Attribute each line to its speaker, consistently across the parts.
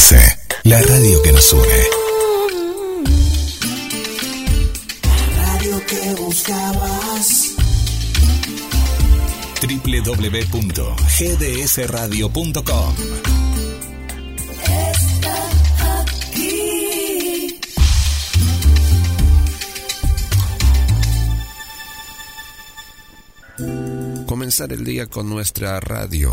Speaker 1: GDS, la radio que nos une.
Speaker 2: La radio que buscabas.
Speaker 1: www.gdsradio.com Comenzar el día con nuestra radio.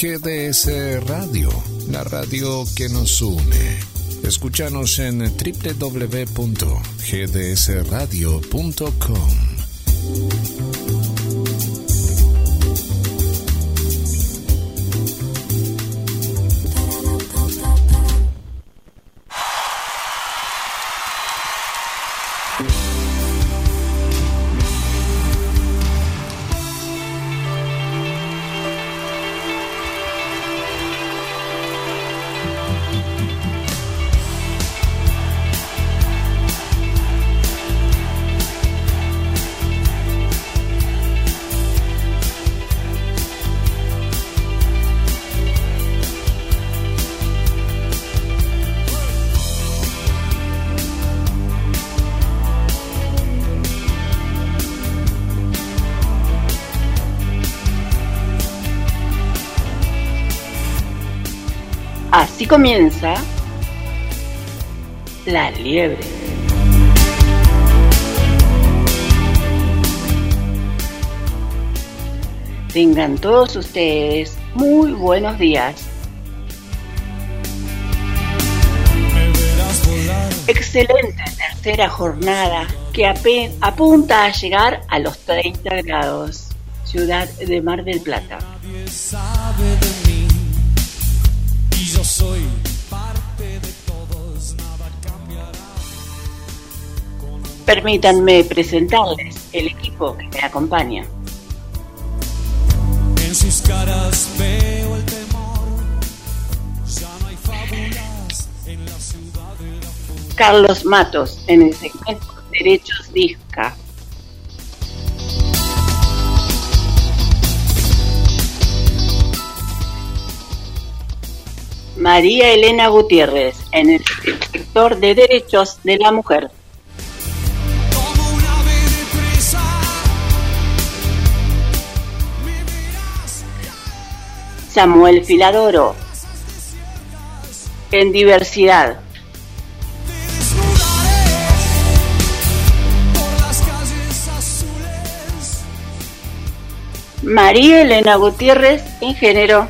Speaker 1: GDS Radio, la radio que nos une. Escúchanos en www.gdsradio.com.
Speaker 3: comienza la liebre. Tengan todos ustedes muy buenos días. Excelente tercera jornada que apunta a llegar a los 30 grados. Ciudad de Mar del Plata. Permítanme presentarles el equipo que me acompaña.
Speaker 2: En sus caras veo el temor, ya no hay fábulas en la ciudad de la furia.
Speaker 3: Carlos Matos en el segmento Derechos Disca. María Elena Gutiérrez en el sector de Derechos de la Mujer. Samuel Filadoro en Diversidad. María Elena Gutiérrez
Speaker 2: despierten,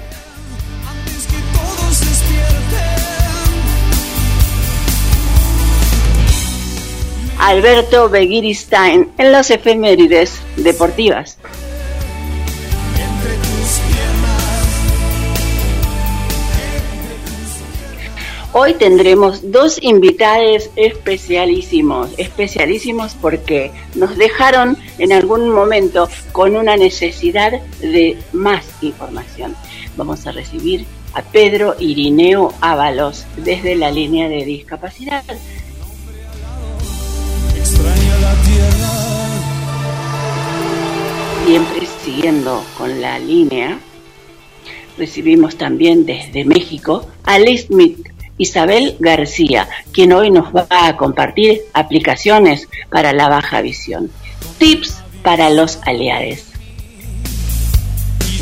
Speaker 3: Alberto Begiristain en las efemérides deportivas. Hoy tendremos dos invitados especialísimos, especialísimos porque nos dejaron en algún momento con una necesidad de más información. Vamos a recibir a Pedro Irineo Ábalos desde la línea de discapacidad. Siempre siguiendo con la línea, recibimos también desde México a Liz Smith, Isabel García, quien hoy nos va a compartir aplicaciones para la baja visión, tips para los aliados.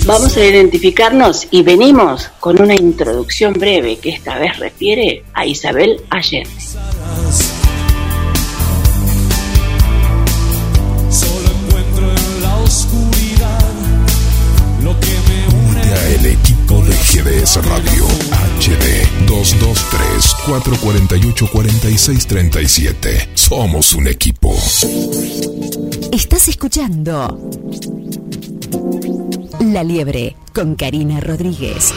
Speaker 3: Vamos a identificarnos y venimos con una introducción breve que esta vez refiere a Isabel Allende.
Speaker 2: Solo encuentro en la oscuridad lo que me une.
Speaker 1: Únete a el equipo de GDS Radio HD 223-448-4637. Somos un equipo.
Speaker 4: Estás escuchando La Liebre con Karina Rodríguez.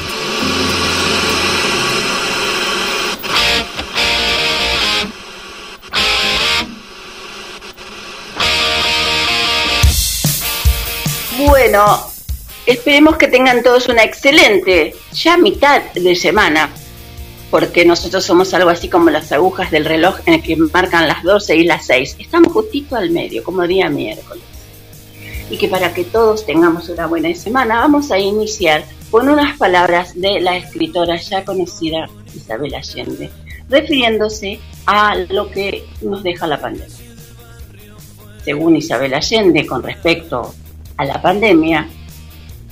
Speaker 3: Bueno, esperemos que tengan todos una excelente, ya mitad de semana, porque nosotros somos algo así como las agujas del reloj en el que marcan las 12 y las 6. Estamos justito al medio, como día miércoles. Y que para que todos tengamos una buena semana, vamos a iniciar con unas palabras de la escritora ya conocida Isabel Allende, refiriéndose a lo que nos deja la pandemia. Según Isabel Allende, con respecto a la pandemia,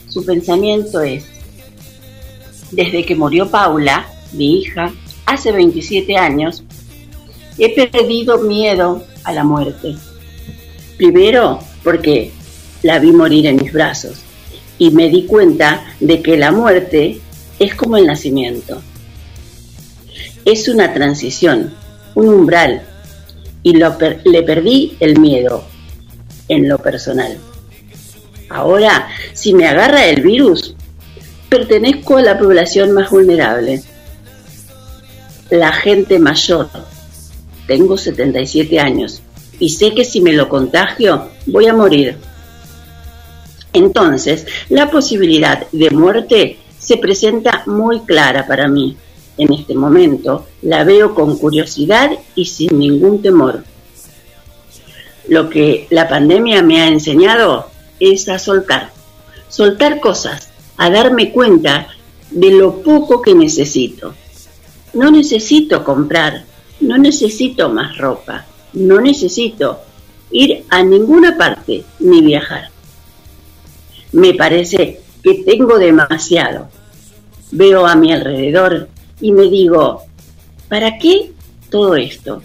Speaker 3: su pensamiento es, desde que murió Paula, mi hija, hace 27 años, he perdido miedo a la muerte. Primero porque la vi morir en mis brazos y me di cuenta de que la muerte es como el nacimiento. Es una transición, un umbral, y le perdí el miedo en lo personal. Ahora, si me agarra el virus, pertenezco a la población más vulnerable, la gente mayor. Tengo 77 años y sé que si me lo contagio voy a morir. Entonces, la posibilidad de muerte se presenta muy clara para mí en este momento, la veo con curiosidad y sin ningún temor. Lo que la pandemia me ha enseñado es a soltar, soltar cosas, a darme cuenta de lo poco que necesito. No necesito comprar, no necesito más ropa, no necesito ir a ninguna parte ni viajar. Me parece que tengo demasiado. Veo a mi alrededor y me digo, ¿para qué todo esto?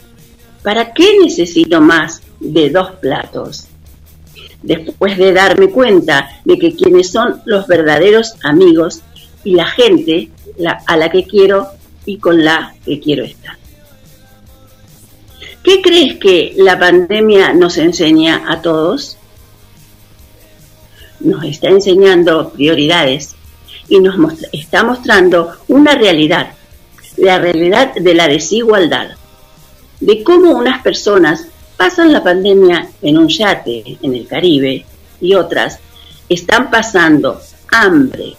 Speaker 3: ¿Para qué necesito más de dos platos? Después de darme cuenta de que quienes son los verdaderos amigos y la gente a la que quiero y con la que quiero estar. ¿Qué crees que la pandemia nos enseña a todos? Nos está enseñando prioridades y nos está mostrando una realidad la realidad de la desigualdad, de cómo unas personas pasan la pandemia en un yate en el Caribe y otras están pasando hambre.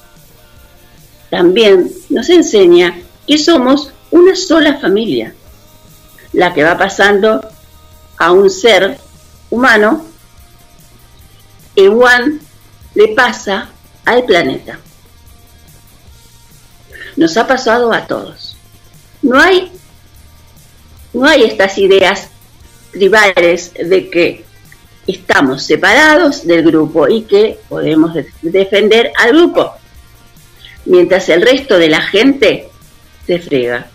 Speaker 3: También nos enseña que somos una sola familia, la que va pasando a un ser humano, igual le pasa al planeta. Nos ha pasado a todos. No hay, no hay estas ideas tribales de que estamos separados del grupo y que podemos defender al grupo, mientras el resto de la gente se frega.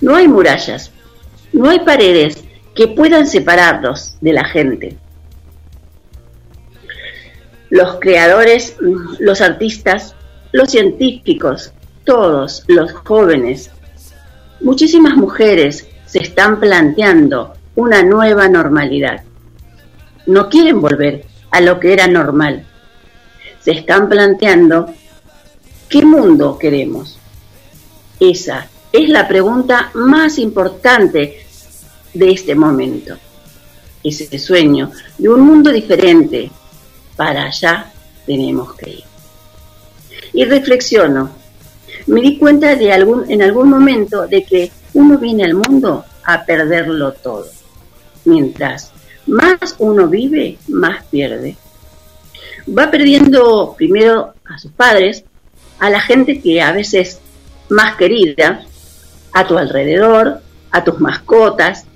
Speaker 3: No hay murallas, no hay paredes que puedan separarnos de la gente. Los creadores, los artistas, los científicos, todos los jóvenes, muchísimas mujeres se están planteando una nueva normalidad. No quieren volver a lo que era normal. Se están planteando qué mundo queremos. Esa es la pregunta más importante de este momento. Ese sueño de un mundo diferente. Para allá tenemos que ir. Y reflexiono me di cuenta de algún, en algún momento de que uno viene al mundo a perderlo todo. Mientras más uno vive, más pierde. Va perdiendo primero a sus padres, a la gente que a veces más querida, a tu alrededor, a tus mascotas,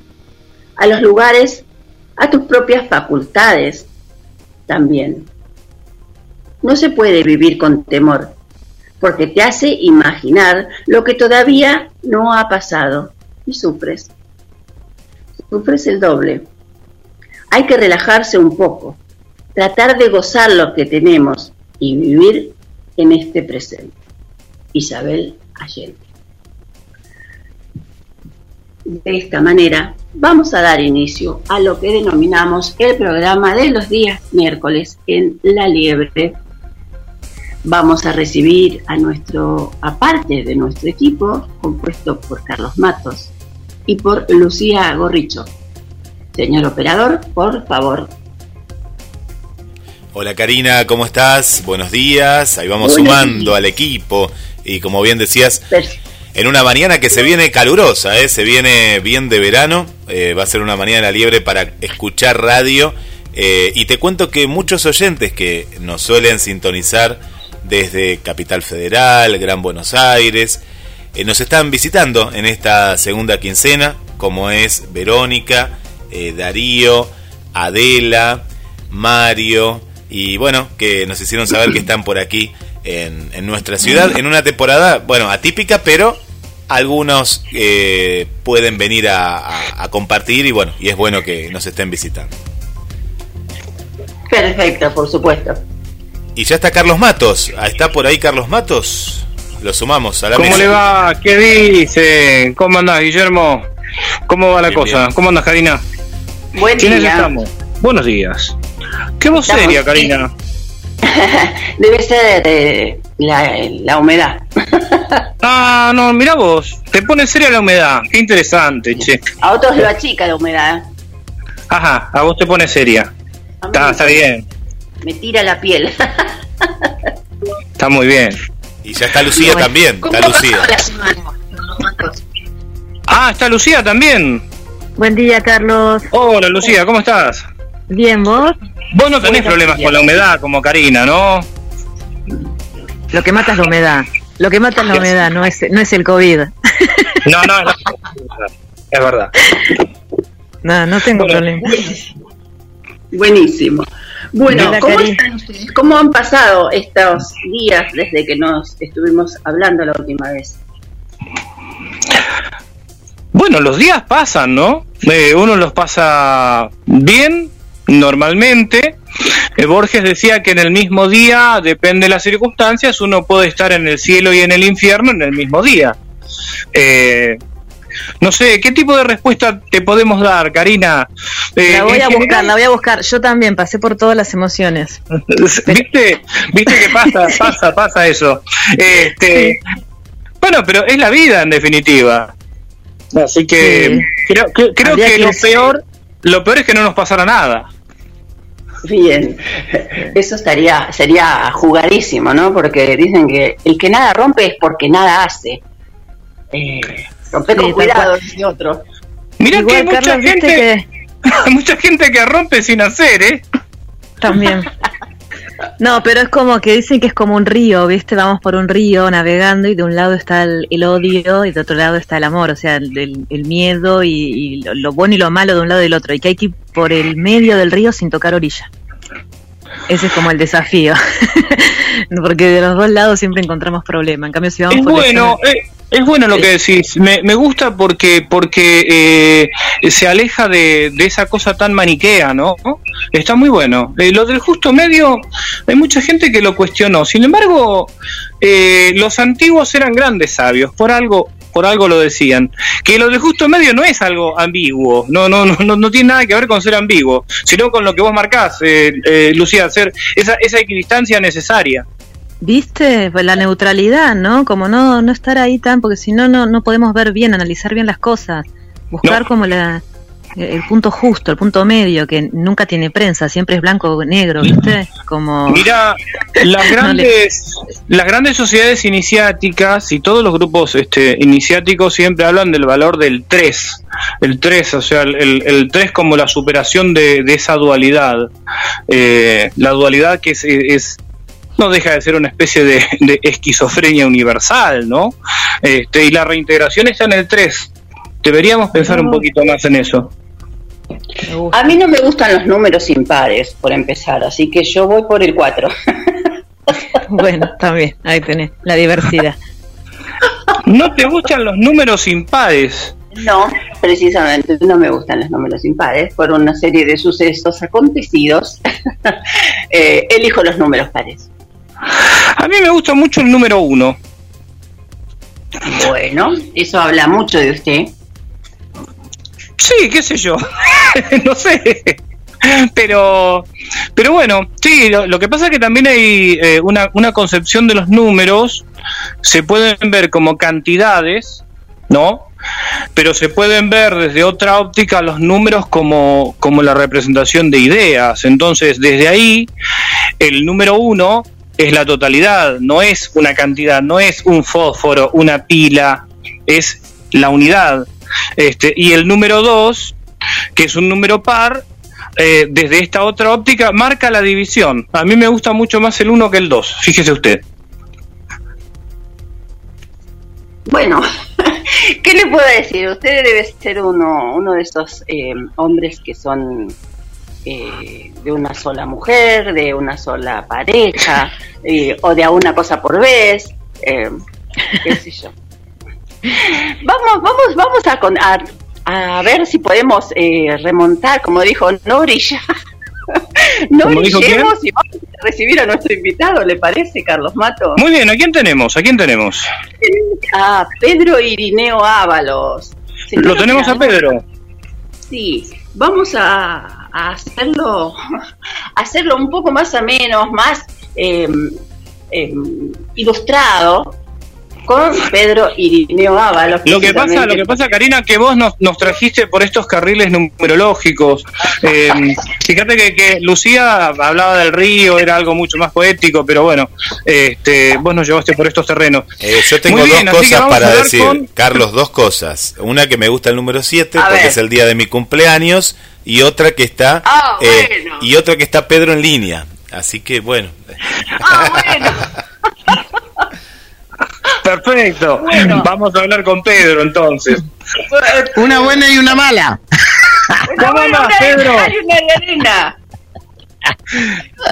Speaker 3: a los lugares, a tus propias facultades también. No se puede vivir con temor, porque te hace imaginar lo que todavía no ha pasado y sufres. Sufres el doble. Hay que relajarse un poco, tratar de gozar lo que tenemos y vivir en este presente. Isabel Allende. De esta manera vamos a dar inicio a lo que denominamos el programa de los días miércoles en La Liebre vamos a recibir a nuestro, aparte de nuestro equipo, compuesto por Carlos Matos y por Lucía Gorricho. Señor operador, por favor.
Speaker 5: Hola Karina, ¿cómo estás? Buenos días. Ahí vamos sumando al equipo y como bien decías, en una mañana que se viene calurosa, ¿eh? se viene bien de verano, eh, va a ser una mañana la liebre para escuchar radio. Eh, y te cuento que muchos oyentes que nos suelen sintonizar desde Capital Federal, Gran Buenos Aires. Eh, nos están visitando en esta segunda quincena, como es Verónica, Darío, Adela, Mario, y bueno, que nos hicieron saber que están por aquí en, nuestra ciudad, en una temporada, bueno, atípica, pero algunos eh, pueden venir a, a, compartir y bueno, y es bueno que nos estén visitando.
Speaker 3: Perfecto, por supuesto.
Speaker 5: Y ya está Carlos Matos, ¿está por ahí Carlos Matos? Lo sumamos a la
Speaker 6: ¿Cómo le va? ¿Qué dice? ¿Cómo andás, Guillermo? ¿Cómo va la cosa? ¿Cómo andas, Karina?
Speaker 3: Buen
Speaker 6: ¿Quiénes estamos? Buenos días. ¿Qué voz seria, Karina?
Speaker 3: Debe ser eh, la, humedad.
Speaker 6: ah, no, mira vos, te pone seria la humedad. Qué interesante, che.
Speaker 3: A otros lo achica la humedad.
Speaker 6: Ajá, a vos te pone seria. Está, está bien.
Speaker 3: Me tira la piel.
Speaker 6: está muy bien.
Speaker 5: Y ya está Lucía también. Está Lucía.
Speaker 6: Ah, está Lucía también.
Speaker 7: Buen día, Carlos.
Speaker 6: Hola, Lucía, ¿cómo estás?
Speaker 7: Bien, ¿vos?
Speaker 6: Vos no tenés problemas con la humedad como Karina, ¿no?
Speaker 7: Lo que mata es la humedad. Lo que mata es la humedad, no es, no es el COVID.
Speaker 6: No, no, es, es verdad.
Speaker 7: No, no tengo problemas.
Speaker 3: Buenísimo. Bueno, ¿cómo están ustedes? ¿Cómo han pasado estos días desde que nos estuvimos hablando la última vez?
Speaker 6: Bueno, los días pasan, ¿no? Eh, uno los pasa bien, normalmente. Eh, Borges decía que en el mismo día, depende de las circunstancias, uno puede estar en el cielo y en el infierno en el mismo día. Eh, no sé, ¿qué tipo de respuesta te podemos dar, Karina?
Speaker 7: Eh, la voy a buscar, la voy a buscar. Yo también pasé por todas las emociones.
Speaker 6: ¿Viste? ¿Viste que pasa, pasa, pasa eso? Este, Bueno, pero es la vida en definitiva. Así que creo, creo que, lo peor, lo peor es que no nos pasara nada.
Speaker 3: Bien, eso estaría, sería jugadísimo, ¿no? Porque dicen que el que nada rompe es porque nada hace. Eh, rompe con cuidado, dice otro.
Speaker 6: Mira que hay mucha gente, mucha gente que rompe sin hacer, ¿eh?
Speaker 7: También. No, pero es como que dicen que es como un río, ¿viste? Vamos por un río navegando y de un lado está el, odio y de otro lado está el amor, o sea, el, miedo y, lo, bueno y lo malo de un lado y del otro, y que hay que ir por el medio del río sin tocar orilla. Ese es como el desafío, porque de los dos lados siempre encontramos problemas. En cambio, si vamos
Speaker 6: es
Speaker 7: por
Speaker 6: bueno, eh, es bueno lo que decís. Me, me gusta porque porque eh, se aleja de, de, esa cosa tan maniquea, ¿no? Está muy bueno. Eh, lo del justo medio, hay mucha gente que lo cuestionó. Sin embargo, eh, los antiguos eran grandes sabios. Por algo por algo lo decían. Que lo del justo medio no es algo ambiguo, no, no, no, no tiene nada que ver con ser ambiguo, sino con lo que vos marcás, Lucía, hacer esa, esa equidistancia necesaria.
Speaker 7: ¿Viste? Pues la neutralidad, ¿no? Como no, no estar ahí tan, porque si no, no, no podemos ver bien, analizar bien las cosas. Buscar como la, el punto justo, el punto medio, que nunca tiene prensa, siempre es blanco o negro, ¿viste? Como...
Speaker 6: Mira, las grandes, las grandes sociedades iniciáticas y todos los grupos este, iniciáticos siempre hablan del valor del 3, el 3, o sea, el, el 3 como la superación de, de esa dualidad, eh, la dualidad que es, es no deja de ser una especie de, esquizofrenia universal, ¿no? Este, y la reintegración está en el 3. Deberíamos pensar un poquito más en eso.
Speaker 3: A mí no me gustan los números impares, por empezar, así que yo voy por el 4.
Speaker 7: bueno, también, ahí tenés, la diversidad.
Speaker 6: ¿No te gustan los números impares?
Speaker 3: No, precisamente no me gustan los números impares por una serie de sucesos acontecidos. eh, elijo los números pares.
Speaker 6: A mí me gusta mucho el número uno.
Speaker 3: Bueno, eso habla mucho de usted.
Speaker 6: Sí, qué sé yo. no sé. Pero, pero bueno, sí, lo, que pasa es que también hay eh, una, una concepción de los números, se pueden ver como cantidades, ¿no? Pero se pueden ver desde otra óptica los números como, como la representación de ideas. Entonces, desde ahí, el número uno es la totalidad, no es una cantidad, no es un fósforo, una pila, es la unidad. Este, y el número 2, que es un número par, eh, desde esta otra óptica, marca la división. A mí me gusta mucho más el 1 que el 2, fíjese usted.
Speaker 3: Bueno, ¿qué le puedo decir? Usted debe ser uno, uno de esos eh, hombres que son eh, de una sola mujer, de una sola pareja, eh, o de a una cosa por vez, qué sé yo. Vamos, vamos, vamos a, a, a ver si podemos remontar, como dijo Nori, ya no brillemos y vamos a recibir a nuestro invitado, ¿le parece, Carlos Mato?
Speaker 6: Muy bien, ¿a quién tenemos? ¿A quién tenemos?
Speaker 3: A Pedro Irineo Ábalos.
Speaker 6: ¿Lo tenemos a Pedro?
Speaker 3: Sí, vamos a, hacerlo, hacerlo un poco más o menos, más eh, eh, ilustrado, con Pedro Irineo Ábalos.
Speaker 6: Lo que pasa, lo que pasa, Karina, que vos nos, nos trajiste por estos carriles numerológicos. Eh, fíjate que, Lucía hablaba del río, era algo mucho más poético, pero bueno, este, vos nos llevaste por estos terrenos.
Speaker 5: Eh, yo tengo dos cosas para decir, Carlos, dos cosas. Una que me gusta el número 7, porque es el día de mi cumpleaños, y otra que está
Speaker 3: ah,
Speaker 5: eh, y otra que está Pedro en línea. Así que bueno.
Speaker 3: Ah, bueno.
Speaker 6: Perfecto. Vamos a hablar con Pedro entonces.
Speaker 8: Una buena y una mala.
Speaker 6: ¿Cómo estás, Pedro?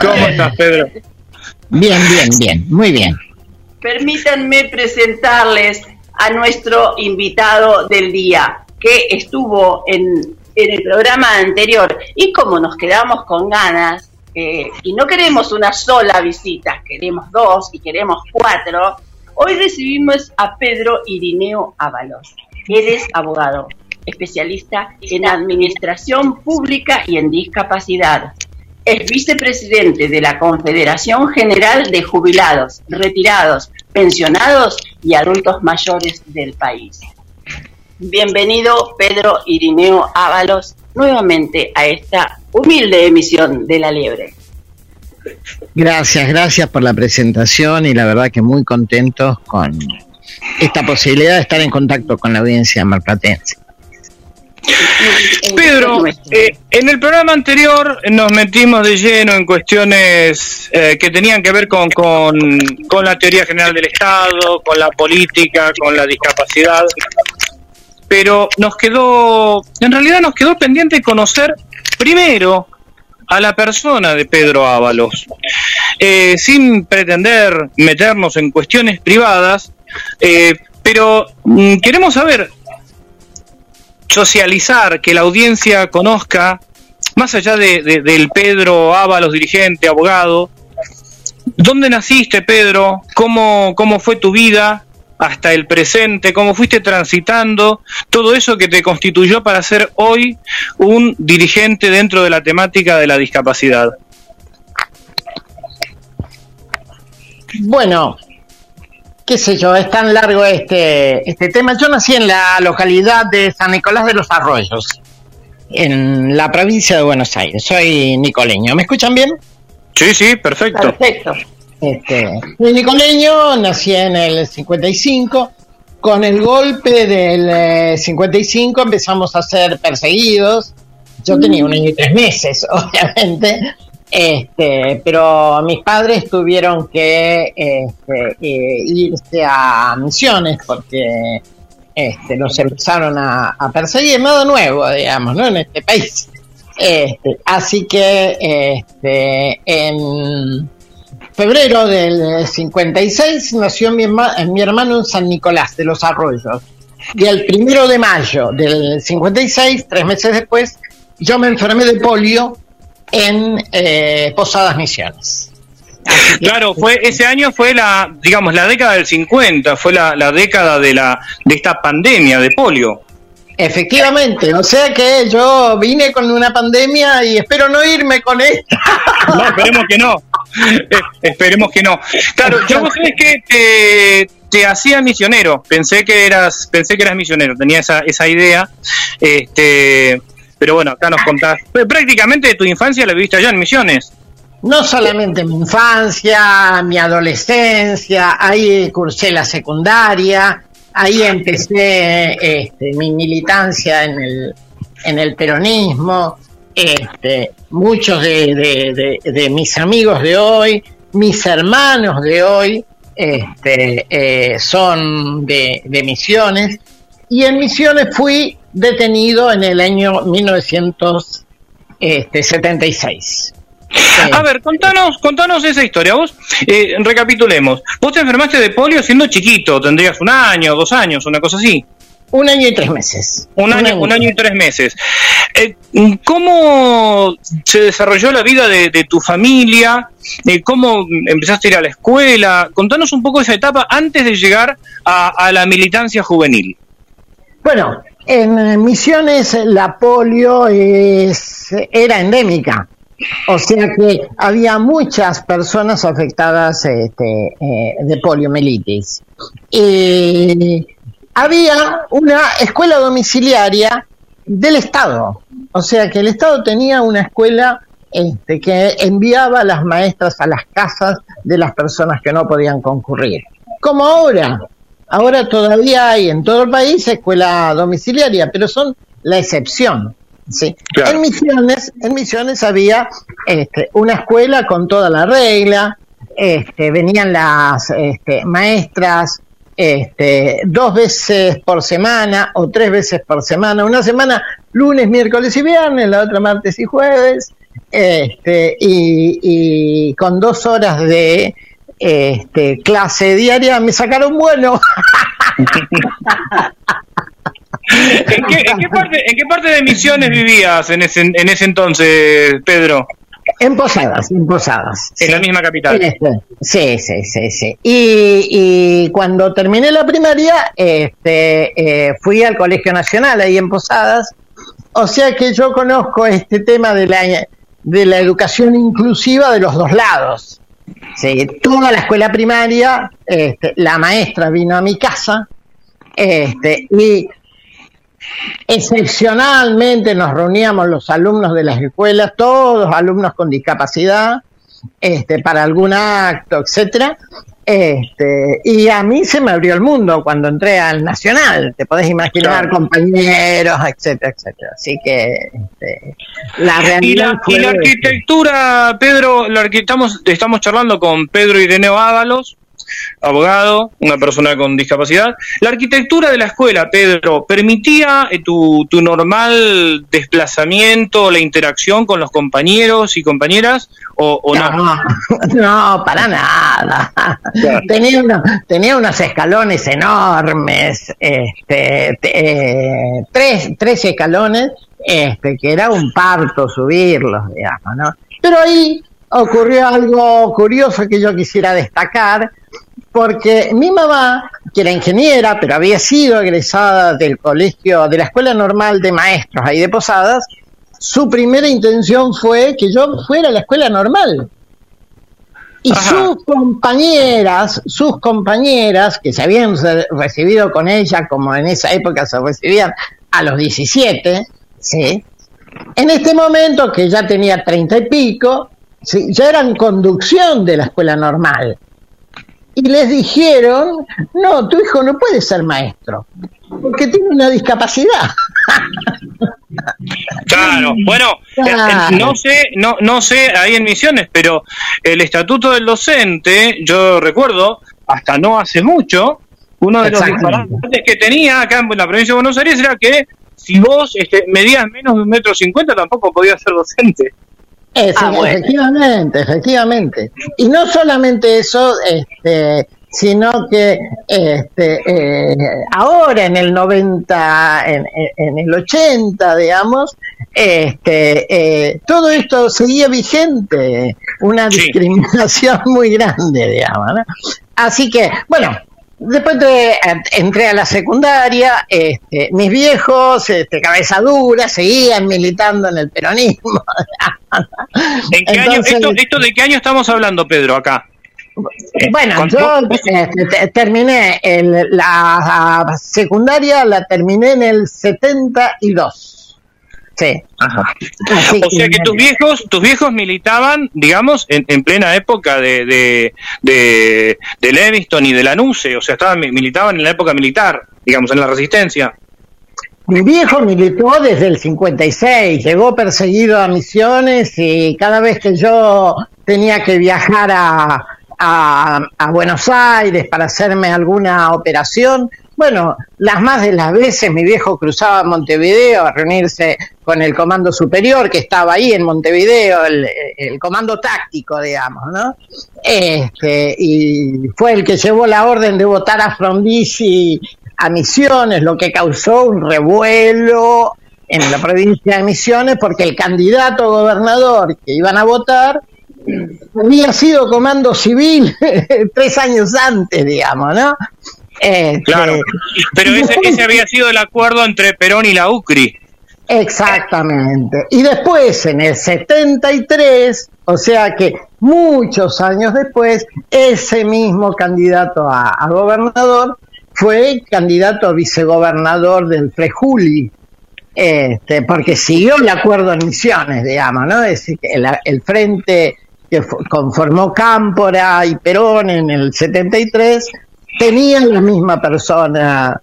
Speaker 6: ¿Cómo estás, Pedro?
Speaker 8: Bien, bien, bien, muy bien.
Speaker 3: Permítanme presentarles a nuestro invitado del día, que estuvo en, el programa anterior. Y como nos quedamos con ganas, eh, y no queremos una sola visita, queremos dos y queremos cuatro, Hoy recibimos a Pedro Irineo Ábalos. Él es abogado, especialista en administración pública y en discapacidad. Es vicepresidente de la Confederación General de Jubilados, Retirados, Pensionados y Adultos Mayores del país. Bienvenido Pedro Irineo Ábalos nuevamente a esta humilde emisión de La Liebre.
Speaker 8: Gracias, gracias por la presentación y la verdad que muy contentos con esta posibilidad de estar en contacto con la audiencia marplatense.
Speaker 6: Pedro, eh, en el programa anterior nos metimos de lleno en cuestiones eh, que tenían que ver con, con, con, la teoría general del Estado, con la política, con la discapacidad, pero nos quedó, en realidad nos quedó pendiente conocer primero a la persona de Pedro Ábalos, eh, sin pretender meternos en cuestiones privadas, eh, pero mm, queremos saber, socializar, que la audiencia conozca, más allá de, del Pedro Ábalos, dirigente, abogado, ¿dónde naciste, Pedro? ¿Cómo, cómo fue tu vida? Hasta el presente, cómo fuiste transitando todo eso que te constituyó para ser hoy un dirigente dentro de la temática de la discapacidad.
Speaker 8: Bueno, qué sé yo, es tan largo este, este tema. Yo nací en la localidad de San Nicolás de los Arroyos, en la provincia de Buenos Aires. Soy nicoleño. ¿Me escuchan bien?
Speaker 6: Sí, sí, perfecto.
Speaker 3: Perfecto.
Speaker 8: Este, nicoleño, nací en el 55. Con el golpe del 55 eh, empezamos a ser perseguidos. Yo tenía un año y tres meses, obviamente. Este, pero mis padres tuvieron que este, eh, irse a misiones porque este, los empezaron a, perseguir, nada nuevo, digamos, ¿no? En este país. Este, así que este, en febrero del 56 nació mi, mi hermano en San Nicolás de los Arroyos. Y el primero de mayo del 56, tres meses después, yo me enfermé de polio en eh, Posadas Misiones.
Speaker 6: Claro, fue ese año fue la, digamos, la década del 50, fue la, la década de la de esta pandemia de polio.
Speaker 8: Efectivamente, o sea que yo vine con una pandemia y espero no irme con esta.
Speaker 6: No, esperemos que no. Esperemos que no. Claro, yo vos sabés que te, te, hacía misionero. Pensé que eras, pensé que eras misionero, tenía esa, esa idea. Este, pero bueno, acá nos contás. Prácticamente tu infancia la viviste allá en Misiones.
Speaker 8: No solamente mi infancia, mi adolescencia, ahí cursé la secundaria, ahí empecé este, mi militancia en el, en el peronismo. Este, muchos de, mis amigos de hoy, mis hermanos de hoy, este, eh, son de, Misiones y en Misiones fui detenido en el año 1976.
Speaker 6: A ver, contanos, contanos esa historia. Vos, eh, recapitulemos. Vos te enfermaste de polio siendo chiquito, tendrías un año, dos años, una cosa así.
Speaker 8: Un año y tres meses.
Speaker 6: Un año, un año y tres meses. Eh, ¿Cómo se desarrolló la vida de, tu familia? Eh, ¿Cómo empezaste a ir a la escuela? Contanos un poco esa etapa antes de llegar a, a la militancia juvenil.
Speaker 8: Bueno, en Misiones la polio es, era endémica. O sea que había muchas personas afectadas este, eh, de poliomielitis. Y había una escuela domiciliaria del Estado. O sea que el Estado tenía una escuela este, que enviaba a las maestras a las casas de las personas que no podían concurrir. Como ahora. Ahora todavía hay en todo el país escuela domiciliaria, pero son la excepción. Sí. En Misiones, en Misiones había este, una escuela con toda la regla, este, venían las este, maestras este, dos veces por semana o tres veces por semana, una semana lunes, miércoles y viernes, la otra martes y jueves, este, y, con dos horas de este, clase diaria me sacaron bueno.
Speaker 6: ¿En qué, parte, de Misiones vivías en ese, en ese entonces, Pedro?
Speaker 8: En Posadas, en Posadas.
Speaker 6: En la misma capital.
Speaker 8: Este, sí, sí, sí, sí. Y, cuando terminé la primaria, este, eh, fui al Colegio Nacional ahí en Posadas. O sea que yo conozco este tema de la, de la educación inclusiva de los dos lados. Sí, toda la escuela primaria, este, la maestra vino a mi casa este, y Excepcionalmente nos reuníamos los alumnos de las escuelas, todos alumnos con discapacidad, este, para algún acto, etcétera. Este, y a mí se me abrió el mundo cuando entré al Nacional, te podés imaginar, compañeros, etcétera, etcétera. Así que este,
Speaker 6: la realidad. Y la, arquitectura, Pedro, la, estamos, estamos charlando con Pedro Ireneo Ábalos, abogado, una persona con discapacidad. La arquitectura de la escuela, Pedro, ¿permitía eh, tu, tu normal desplazamiento, la interacción con los compañeros y compañeras o, no?
Speaker 8: no? para nada. Tenía, tenía unos escalones enormes, este, eh, tres, tres escalones, este, que era un parto subirlos, digamos, ¿no? Pero ahí ocurrió algo curioso que yo quisiera destacar, porque mi mamá, que era ingeniera, pero había sido egresada del colegio, de la Escuela Normal de Maestros ahí de Posadas, su primera intención fue que yo fuera a la escuela normal. Y sus compañeras, sus compañeras, que se habían recibido con ella, como en esa época se recibían a los 17, ¿sí? En este momento, que ya tenía treinta y pico, ya eran conducción de la escuela normal y les dijeron, no, tu hijo no puede ser maestro, porque tiene una discapacidad.
Speaker 6: Claro, bueno, eh, eh, no sé, no, no sé ahí en Misiones, pero el estatuto del docente, yo recuerdo, hasta no hace mucho, uno de los disparates que tenía acá en la provincia de Buenos Aires era que si vos este, medías menos de un metro cincuenta tampoco podías ser docente.
Speaker 8: Ah, efectivamente, efectivamente. Y no solamente eso, este, sino que este, eh, ahora en el 90, en, el 80, digamos, este, eh, todo esto seguía vigente, una discriminación muy grande, digamos. Así que, bueno, Después de, eh, entré a la secundaria, este, mis viejos, este, cabeza dura, seguían militando en el peronismo.
Speaker 6: ¿En qué año, esto, de qué año estamos hablando, Pedro, acá?
Speaker 8: Bueno, yo este, terminé la secundaria, la terminé en el 72. Sí.
Speaker 6: o sea que tus viejos, tus viejos militaban, digamos, en, en plena época de, de, de, de, Leviston y de Lanuse, o sea, estaban, militaban en la época militar, digamos, en la resistencia.
Speaker 8: Mi viejo militó desde el 56, llegó perseguido a misiones y cada vez que yo tenía que viajar a, Buenos Aires para hacerme alguna operación, bueno, las más de las veces mi viejo cruzaba Montevideo a reunirse con el comando superior que estaba ahí en Montevideo, el, el comando táctico, digamos, ¿no? Este, y fue el que llevó la orden de votar a Frondizi a Misiones, lo que causó un revuelo en la provincia de Misiones porque el candidato a gobernador que iban a votar había sido comando civil tres años antes, digamos, ¿no?
Speaker 6: Este, claro, pero ese, ese había sido el acuerdo entre Perón y la UCRI.
Speaker 8: Exactamente. Y después, en el 73, o sea que muchos años después, ese mismo candidato a, a gobernador fue candidato a vicegobernador del Frejuli, este, porque siguió el acuerdo en Misiones, digamos, ¿no? Es decir, el, el frente que conformó Cámpora y Perón en el 73 tenían la misma persona.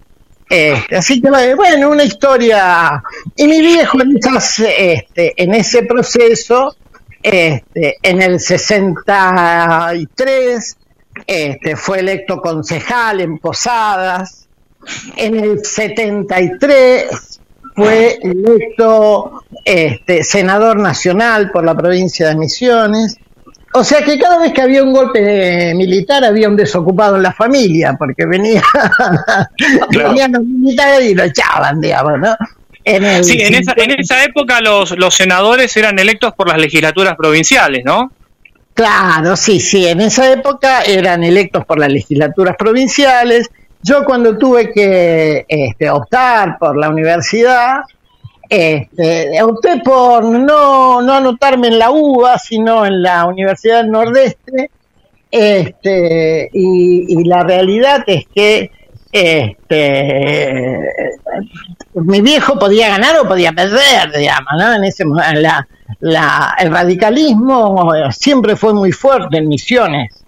Speaker 8: Este, así que, bueno, una historia. Y mi viejo en, esas, este, en ese proceso, este, en el 63, este, fue electo concejal en Posadas. En el 73 fue electo este, senador nacional por la provincia de Misiones. O sea que cada vez que había un golpe militar había un desocupado en la familia, porque venía, claro. venían los militares y lo echaban, digamos, ¿no?
Speaker 6: En el, sí, en esa, en esa época los, los senadores eran electos por las legislaturas provinciales, ¿no?
Speaker 8: Claro, sí, sí, en esa época eran electos por las legislaturas provinciales. Yo cuando tuve que este, optar por la universidad, este, opté por no, no anotarme en la UBA, sino en la Universidad Nordeste, este, y, la realidad es que este, mi viejo podía ganar o podía perder, digamos, ¿no? En ese la, la, el radicalismo siempre fue muy fuerte en Misiones.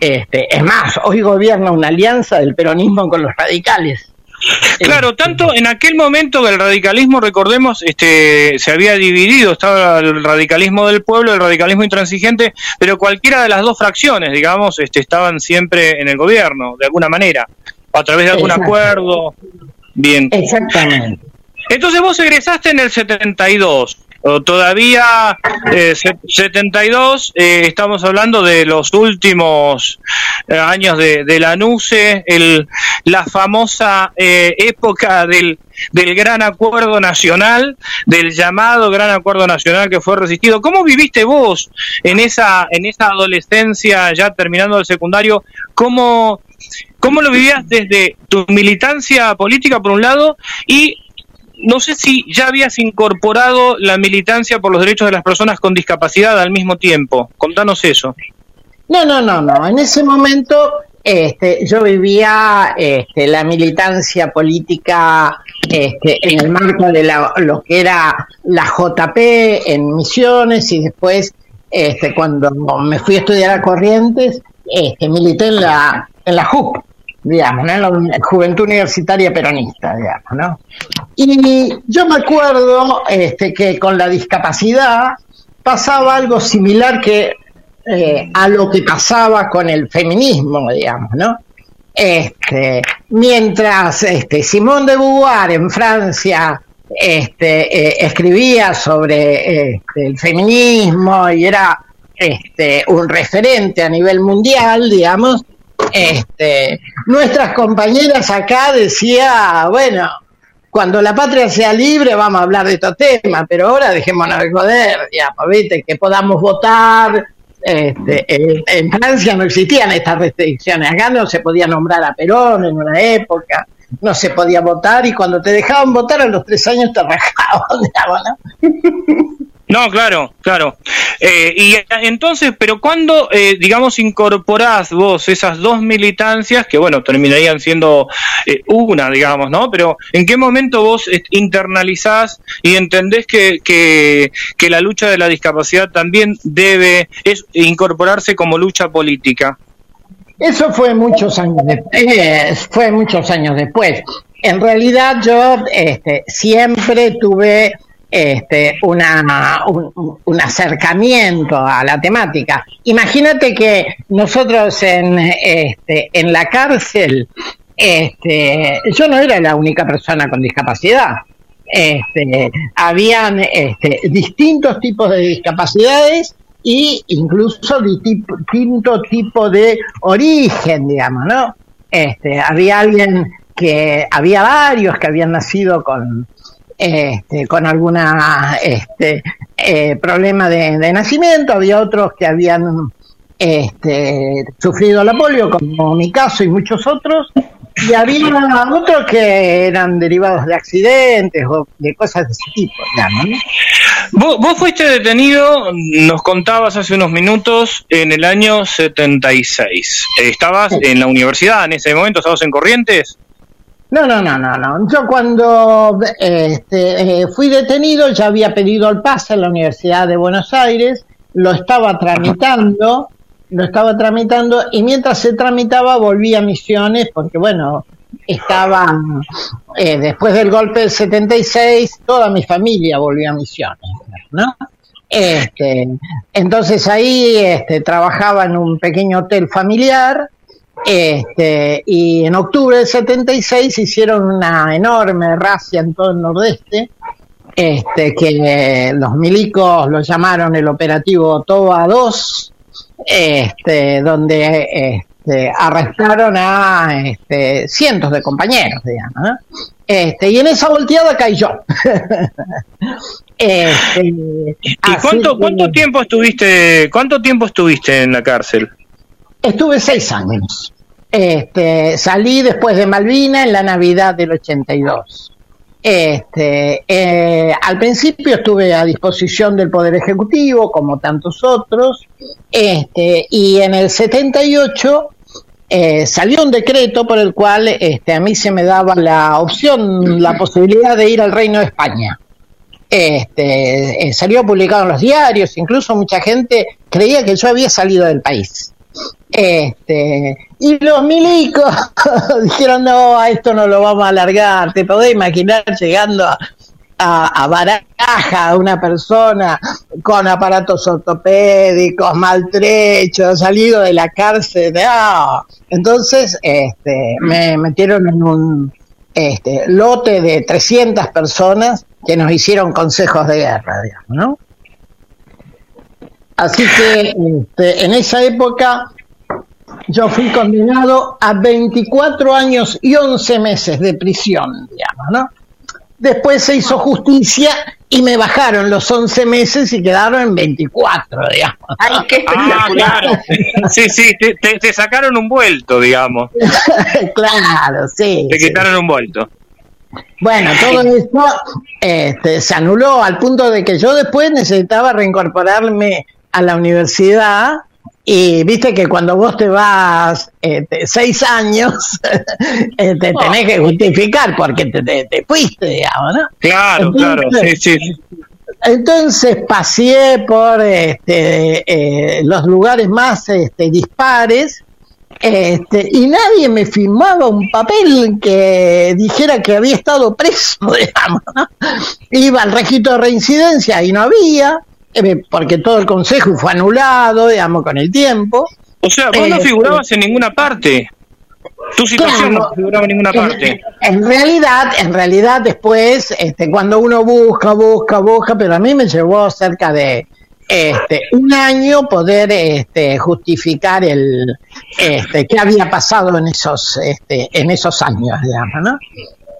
Speaker 8: Este, es más, hoy gobierna una alianza del peronismo con los radicales.
Speaker 6: Claro, tanto en aquel momento el radicalismo, recordemos, este, se había dividido, estaba el radicalismo del pueblo, el radicalismo intransigente, pero cualquiera de las dos fracciones, digamos, este, estaban siempre en el gobierno, de alguna manera, a través de algún acuerdo. Bien.
Speaker 8: Exactamente.
Speaker 6: Entonces vos egresaste en el 72. Todavía eh, 72, eh, estamos hablando de los últimos eh, años de, de la NUCE, el, la famosa eh, época del, del gran acuerdo nacional, del llamado gran acuerdo nacional que fue resistido. ¿Cómo viviste vos en esa, en esa adolescencia, ya terminando el secundario? ¿Cómo, ¿Cómo lo vivías desde tu militancia política, por un lado, y no sé si ya habías incorporado la militancia por los derechos de las personas con discapacidad al mismo tiempo. Contanos eso.
Speaker 8: No, no, no, no. En ese momento este, yo vivía este, la militancia política este, en el marco de la, lo que era la JP en Misiones y después este, cuando me fui a estudiar a Corrientes, este, milité en la, en la JUP digamos, ¿no? la Juventud Universitaria Peronista, digamos, ¿no? Y yo me acuerdo este, que con la discapacidad pasaba algo similar que eh, a lo que pasaba con el feminismo, digamos, ¿no? Este, mientras este, Simón de Beauvoir en Francia este, eh, escribía sobre este, el feminismo y era este, un referente a nivel mundial, digamos, este, nuestras compañeras acá decía, bueno, cuando la patria sea libre vamos a hablar de estos temas, pero ahora dejémonos de joder, digamos, ¿viste? que podamos votar. Este, en, en, Francia no existían estas restricciones, acá no se podía nombrar a Perón en una época, no se podía votar y cuando te dejaban votar a los tres años te rajaban, digamos, ¿no?
Speaker 6: No, claro, claro. Eh, y entonces, pero ¿cuándo, eh, digamos, incorporás vos esas dos militancias, que bueno, terminarían siendo eh, una, digamos, ¿no? Pero ¿en qué momento vos internalizás y entendés que, que, la lucha de la discapacidad también debe incorporarse como lucha política?
Speaker 8: Eso fue muchos años después. fue muchos años después. En realidad yo este, siempre tuve este, una, un, acercamiento a la temática. Imagínate que nosotros en, este, en la cárcel, este, yo no era la única persona con discapacidad. Este, habían este, distintos tipos de discapacidades y incluso distinto tipo de origen, digamos, ¿no? Este, había alguien que había varios que habían nacido con este, con alguna este, eh, problema de, nacimiento, había otros que habían este, sufrido la polio, como mi caso y muchos otros, y había otros que eran derivados de accidentes o de cosas de ese tipo.
Speaker 6: ¿Vos, vos fuiste detenido, nos contabas hace unos minutos, en el año 76. ¿Estabas en la universidad en ese momento? ¿Estabas en Corrientes?
Speaker 8: No, no, no, no, no. Yo cuando este, eh, fui detenido ya había pedido el pase en la Universidad de Buenos Aires, lo estaba tramitando, lo estaba tramitando y mientras se tramitaba volví a Misiones porque bueno, estaba eh, después del golpe del 76, toda mi familia volvió a Misiones, ¿no? Este, entonces ahí este, trabajaba en un pequeño hotel familiar este, y en octubre del 76 hicieron una enorme racia en todo el nordeste, este, que los milicos lo llamaron el operativo Toba 2, este, donde este, arrestaron a este, cientos de compañeros, digamos, Este, y en esa volteada caí yo.
Speaker 6: este, ¿Y cuánto, cuánto tiempo estuviste, cuánto tiempo estuviste en la cárcel?
Speaker 8: Estuve seis años. Este, salí después de Malvina en la Navidad del 82. Este, eh, al principio estuve a disposición del Poder Ejecutivo, como tantos otros, este, y en el 78 eh, salió un decreto por el cual este, a mí se me daba la opción, la posibilidad de ir al Reino de España. Este, eh, salió publicado en los diarios, incluso mucha gente creía que yo había salido del país. Este, y los milicos dijeron, no, a esto no lo vamos a alargar. Te podés imaginar llegando a, a, Baraja una persona con aparatos ortopédicos, maltrechos, salido de la cárcel. Entonces este, me metieron en un este, lote de 300 personas que nos hicieron consejos de guerra, digamos, ¿no? Así que este, en esa época yo fui condenado a 24 años y 11 meses de prisión, digamos, ¿no? Después se hizo justicia y me bajaron los 11 meses y quedaron en 24, digamos.
Speaker 6: ¡Ay, qué ah, espectacular! Sí, sí, te, sacaron un vuelto, digamos.
Speaker 8: claro, sí.
Speaker 6: Te quitaron un vuelto.
Speaker 8: Bueno, todo esto este, se anuló al punto de que yo después necesitaba reincorporarme a la universidad y viste que cuando vos te vas este, seis años, eh, te tenés que justificar porque te, te, fuiste, digamos, ¿no?
Speaker 6: Claro, claro, sí, sí.
Speaker 8: Entonces pasé por este, eh, los lugares más este, dispares este, y nadie me firmaba un papel que dijera que había estado preso, digamos. ¿no? Iba al registro de reincidencia y no había. Eh, porque todo el consejo fue anulado, digamos, con el tiempo.
Speaker 6: O sea, vos no eh, figurabas en ninguna parte. Tu situación no figuraba en ninguna parte.
Speaker 8: En, realidad, en realidad después, este, cuando uno busca, busca, busca, pero a mí me llevó cerca de este, un año poder este, justificar el este, qué había pasado en esos, este, en esos años, digamos, ¿no?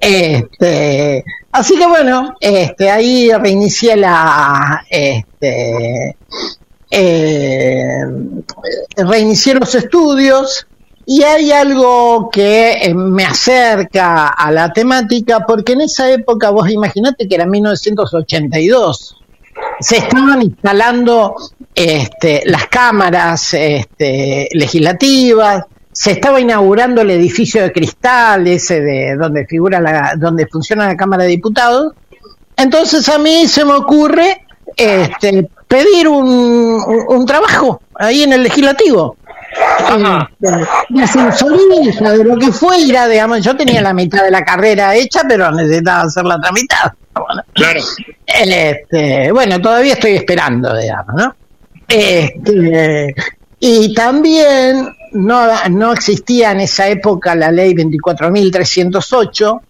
Speaker 8: Este, así que bueno, este, ahí reinicié la, este, eh, reinicié los estudios y hay algo que eh, me acerca a la temática porque en esa época vos imaginate que era 1982 se estaban instalando este, las cámaras este, legislativas, se estaba inaugurando el edificio de cristal, ese de donde figura la, donde funciona la Cámara de Diputados. Entonces a mí se me ocurre este, pedir un, un, trabajo ahí en el legislativo. de ascensorista, de lo que fuera, digamos, yo tenía la mitad de la carrera hecha, pero necesitaba hacer la tramitada.
Speaker 6: Claro.
Speaker 8: Este, bueno, todavía estoy esperando, digamos, ¿no? Este, y también no, no existía en esa época la ley 24.308,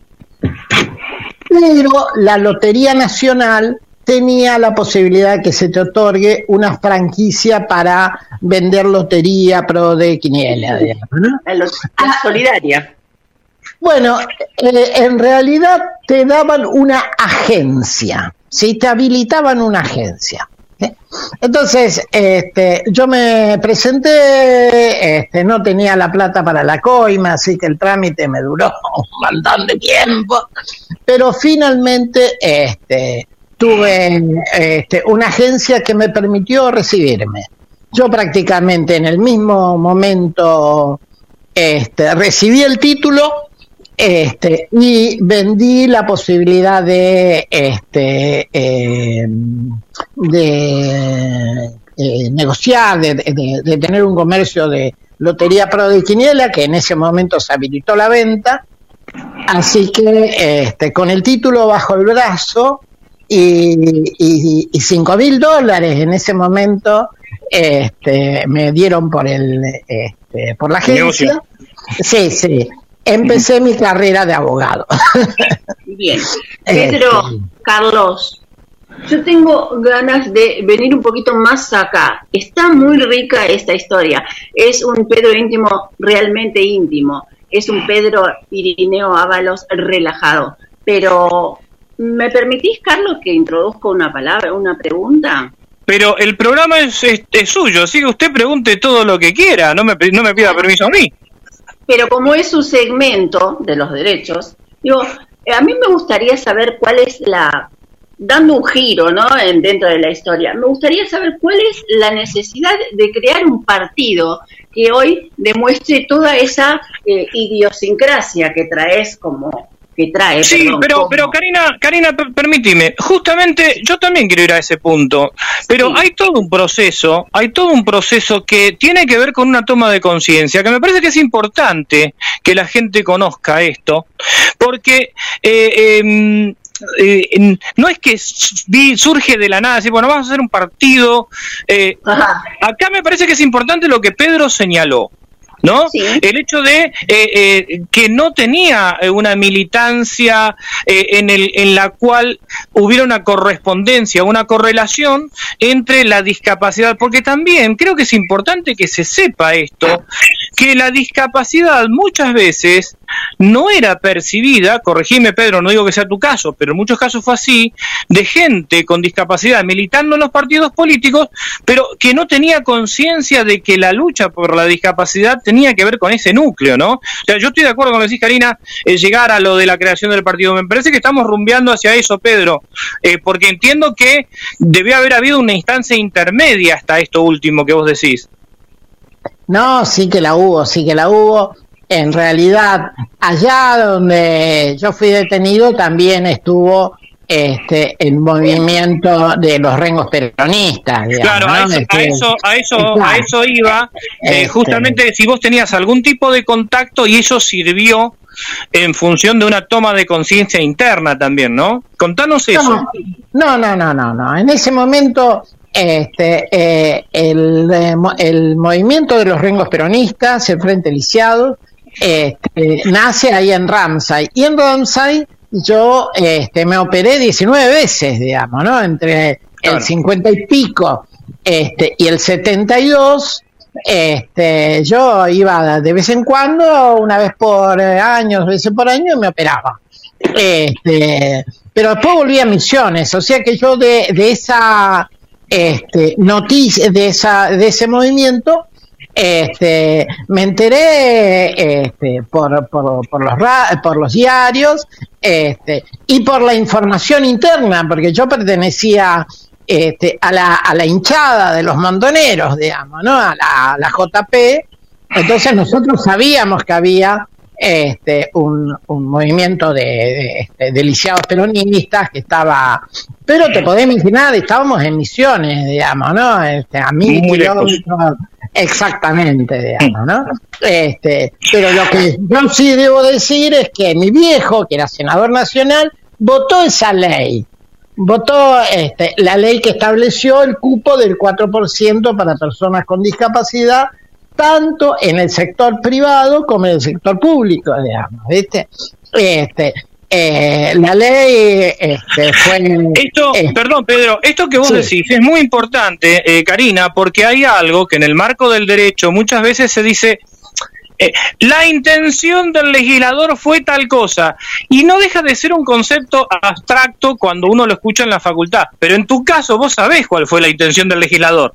Speaker 8: pero la Lotería Nacional tenía la posibilidad que se te otorgue una franquicia para vender lotería pro de quiniela, ¿no?
Speaker 3: La, lo- la solidaria.
Speaker 8: Bueno, eh, en realidad te daban una agencia, ¿sí? Te habilitaban una agencia. ¿sí? Entonces, este, yo me presenté, este, no tenía la plata para la coima, así que el trámite me duró un montón de tiempo, pero finalmente este, tuve este, una agencia que me permitió recibirme. Yo prácticamente en el mismo momento este, recibí el título este, y vendí la posibilidad de, este, de eh, negociar, de, tener un comercio de lotería pro de quiniela, que en ese momento se habilitó la venta. Así que con el título bajo el brazo y, y, y cinco mil dólares en ese momento este, me dieron por el este, por la agencia.
Speaker 6: Negocio.
Speaker 8: Sí, sí. Empecé mi carrera de abogado.
Speaker 3: Bien. Pedro, Carlos, yo tengo ganas de venir un poquito más acá. Está muy rica esta historia. Es un Pedro íntimo, realmente íntimo. Es un Pedro Irineo Ábalos relajado. Pero, ¿me permitís, Carlos, que introduzca una palabra, una pregunta?
Speaker 6: Pero el programa es, es- es suyo, así que usted pregunte todo lo que quiera, no me, no me pida permiso a mí.
Speaker 3: Pero como es su segmento de los derechos, digo, eh, a mí me gustaría saber cuál es la, dando un giro, ¿no? En, dentro de la historia, me gustaría saber cuál es la necesidad de crear un partido que hoy demuestre toda esa eh, idiosincrasia que traes como, que trae.
Speaker 6: Sí,
Speaker 3: perdón,
Speaker 6: pero, pero Karina, Karina, per- permíteme, justamente yo también quiero ir a ese punto, pero
Speaker 3: Sí.
Speaker 6: hay todo un proceso, hay todo un proceso que tiene que ver con una toma de conciencia, que me parece que es importante que la gente conozca esto, porque eh, em, eh, no es que surge de la nada, decir, bueno, vamos a hacer un partido. eh, acá me parece que es importante lo que Pedro señaló. ¿No?
Speaker 3: Sí.
Speaker 6: El hecho de eh, eh, que no tenía eh, una militancia eh, en, el, en la cual hubiera una correspondencia, una correlación entre la discapacidad, porque también creo que es importante que se sepa esto, que la discapacidad muchas veces no era percibida, corregime Pedro, no digo que sea tu caso, pero en muchos casos fue así, de gente con discapacidad militando en los partidos políticos, pero que no tenía conciencia de que la lucha por la discapacidad tenía que ver con ese núcleo, ¿no? O sea, yo estoy de acuerdo con lo que decís, Karina, eh, llegar a lo de la creación del partido. Me parece que estamos rumbeando hacia eso, Pedro, eh, porque entiendo que debió haber habido una instancia intermedia hasta esto último que vos decís.
Speaker 8: No, sí que la hubo, sí que la hubo. En realidad, allá donde yo fui detenido también estuvo este el movimiento de los rengos peronistas. digamos,
Speaker 6: Claro, a
Speaker 8: ¿no?
Speaker 6: eso, a eso, a eso,
Speaker 8: claro.
Speaker 6: a eso iba. eh,
Speaker 8: Este.
Speaker 6: justamente si vos tenías algún tipo de contacto y eso sirvió en función de una toma de conciencia interna también, ¿no? Contanos eso.
Speaker 8: No, no, no, no, no. En ese momento, este, eh, el, eh, el movimiento de los rengos peronistas, el Frente Lisiado, este, nace ahí en Ramsay. Y en Ramsay yo este, me operé 19 veces, digamos, ¿no? Entre
Speaker 6: Claro.
Speaker 8: el 50 y pico este, y el 72. Este, yo iba de vez en cuando, una vez por eh, año, dos veces por año, y me operaba. Este, pero después volví a misiones, o sea que yo de, de esa este, noticia, de esa, de ese movimiento, este, me enteré este, por, por, por los ra- por los diarios este, y por la información interna, porque yo pertenecía este, a, la, a la hinchada de los montoneros, digamos, ¿no? a, la, a la JP, entonces nosotros sabíamos que había este, un, un movimiento de, de, este, de lisiados peronistas que estaba, pero te podés imaginar, estábamos en misiones, digamos, ¿no? Este, a mil
Speaker 6: Muy
Speaker 8: kilómetros, exactamente, digamos, ¿no? Este, pero lo que yo sí debo decir es que mi viejo, que era senador nacional, votó esa ley. votó este, la ley que estableció el cupo del 4% para personas con discapacidad, tanto en el sector privado como en el sector público, digamos, ¿viste? Este, eh, la ley este, fue...
Speaker 6: Esto,
Speaker 8: eh,
Speaker 6: perdón Pedro, esto que vos
Speaker 8: Sí.
Speaker 6: decís es muy importante, eh, Karina, porque hay algo que en el marco del derecho muchas veces se dice, eh, la intención del legislador fue tal cosa, y no deja de ser un concepto abstracto cuando uno lo escucha en la facultad, pero en tu caso vos sabés cuál fue la intención del legislador.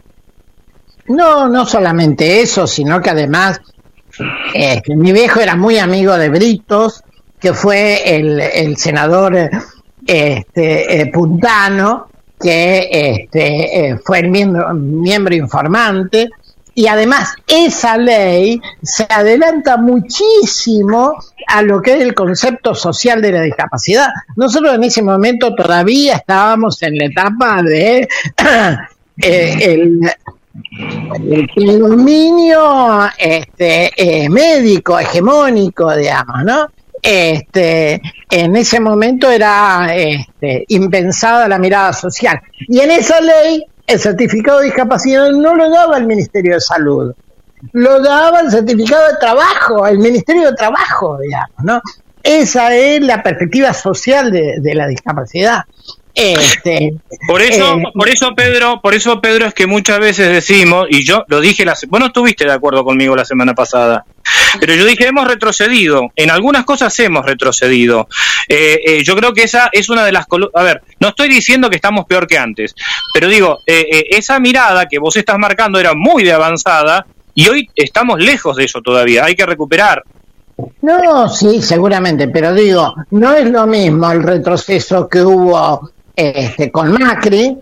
Speaker 8: No, no solamente eso, sino que además eh, mi viejo era muy amigo de Britos, que fue el, senador eh, este, eh, puntano, que este, fue el miembro, miembro informante, y además esa ley se adelanta muchísimo a lo que es el concepto social de la discapacidad. Nosotros en ese momento todavía estábamos en la etapa de el, el predominio este, eh, médico, hegemónico, digamos, ¿no? Este, en ese momento era este, impensada la mirada social. Y en esa ley, el certificado de discapacidad no lo daba el Ministerio de Salud, lo daba el certificado de trabajo, el Ministerio de Trabajo, digamos, ¿no? Esa es la perspectiva social de la discapacidad. Este,
Speaker 6: Por eso,
Speaker 8: eh,
Speaker 6: por eso Pedro, por eso Pedro es que muchas veces decimos, y yo lo dije la vos no estuviste de acuerdo conmigo la semana pasada, pero yo dije hemos retrocedido, en algunas cosas hemos retrocedido. Eh, eh, yo creo que esa es una de las a ver, no estoy diciendo que estamos peor que antes, pero digo, esa mirada que vos estás marcando era muy de avanzada y hoy estamos lejos de eso todavía, hay que recuperar.
Speaker 8: No, sí, seguramente, pero digo, no es lo mismo el retroceso que hubo este, con Macri,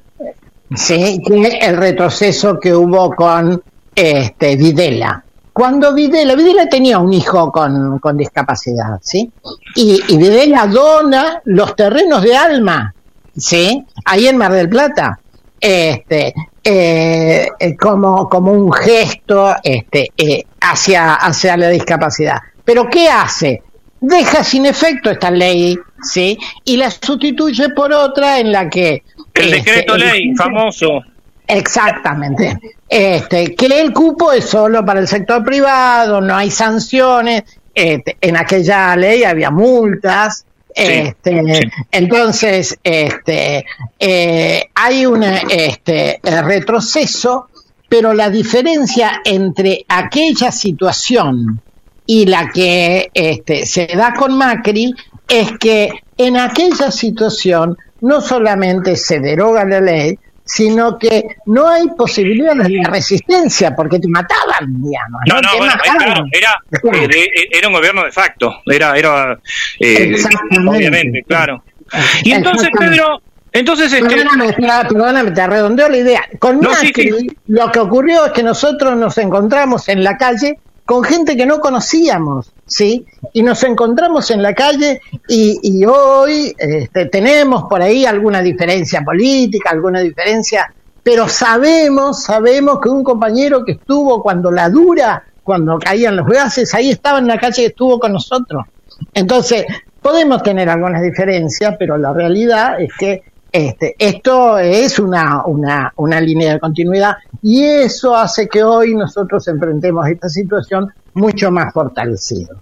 Speaker 8: sí, que el retroceso que hubo con este, Videla. Cuando Videla, Videla tenía un hijo con, con discapacidad, ¿sí? Y, Videla dona los terrenos de Alma, ¿sí? Ahí en Mar del Plata, este, eh, como, como un gesto este, eh, hacia, hacia la discapacidad. Pero ¿qué hace? Deja sin efecto esta ley, ¿sí? Y la sustituye por otra en la que...
Speaker 6: El
Speaker 8: este,
Speaker 6: decreto ley
Speaker 8: el-
Speaker 6: famoso.
Speaker 8: Exactamente. Este, que el cupo es solo para el sector privado, no hay sanciones. Este, en aquella ley había multas. Este,
Speaker 6: sí.
Speaker 8: Entonces, este, eh, hay un este, retroceso, pero la diferencia entre aquella situación y la que este, se da con Macri es que en aquella situación no solamente se deroga la ley, sino que no hay posibilidades de resistencia porque te mataban, digamos.
Speaker 6: No, no, bueno,
Speaker 8: mataban.
Speaker 6: era, eh, eh, era un gobierno de facto, era, era eh, obviamente, claro. Y entonces. Pedro, entonces, este,
Speaker 8: Perdóname, te redondeo la idea. Con
Speaker 6: No, sí,
Speaker 8: Macri,
Speaker 6: sí.
Speaker 8: lo que ocurrió es que nosotros nos encontramos en la calle con gente que no conocíamos, ¿sí? Y nos encontramos en la calle y, hoy este, tenemos por ahí alguna diferencia política, alguna diferencia, pero sabemos, sabemos que un compañero que estuvo cuando la dura, cuando caían los gases, ahí estaba en la calle y estuvo con nosotros. Entonces, podemos tener algunas diferencias, pero la realidad es que este, esto es una, una, una línea de continuidad y eso hace que hoy nosotros enfrentemos esta situación mucho más fortalecido.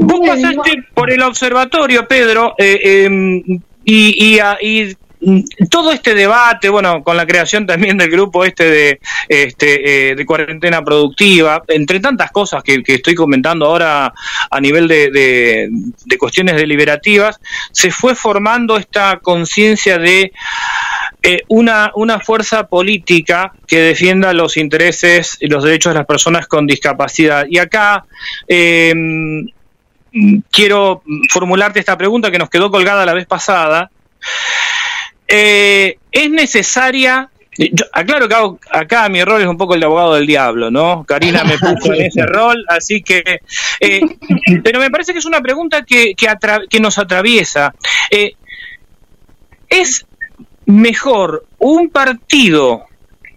Speaker 6: vos pasaste por el observatorio, Pedro, eh, eh, y, y, a- y, mm, todo este debate, bueno, con la creación también del grupo este de este eh, de cuarentena productiva, entre tantas cosas que, que estoy comentando ahora a nivel de, de- de cuestiones deliberativas, se fue formando esta conciencia de eh, una, una fuerza política que defienda los intereses y los derechos de las personas con discapacidad. Y acá eh, quiero formularte esta pregunta que nos quedó colgada la vez pasada. Eh, ¿Es necesaria yo aclaro que hago- acá mi rol es un poco el de abogado del diablo, ¿no? Karina me puso en ese rol, así que... pero me parece que es una pregunta que, que, atra- que nos atraviesa. ¿Es mejor un partido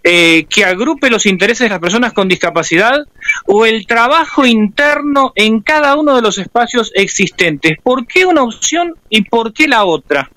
Speaker 6: eh, que agrupe los intereses de las personas con discapacidad o el trabajo interno en cada uno de los espacios existentes? ¿Por qué una opción y por qué la otra?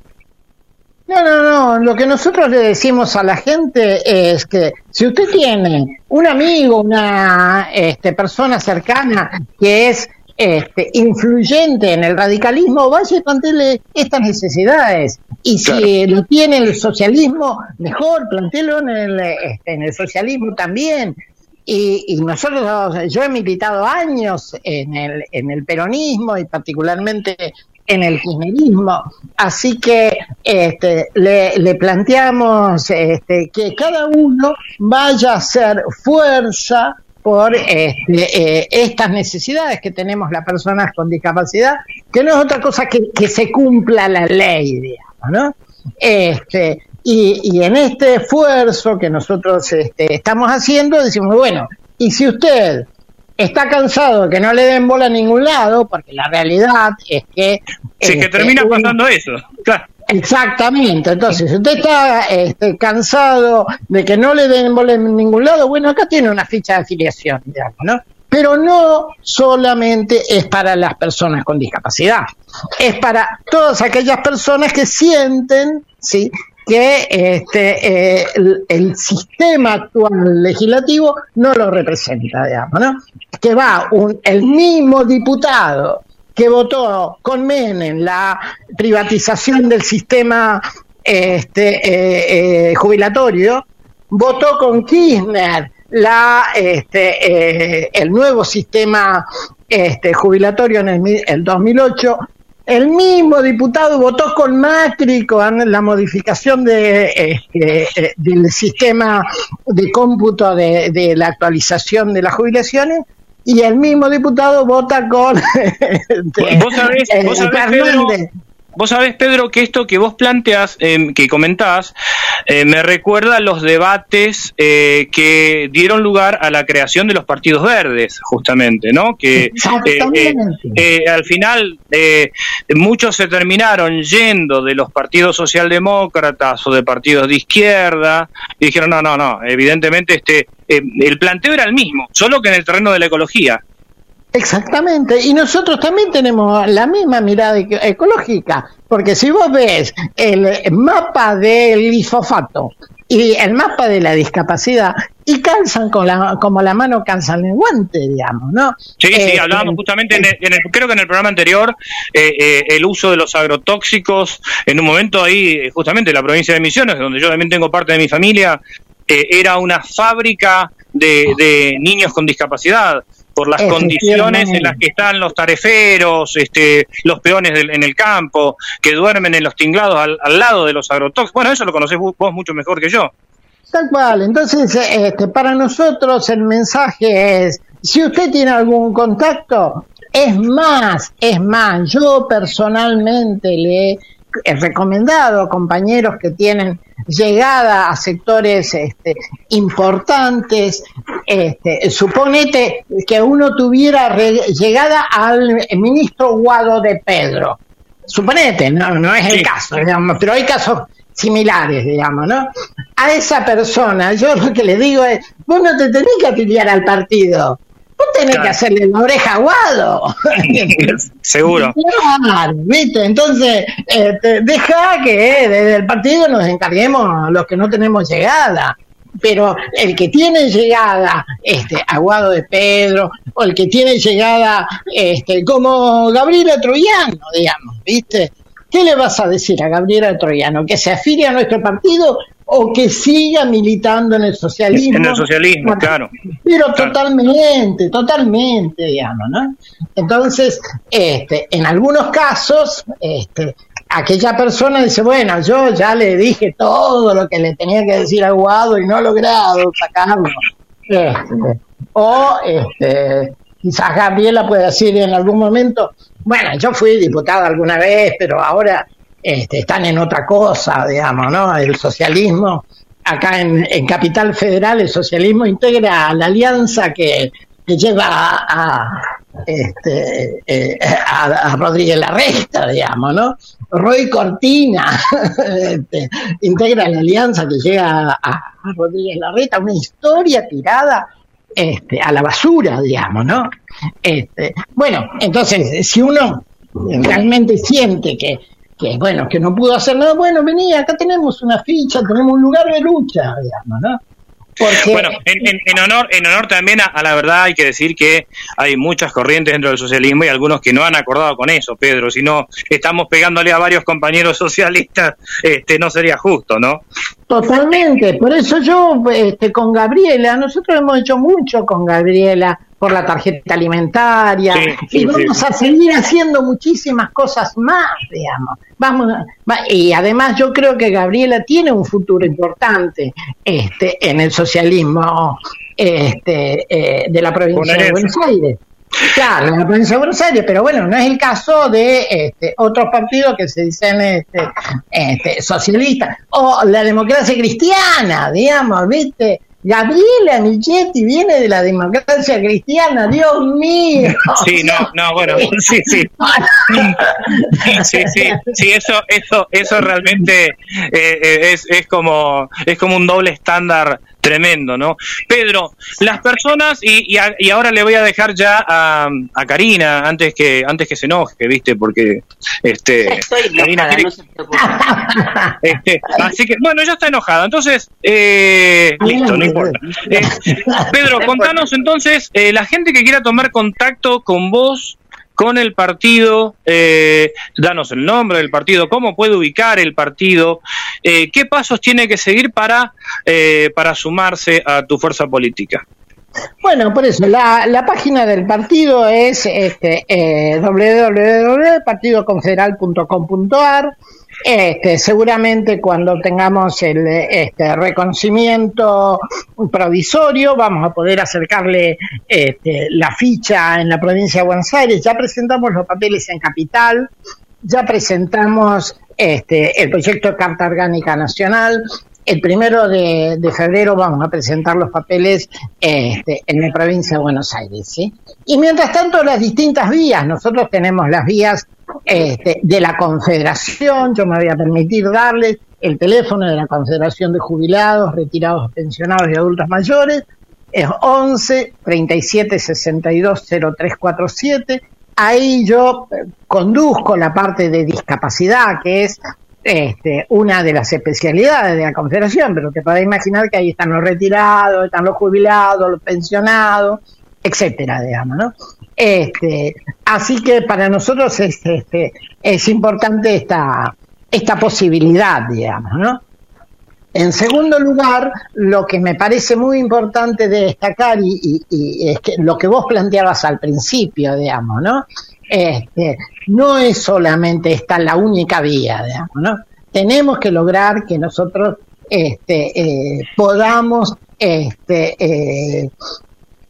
Speaker 8: No, no, no. Lo que nosotros le decimos a la gente es que si usted tiene un amigo, una este, persona cercana que es este, influyente en el radicalismo, vaya y plantele estas necesidades. Y si lo tiene el socialismo, mejor, plantelo en el, este, en el socialismo también. Y, y, nosotros, yo he militado años en el, en el peronismo y particularmente en el kirchnerismo. Así que este, le, le planteamos este, que cada uno vaya a hacer fuerza por este, eh, estas necesidades que tenemos las personas con discapacidad, que no es otra cosa que, que se cumpla la ley, digamos, ¿no? Este, y, y en este esfuerzo que nosotros este, estamos haciendo, decimos, bueno, y si usted está cansado de que no le den bola a ningún lado, porque la realidad es que...
Speaker 6: Sí, que
Speaker 8: este,
Speaker 6: termina
Speaker 8: un-
Speaker 6: pasando eso. Claro.
Speaker 8: Exactamente, entonces, si usted está este, cansado de que no le den bola en ningún lado, bueno, acá tiene una ficha de afiliación, digamos, ¿no? Pero no solamente es para las personas con discapacidad, es para todas aquellas personas que sienten, ¿sí? que este, eh, el, el sistema actual legislativo no lo representa, digamos, ¿no? Que va un, el mismo diputado que votó con Menem la privatización del sistema este, eh, eh, jubilatorio, votó con Kirchner este, eh, el nuevo sistema este, jubilatorio en el, el 2008. El mismo diputado votó con Macri con la modificación de, del sistema de cómputo de la actualización de las jubilaciones y el mismo diputado vota con este,
Speaker 6: Vos sabés, vos sabés, Pedro,
Speaker 8: Fernández.
Speaker 6: Vos sabés, Pedro, que esto que vos planteas, eh, que comentás, eh, me recuerda a los debates eh, que dieron lugar a la creación de los partidos verdes, justamente, ¿no? Que eh, eh, eh, al final eh, muchos se terminaron yendo de los partidos socialdemócratas o de partidos de izquierda y dijeron, no, no, no, evidentemente este el planteo era el mismo, solo que en el terreno de la ecología.
Speaker 8: Exactamente, y nosotros también tenemos la misma mirada eco- ecológica, porque si vos ves el mapa del glifosato y el mapa de la discapacidad, y calzan con la, como la mano calzan el guante, digamos, ¿no?
Speaker 6: Sí, sí,
Speaker 8: Eh,
Speaker 6: hablábamos justamente, en el- en el- creo que en el programa anterior, eh, eh, el uso de los agrotóxicos, en un momento ahí, eh, justamente en la provincia de Misiones, donde yo también tengo parte de mi familia, era una fábrica de, de niños con discapacidad por las condiciones en las que están los tareferos, este, los peones del- en el campo, que duermen en los tinglados al, al lado de los agrotóxicos. Bueno, eso lo conocés vos vos mucho mejor que yo.
Speaker 8: Tal cual. Entonces, este, para nosotros el mensaje es, si usted tiene algún contacto, es más, es más, yo personalmente le he recomendado a compañeros que tienen llegada a sectores este, importantes, este, suponete que uno tuviera llegada al ministro Guado de Pedro, suponete, no, no es el caso, digamos, pero hay casos similares, digamos, ¿no? A esa persona, yo lo que le digo es, vos no te tenés que afiliar al partido, vos tenés
Speaker 6: Claro.
Speaker 8: que hacerle la oreja a Guado.
Speaker 6: Seguro.
Speaker 8: Claro, ¿viste? Entonces, este, deja que eh, desde el partido nos encarguemos los que no tenemos llegada. Pero el que tiene llegada, este, Aguado de Pedro, o el que tiene llegada, este, como Gabriela Troyano, digamos, ¿viste? ¿Qué le vas a decir a Gabriela Troyano? ¿Que se afilie a nuestro partido o que siga militando en el socialismo?
Speaker 6: En el socialismo, claro.
Speaker 8: Pero totalmente, totalmente, digamos, ¿no? Entonces, este, en algunos casos, este, aquella persona dice, bueno, yo ya le dije todo lo que le tenía que decir a Guado y no he logrado sacarlo. Este, o este, quizás Gabriela puede decir en algún momento, bueno, yo fui diputada alguna vez, pero ahora este, están en otra cosa, digamos, ¿no? El socialismo, acá en, Capital Federal, el socialismo integra la alianza que, que lleva a, a, este, eh, a, a Rodríguez Larreta, digamos, ¿no? Roy Cortina este, integra la alianza que llega a, a Rodríguez Larreta, una historia tirada este, a la basura, digamos, ¿no? Este, bueno, entonces, si uno realmente siente que que bueno, que no pudo hacer nada, bueno, vení, acá tenemos una ficha, tenemos un lugar de lucha, digamos, ¿no?
Speaker 6: Bueno, en, honor, en honor también a, la verdad hay que decir que hay muchas corrientes dentro del socialismo y algunos que no han acordado con eso, Pedro. Si no estamos pegándole a varios compañeros socialistas, este, no sería justo, ¿no?
Speaker 8: Totalmente. Por eso yo, este, con Gabriela, nosotros hemos hecho mucho con Gabriela por la tarjeta alimentaria y vamos a seguir haciendo muchísimas cosas más, digamos. Vamos, y además yo creo que Gabriela tiene un futuro importante este, en el socialismo este, eh, de la provincia de Buenos Aires. Claro, en la provincia de Buenos Aires, pero bueno, no es el caso de este, otros partidos que se dicen este, este, socialistas o la democracia cristiana, digamos, ¿viste? Gabriela Michetti viene de la democracia cristiana, Dios mío.
Speaker 6: Sí, no, no, bueno, sí, sí. Sí, sí, sí, eso, eso, eso realmente eh, eh, es, es como, es como un doble estándar tremendo, ¿no? Pedro, las personas, y, y, ahora le voy a dejar ya a, a, Karina, antes que, antes que se enoje, ¿viste? Porque, este, Karina este, así que, bueno, ya está enojada, entonces, eh, listo, no importa. Eh, Pedro, contanos entonces, eh, la gente que quiera tomar contacto con vos, con el partido, eh, danos el nombre del partido, cómo puede ubicar el partido, eh, qué pasos tiene que seguir para, eh, para sumarse a tu fuerza política.
Speaker 8: Bueno, por eso, la, la página del partido es este, www.partidoconfederal.com.ar este, seguramente cuando tengamos el este, reconocimiento provisorio vamos a poder acercarle este, la ficha en la provincia de Buenos Aires. Ya presentamos los papeles en Capital, ya presentamos este, el proyecto de Carta Orgánica Nacional. El primero de, febrero vamos a presentar los papeles este, en la provincia de Buenos Aires. ¿sí? Y mientras tanto, las distintas vías. Nosotros tenemos las vías este, de la Confederación, yo me voy a permitir darles el teléfono de la Confederación de Jubilados, Retirados, Pensionados y Adultos Mayores, es 11 37 62 0347. Ahí yo eh, conduzco la parte de discapacidad, que es este, una de las especialidades de la Confederación, pero te podés imaginar que ahí están los retirados, están los jubilados, los pensionados, etcétera, digamos, ¿no? Este, así que para nosotros es, este, es importante esta, posibilidad, digamos, ¿no? En segundo lugar, lo que me parece muy importante de destacar y, es que lo que vos planteabas al principio, digamos, ¿no? Este, no es solamente esta la única vía, digamos, ¿no? Tenemos que lograr que nosotros este, eh, podamos este, eh,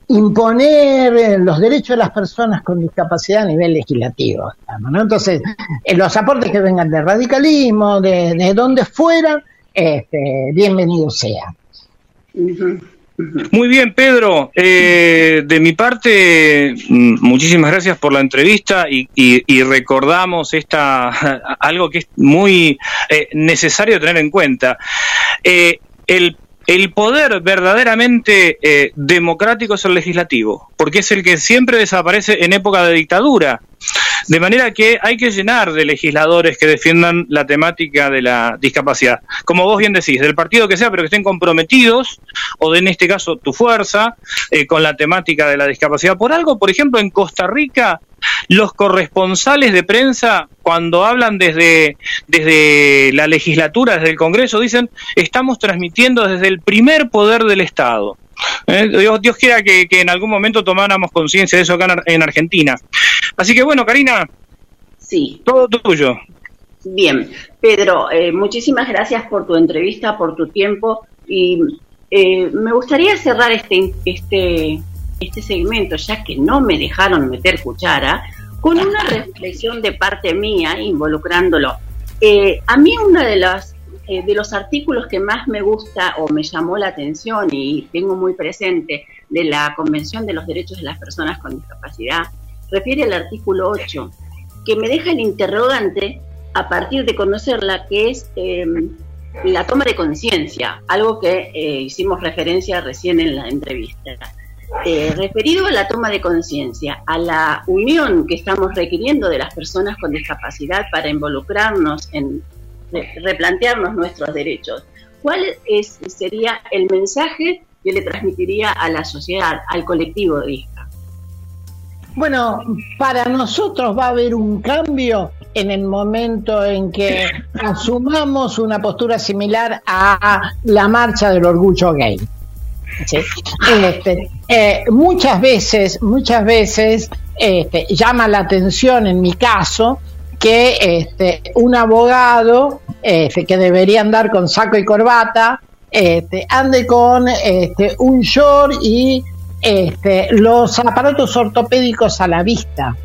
Speaker 8: imponer eh, los derechos de las personas con discapacidad a nivel legislativo. Entonces, eh, los aportes que vengan del radicalismo, de, de donde fuera, este, bienvenido sea.
Speaker 6: Muy bien, Pedro. Eh, de mi parte, mm, muchísimas gracias por la entrevista y, recordamos esta algo que es muy necesario tener en cuenta. el el poder verdaderamente eh, democrático es el legislativo, porque es el que siempre desaparece en época de dictadura. De manera que hay que llenar de legisladores que defiendan la temática de la discapacidad. Como vos bien decís, del partido que sea, pero que estén comprometidos, o de en este caso tu fuerza, eh, con la temática de la discapacidad. Por algo, por ejemplo, en Costa Rica los corresponsales de prensa, cuando hablan desde, desde la legislatura, desde el Congreso, dicen, estamos transmitiendo desde el primer poder del Estado. ¿Eh? Dios, quiera que, en algún momento tomáramos conciencia de eso acá en Argentina. Así que bueno, Karina.
Speaker 3: Sí.
Speaker 6: Todo tuyo.
Speaker 3: Bien, Pedro, eh, muchísimas gracias por tu entrevista, por tu tiempo y eh, me gustaría cerrar este, este este segmento, ya que no me dejaron meter cuchara, con una reflexión de parte mía involucrándolo. Eh, a mí uno de los, eh, de los artículos que más me gusta o me llamó la atención y tengo muy presente de la Convención de los Derechos de las Personas con Discapacidad refiere al artículo 8, que me deja el interrogante a partir de conocerla, que es em, la toma de conciencia, algo que eh, hicimos referencia recién en la entrevista. Eh, referido a la toma de conciencia, a la unión que estamos requiriendo de las personas con discapacidad para involucrarnos en replantearnos nuestros derechos, ¿cuál es, sería el mensaje que le transmitiría a la sociedad, al colectivo de ISCA?
Speaker 8: Bueno, para nosotros va a haber un cambio en el momento en que asumamos una postura similar a la marcha del orgullo gay. Este, eh, muchas veces, muchas veces este, llama la atención en mi caso que este, un abogado este, que debería andar con saco y corbata este, ande con este, un short y este, los aparatos ortopédicos a la vista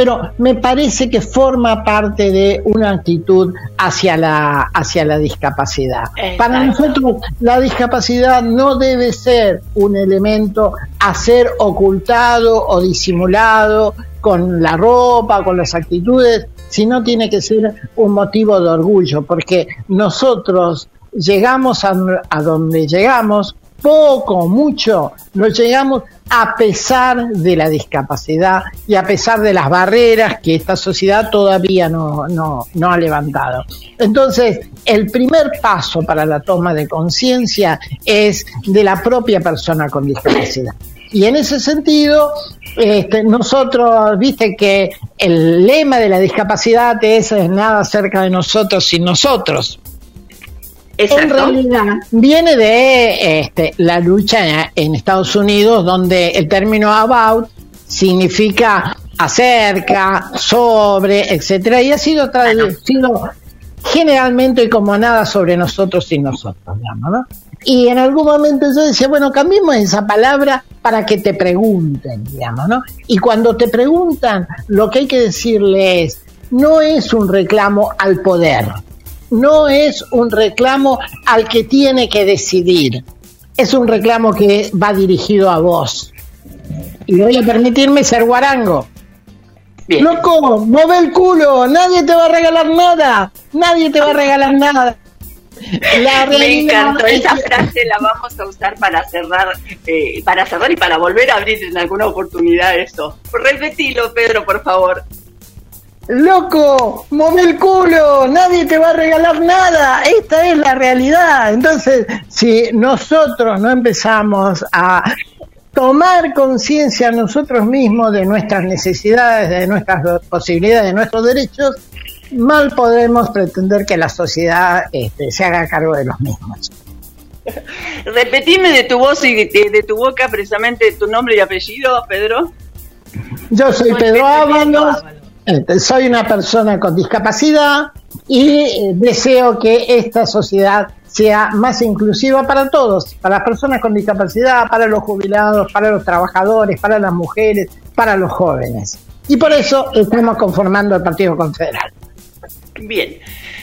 Speaker 8: pero me parece que forma parte de una actitud hacia la, hacia la discapacidad. Para nosotros la discapacidad no debe ser un elemento a ser ocultado o disimulado con la ropa, con las actitudes, sino tiene que ser un motivo de orgullo, porque nosotros llegamos a, a donde llegamos poco, mucho, lo llegamos a pesar de la discapacidad y a pesar de las barreras que esta sociedad todavía no, no, no ha levantado. Entonces, el primer paso para la toma de conciencia es de la propia persona con discapacidad. Y en ese sentido, este, nosotros, viste que el lema de la discapacidad es nada cerca de nosotros sin nosotros. En realidad viene de este, la lucha en Estados Unidos, donde el término about significa acerca, sobre, etcétera, y ha sido traducido generalmente como nada sobre nosotros y nosotros, digamos, ¿no? Y en algún momento yo decía, bueno, cambiemos esa palabra para que te pregunten, digamos, ¿no? Y cuando te preguntan, lo que hay que decirle es, no es un reclamo al poder, no es un reclamo al que tiene que decidir, es un reclamo que va dirigido a vos. Y voy a permitirme ser guarango. Loco, mueve el culo, nadie te va a regalar nada, nadie te va a regalar nada.
Speaker 3: Me encantó esa frase, la vamos a usar para cerrar, eh, para cerrar y para volver a abrir en alguna oportunidad eso. Repetilo, Pedro, por favor.
Speaker 8: Loco, mome el culo, nadie te va a regalar nada, esta es la realidad. Entonces, si nosotros no empezamos a tomar conciencia nosotros mismos de nuestras necesidades, de nuestras posibilidades, de nuestros derechos, mal podemos pretender que la sociedad este, se haga cargo de los mismos.
Speaker 3: Repetime de tu voz y de, tu boca precisamente tu nombre y apellido, Pedro.
Speaker 8: Yo soy Pedro Ábalos este, soy una persona con discapacidad y eh, deseo que esta sociedad sea más inclusiva para todos, para las personas con discapacidad, para los jubilados, para los trabajadores, para las mujeres, para los jóvenes. Y por eso estamos conformando el Partido Confederal.
Speaker 3: Bien.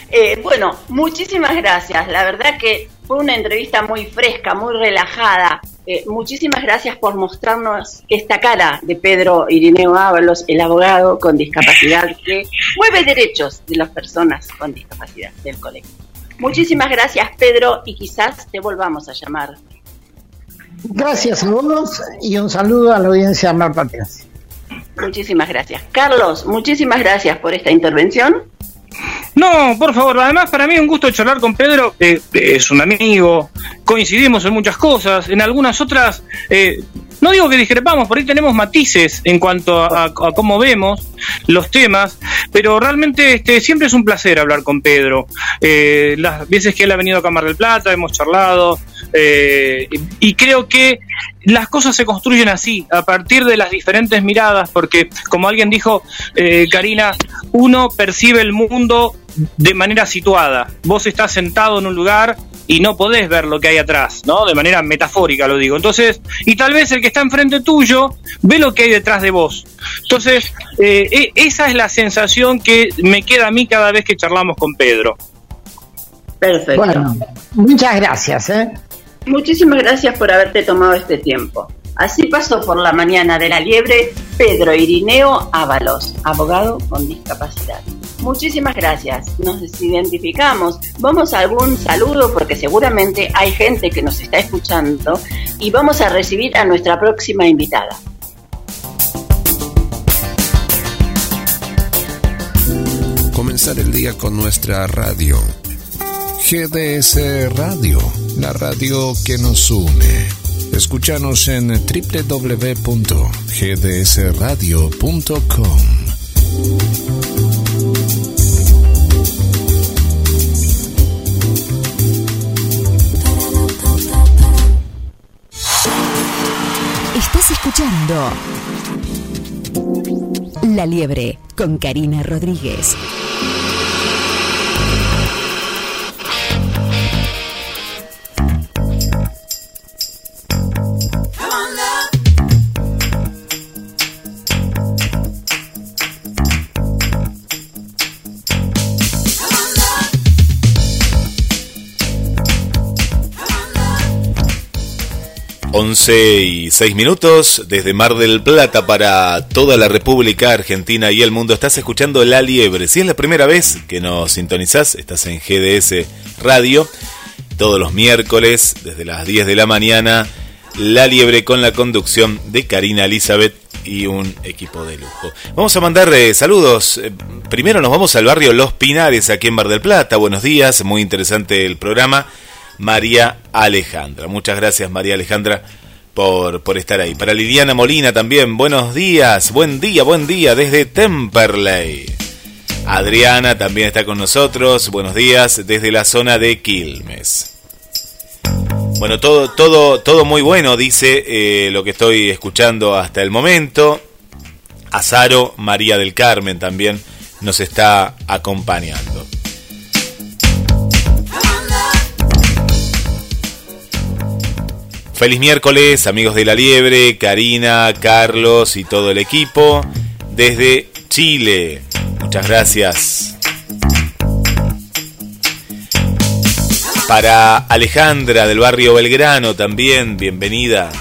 Speaker 3: Eh, bueno, muchísimas gracias. La verdad que fue una entrevista muy fresca, muy relajada. Eh, muchísimas gracias por mostrarnos esta cara de Pedro Irineo Ábalos, el abogado con discapacidad que mueve derechos de las personas con discapacidad del colectivo. Muchísimas gracias, Pedro, y quizás te volvamos a llamar.
Speaker 8: Gracias a vos y un saludo a la audiencia de Mar
Speaker 3: Muchísimas gracias. Carlos, muchísimas gracias por esta intervención.
Speaker 6: No, por favor, además para mí es un gusto charlar con Pedro, eh, es un amigo, coincidimos en muchas cosas, en algunas otras, eh, no digo que discrepamos, por ahí tenemos matices en cuanto a, cómo vemos los temas, pero realmente este, siempre es un placer hablar con Pedro. Eh, las veces que él ha venido a Cámara del Plata, hemos charlado, y creo que las cosas se construyen así, a partir de las diferentes miradas, porque como alguien dijo, Karina, uno percibe el mundo de manera situada. Vos estás sentado en un lugar y no podés ver lo que hay atrás, ¿no? De manera metafórica lo digo. Entonces, y tal vez el que está enfrente tuyo ve lo que hay detrás de vos. Entonces, eh, e, esa es la sensación que me queda a mí cada vez que charlamos con Pedro.
Speaker 8: Perfecto. Bueno, muchas gracias. ¿eh?
Speaker 3: Muchísimas gracias por haberte tomado este tiempo. Así pasó por la mañana de la liebre Pedro Irineo Ábalos, abogado con discapacidad. Muchísimas gracias. Nos identificamos. Vamos a algún saludo porque seguramente hay gente que nos está escuchando y vamos a recibir a nuestra próxima invitada.
Speaker 1: Comenzar el día con nuestra radio. GDS Radio, la radio que nos une. Escúchanos en www.gdsradio.com.
Speaker 4: Estás escuchando La Liebre con Karina Rodríguez.
Speaker 5: 11 y 6 minutos desde Mar del Plata para toda la República Argentina y el mundo. Estás escuchando La Liebre. Si es la primera vez que nos sintonizás, estás en GDS Radio. Todos los miércoles, desde las 10 de la mañana, La Liebre con la conducción de Karina Elizabeth y un equipo de lujo. Vamos a mandar eh, saludos. Eh, primero nos vamos al barrio Los Pinares, aquí en Mar del Plata. Buenos días, muy interesante el programa. María Alejandra. Muchas gracias María Alejandra por, por estar ahí. Para Liliana Molina también, buenos días, buen día, buen día desde Temperley. Adriana también está con nosotros, buenos días desde la zona de Quilmes. Bueno, todo, todo, todo muy bueno, dice eh, lo que estoy escuchando hasta el momento. Azaro María del Carmen también nos está acompañando. Feliz miércoles, amigos de la liebre, Karina, Carlos y todo el equipo desde Chile. Muchas gracias. Para Alejandra del barrio Belgrano también, bienvenida.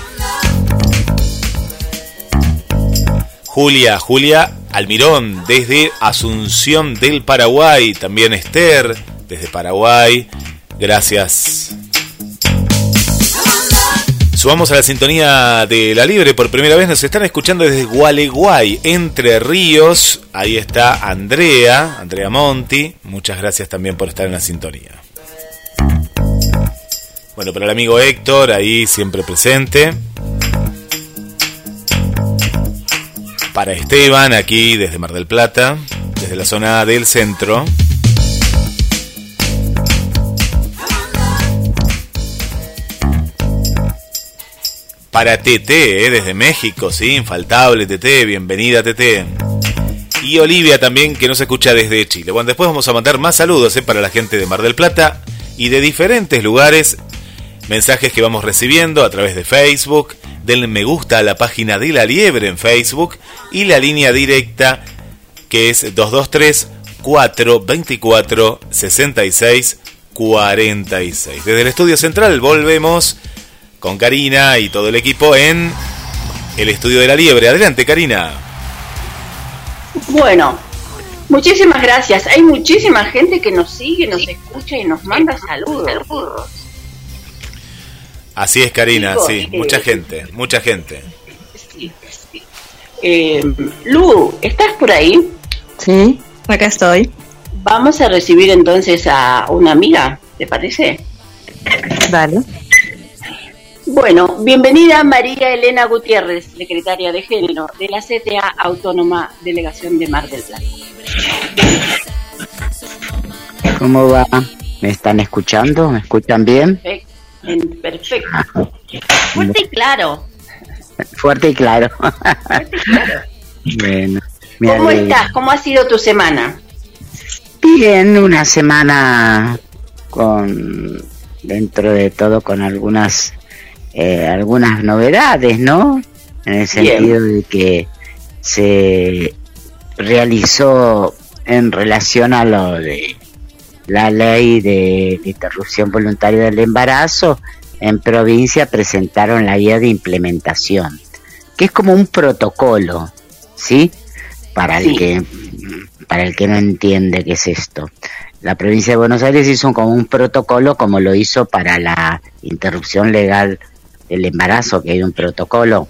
Speaker 5: Julia, Julia Almirón desde Asunción del Paraguay, también Esther desde Paraguay. Gracias Subamos a la sintonía de La Libre por primera vez. Nos están escuchando desde Gualeguay, Entre Ríos. Ahí está Andrea, Andrea Monti. Muchas gracias también por estar en la sintonía. Bueno, para el amigo Héctor, ahí siempre presente. Para Esteban, aquí desde Mar del Plata, desde la zona del centro. Para TT, eh, desde México, sí, infaltable TT, bienvenida TT. Y Olivia también, que nos escucha desde Chile. Bueno, después vamos a mandar más saludos eh, para la gente de Mar del Plata y de diferentes lugares. Mensajes que vamos recibiendo a través de Facebook, del me gusta a la página de La Liebre en Facebook y la línea directa que es 223 424 66 46. Desde el estudio central volvemos con Karina y todo el equipo en el estudio de la liebre. Adelante, Karina.
Speaker 3: Bueno, muchísimas gracias. Hay muchísima gente que nos sigue, nos escucha y nos manda saludos.
Speaker 5: Así es, Karina, sí, mucha gente, mucha gente.
Speaker 3: Eh, Lu, ¿estás por ahí?
Speaker 7: Sí, acá estoy.
Speaker 3: Vamos a recibir entonces a una amiga, ¿te parece?
Speaker 7: Vale.
Speaker 3: Bueno, bienvenida María Elena Gutiérrez, secretaria de Género de la CTA Autónoma Delegación de Mar del Plata.
Speaker 9: ¿Cómo va? ¿Me están escuchando? ¿Me escuchan bien?
Speaker 3: Perfecto. Fuerte y claro.
Speaker 9: Fuerte y claro. Fuerte y claro.
Speaker 3: Bueno. ¿Cómo estás? ¿Cómo ha sido tu semana?
Speaker 9: Bien, una semana con dentro de todo con algunas eh, algunas novedades, ¿no? En el sentido de que se realizó en relación a lo de la ley de, interrupción voluntaria del embarazo, en provincia presentaron la guía de implementación, que es como un protocolo, ¿sí? para el que para el que no entiende qué es esto. La provincia de Buenos Aires hizo como un protocolo como lo hizo para la interrupción legal del embarazo, que hay un protocolo.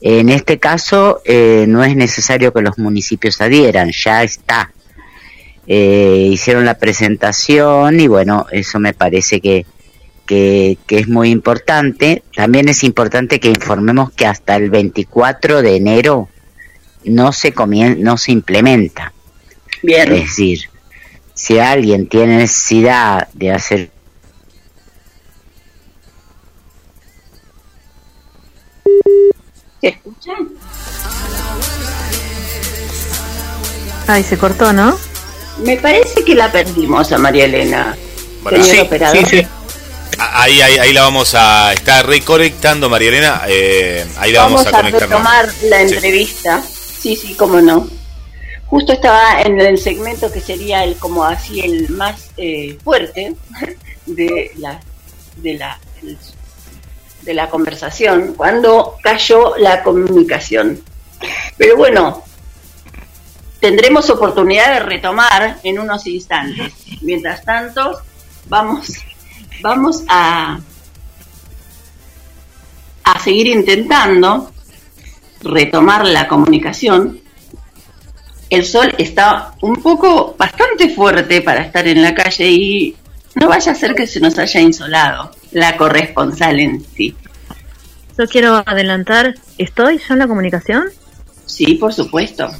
Speaker 9: En este caso eh, no es necesario que los municipios adhieran, ya está. Eh, hicieron la presentación y bueno, eso me parece que, que, que, es muy importante. También es importante que informemos que hasta el 24 de enero no se, no se implementa.
Speaker 3: Bien.
Speaker 9: Es decir, si alguien tiene necesidad de hacer
Speaker 7: Ay, se cortó, ¿no?
Speaker 3: Me parece que la perdimos a María Elena.
Speaker 5: Bueno, sí.
Speaker 6: Sí, sí.
Speaker 5: Ahí, ahí, ahí la vamos a estar reconectando, María Elena. eh, ahí la
Speaker 3: Vamos
Speaker 5: vamos, a
Speaker 3: a
Speaker 5: conectar.
Speaker 3: retomar la
Speaker 5: Sí.
Speaker 3: entrevista. Sí, sí, cómo no. Justo estaba en el segmento que sería el como así el más eh, fuerte de la de la el- de la conversación cuando cayó la comunicación. Pero bueno, tendremos oportunidad de retomar en unos instantes. Mientras tanto, vamos vamos a a seguir intentando retomar la comunicación. El sol está un poco bastante fuerte para estar en la calle y no vaya a ser que se nos haya insolado la corresponsal en sí.
Speaker 7: Yo quiero adelantar, ¿estoy yo en la comunicación?
Speaker 3: Sí, por supuesto.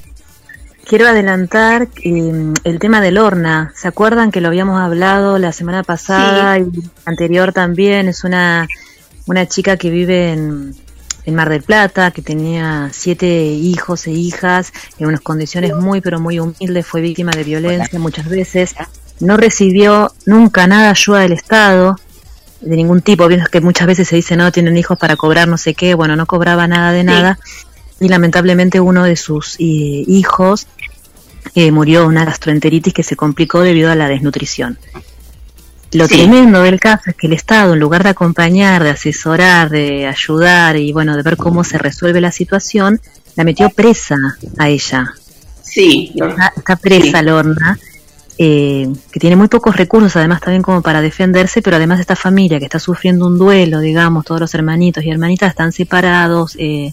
Speaker 7: Quiero adelantar eh, el tema del Horna. ¿Se acuerdan que lo habíamos hablado la semana pasada y anterior también? Es una, una chica que vive en, en Mar del Plata, que tenía siete hijos e hijas en unas condiciones muy, pero muy humildes, fue víctima de violencia muchas veces, no recibió nunca nada ayuda del Estado, de ningún tipo, Vieron que muchas veces se dice, no, tienen hijos para cobrar no sé qué, bueno, no cobraba nada de nada, y lamentablemente uno de sus eh, hijos eh, murió una gastroenteritis que se complicó debido a la desnutrición. Lo
Speaker 3: Sí.
Speaker 7: tremendo del caso es que el Estado, en lugar de acompañar, de asesorar, de ayudar y bueno, de ver cómo se resuelve la situación, la metió presa a ella.
Speaker 3: Sí,
Speaker 7: Está, está presa
Speaker 3: Sí.
Speaker 7: Lorna, eh, que tiene muy pocos recursos, además también como para defenderse, pero además esta familia que está sufriendo un duelo, digamos, todos los hermanitos y hermanitas están separados, eh,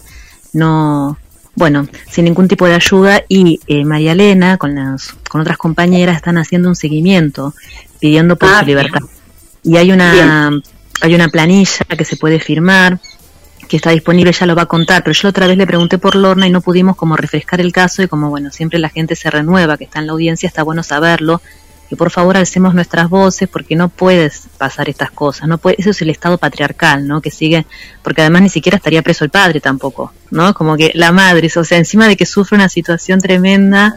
Speaker 7: no, bueno, sin ningún tipo de ayuda y eh, María Elena con las, con otras compañeras están haciendo un seguimiento pidiendo por
Speaker 3: Ah,
Speaker 7: su
Speaker 3: bien.
Speaker 7: libertad. Y hay una, hay una planilla que se puede firmar que está disponible, ya lo va a contar, pero yo otra vez le pregunté por Lorna y no pudimos como refrescar el caso y como bueno, siempre la gente se renueva, que está en la audiencia, está bueno saberlo, que por favor alcemos nuestras voces porque no puedes pasar estas cosas, no puede, eso es el estado patriarcal, ¿no? Que sigue, porque además ni siquiera estaría preso el padre tampoco, ¿no? Como que la madre, o sea, encima de que sufre una situación tremenda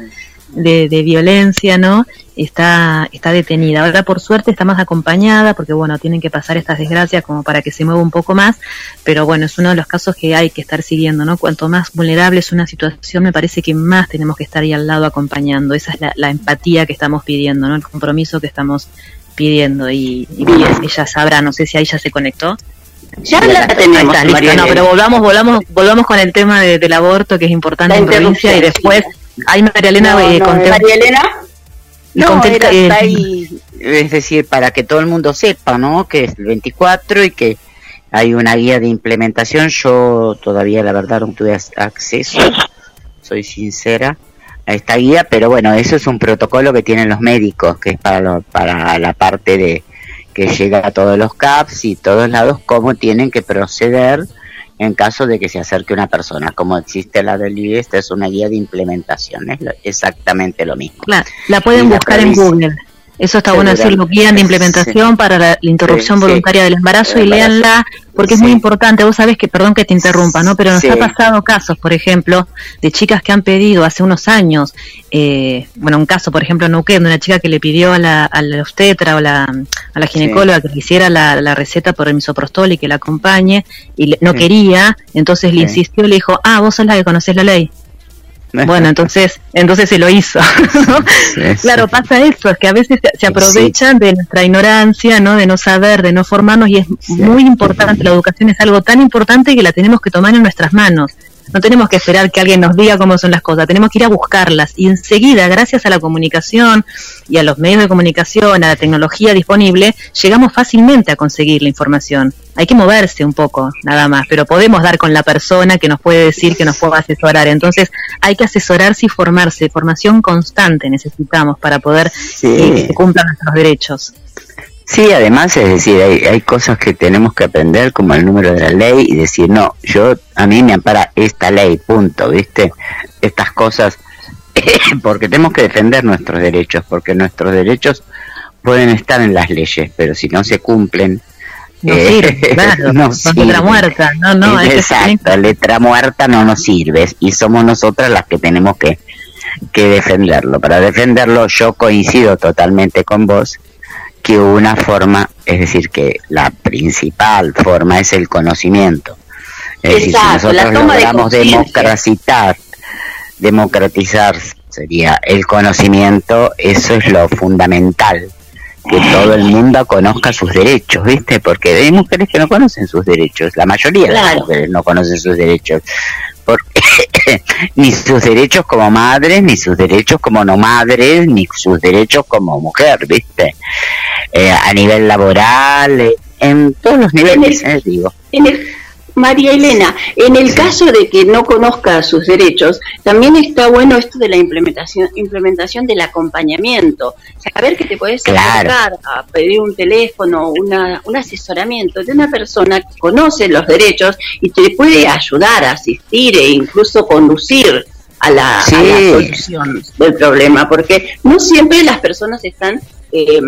Speaker 7: de, de violencia, ¿no? Está, está detenida. Ahora por suerte está más acompañada porque bueno, tienen que pasar estas desgracias como para que se mueva un poco más, pero bueno, es uno de los casos que hay que estar siguiendo, ¿no? Cuanto más vulnerable es una situación, me parece que más tenemos que estar ahí al lado acompañando. Esa es la, la empatía que estamos pidiendo, ¿no? El compromiso que estamos pidiendo y, y ella sabrá, no sé si ahí ya se conectó.
Speaker 3: ya la tenemos,
Speaker 7: está, listo. No, pero volvamos, volvamos, volvamos con el tema de- del aborto que es importante
Speaker 3: La
Speaker 7: en provincia y después, ahí María Elena
Speaker 3: No,
Speaker 7: eh,
Speaker 3: no,
Speaker 7: conté-
Speaker 3: María Elena,
Speaker 9: No,
Speaker 7: conté el
Speaker 9: era
Speaker 7: ca- eh,
Speaker 9: hasta ahí, es decir, para que todo el mundo sepa, ¿no? Que es el 24 y que hay una guía de implementación. Yo todavía, la verdad, no tuve ac- acceso, soy sincera, a esta guía, pero bueno, eso es un protocolo que tienen los médicos, que es para, lo- para la parte de que llega a todos los CAPS y todos lados, cómo tienen que proceder en caso de que se acerque una persona. Como existe la del IE, esta es una guía de implementación, es exactamente lo mismo.
Speaker 7: La, la pueden
Speaker 9: Y la
Speaker 7: buscar en. Google. Eso está bueno decirlo, guían de implementación
Speaker 9: Sí.
Speaker 7: para la, la interrupción
Speaker 9: Sí, sí.
Speaker 7: voluntaria del embarazo y léanla porque es muy importante. Vos sabés que, perdón que te interrumpa, ¿no? Pero nos ha pasado casos, por ejemplo, de chicas que han pedido hace unos años, eh, bueno, un caso, por ejemplo, en Neuquén, de una chica que le pidió a la, a la obstetra o la, a la ginecóloga que le hiciera la, la receta por el misoprostol y que la acompañe y le- no quería, entonces le insistió le dijo, ah, vos sos la que conocés la ley. Bueno, entonces, entonces se lo hizo.
Speaker 9: Sí, sí.
Speaker 7: Claro, pasa eso, es que a veces se, se aprovechan de nuestra ignorancia, ¿no? De no saber, de no formarnos y es muy importante, la educación es algo tan importante que la tenemos que tomar en nuestras manos. No tenemos que esperar que alguien nos diga cómo son las cosas, tenemos que ir a buscarlas y enseguida, gracias a la comunicación y a los medios de comunicación, a la tecnología disponible, llegamos fácilmente a conseguir la información. Hay que moverse un poco, nada más, pero podemos dar con la persona que nos puede decir, que nos pueda asesorar. Entonces hay que asesorarse y formarse, formación constante necesitamos para poder que se cumplan nuestros derechos.
Speaker 9: Sí, además, es decir, hay, hay cosas que tenemos que aprender, como el número de la ley, y decir, no, yo, a mí me ampara esta ley, punto, ¿viste? Estas cosas, porque tenemos que defender nuestros derechos, porque nuestros derechos pueden estar en las leyes, pero si no se cumplen,
Speaker 7: no sirve, claro, no letra muerta, no, no.
Speaker 9: Exacto, letra muerta no nos sirve y somos nosotras las que tenemos que, que defenderlo. Para defenderlo yo coincido totalmente con vos que una forma, es decir, que la principal forma es el conocimiento. Es decir, si nosotros logramos democratizar, democratizar sería el conocimiento, eso es lo fundamental que todo el mundo conozca sus derechos, ¿viste? Porque hay mujeres que no conocen sus derechos, la mayoría de las mujeres no conocen sus derechos, porque ni sus derechos como madres, ni sus derechos como no madres, ni sus derechos como mujer, ¿viste? Eh, a nivel laboral, en todos los niveles, eh, digo.
Speaker 3: María Elena, en el caso de que no conozca sus derechos, también está bueno esto de la implementación, implementación del acompañamiento. Saber que te puedes acercar a pedir un teléfono, una, un asesoramiento de una persona que conoce los derechos y te puede ayudar a asistir e incluso conducir a la, a la solución del problema, porque no siempre las personas están eh,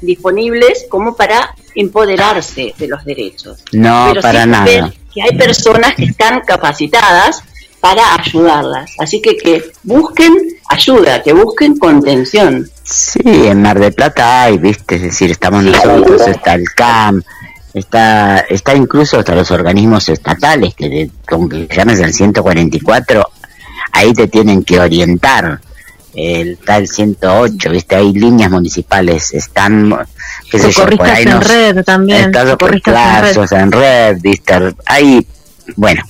Speaker 3: disponibles como para empoderarse de los derechos.
Speaker 9: No, para nada.
Speaker 3: que hay personas que están capacitadas para ayudarlas. Así que que busquen ayuda, que busquen contención.
Speaker 9: Sí, en Mar de Plata hay, viste, es decir, estamos nosotros, está el CAM, está está incluso hasta los organismos estatales, que de, como que llames el 144, ahí te tienen que orientar el tal 108, ¿viste? Hay líneas municipales, están,
Speaker 7: qué sé yo, por ahí en red también.
Speaker 9: Socorristas en red. en ¿viste? Hay bueno.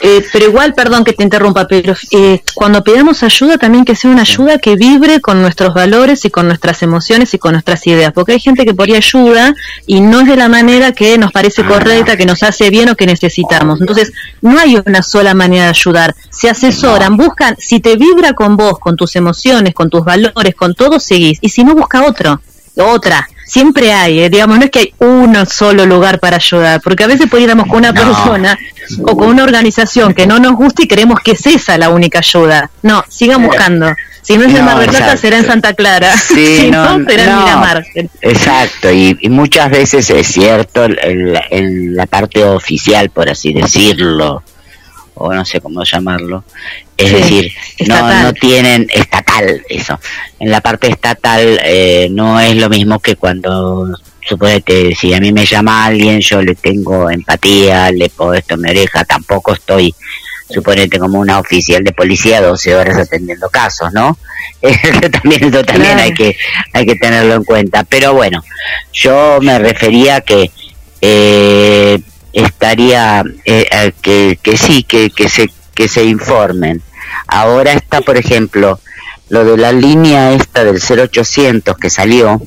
Speaker 7: Eh, pero igual, perdón que te interrumpa, pero eh, cuando pidamos ayuda también que sea una ayuda que vibre con nuestros valores y con nuestras emociones y con nuestras ideas, porque hay gente que por ahí ayuda y no es de la manera que nos parece ah. correcta, que nos hace bien o que necesitamos. Entonces, no hay una sola manera de ayudar. Se asesoran, buscan, si te vibra con vos, con tus emociones, con tus valores, con todo, seguís. Y si no, busca otro, otra siempre hay, eh, digamos, no es que hay uno solo lugar para ayudar, porque a veces podríamos con una persona o con una organización que no nos gusta y creemos que es esa la única ayuda. No, sigan buscando. Si no es en Mar del Plata, será en Santa Clara. si no, será en Miramar.
Speaker 9: Exacto, y, muchas veces es cierto, en la parte oficial, por así decirlo, o no sé cómo llamarlo, es decir, no, no tienen estatal eso. En la parte estatal eh, no es lo mismo que cuando, suponete, si a mí me llama alguien, yo le tengo empatía, le puedo esto en mi oreja, tampoco estoy, suponete, como una oficial de policía 12 horas atendiendo casos, ¿no? también eso también hay que hay que tenerlo en cuenta. Pero bueno, yo me refería a que eh, estaría eh, que, que sí, que, que, se, que se informen. Ahora está, por ejemplo, lo de la línea esta del 0800 que salió,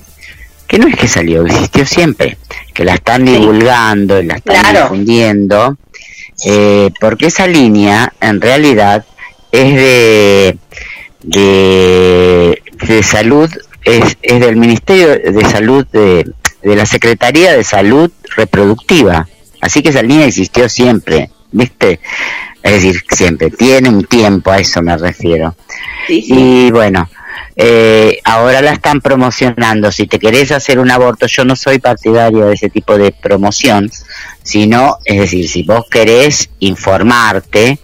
Speaker 9: que no es que salió, existió siempre, que la están divulgando, la están difundiendo, eh, porque esa línea en realidad es de, de, de salud, es, es del Ministerio de Salud de, de la Secretaría de Salud Reproductiva Así que esa línea existió siempre, ¿viste? Es decir, siempre, tiene un tiempo, a eso me refiero. Y bueno, eh, ahora la están promocionando. Si te querés hacer un aborto, yo no soy partidario de ese tipo de promoción, sino, es decir, si vos querés informarte,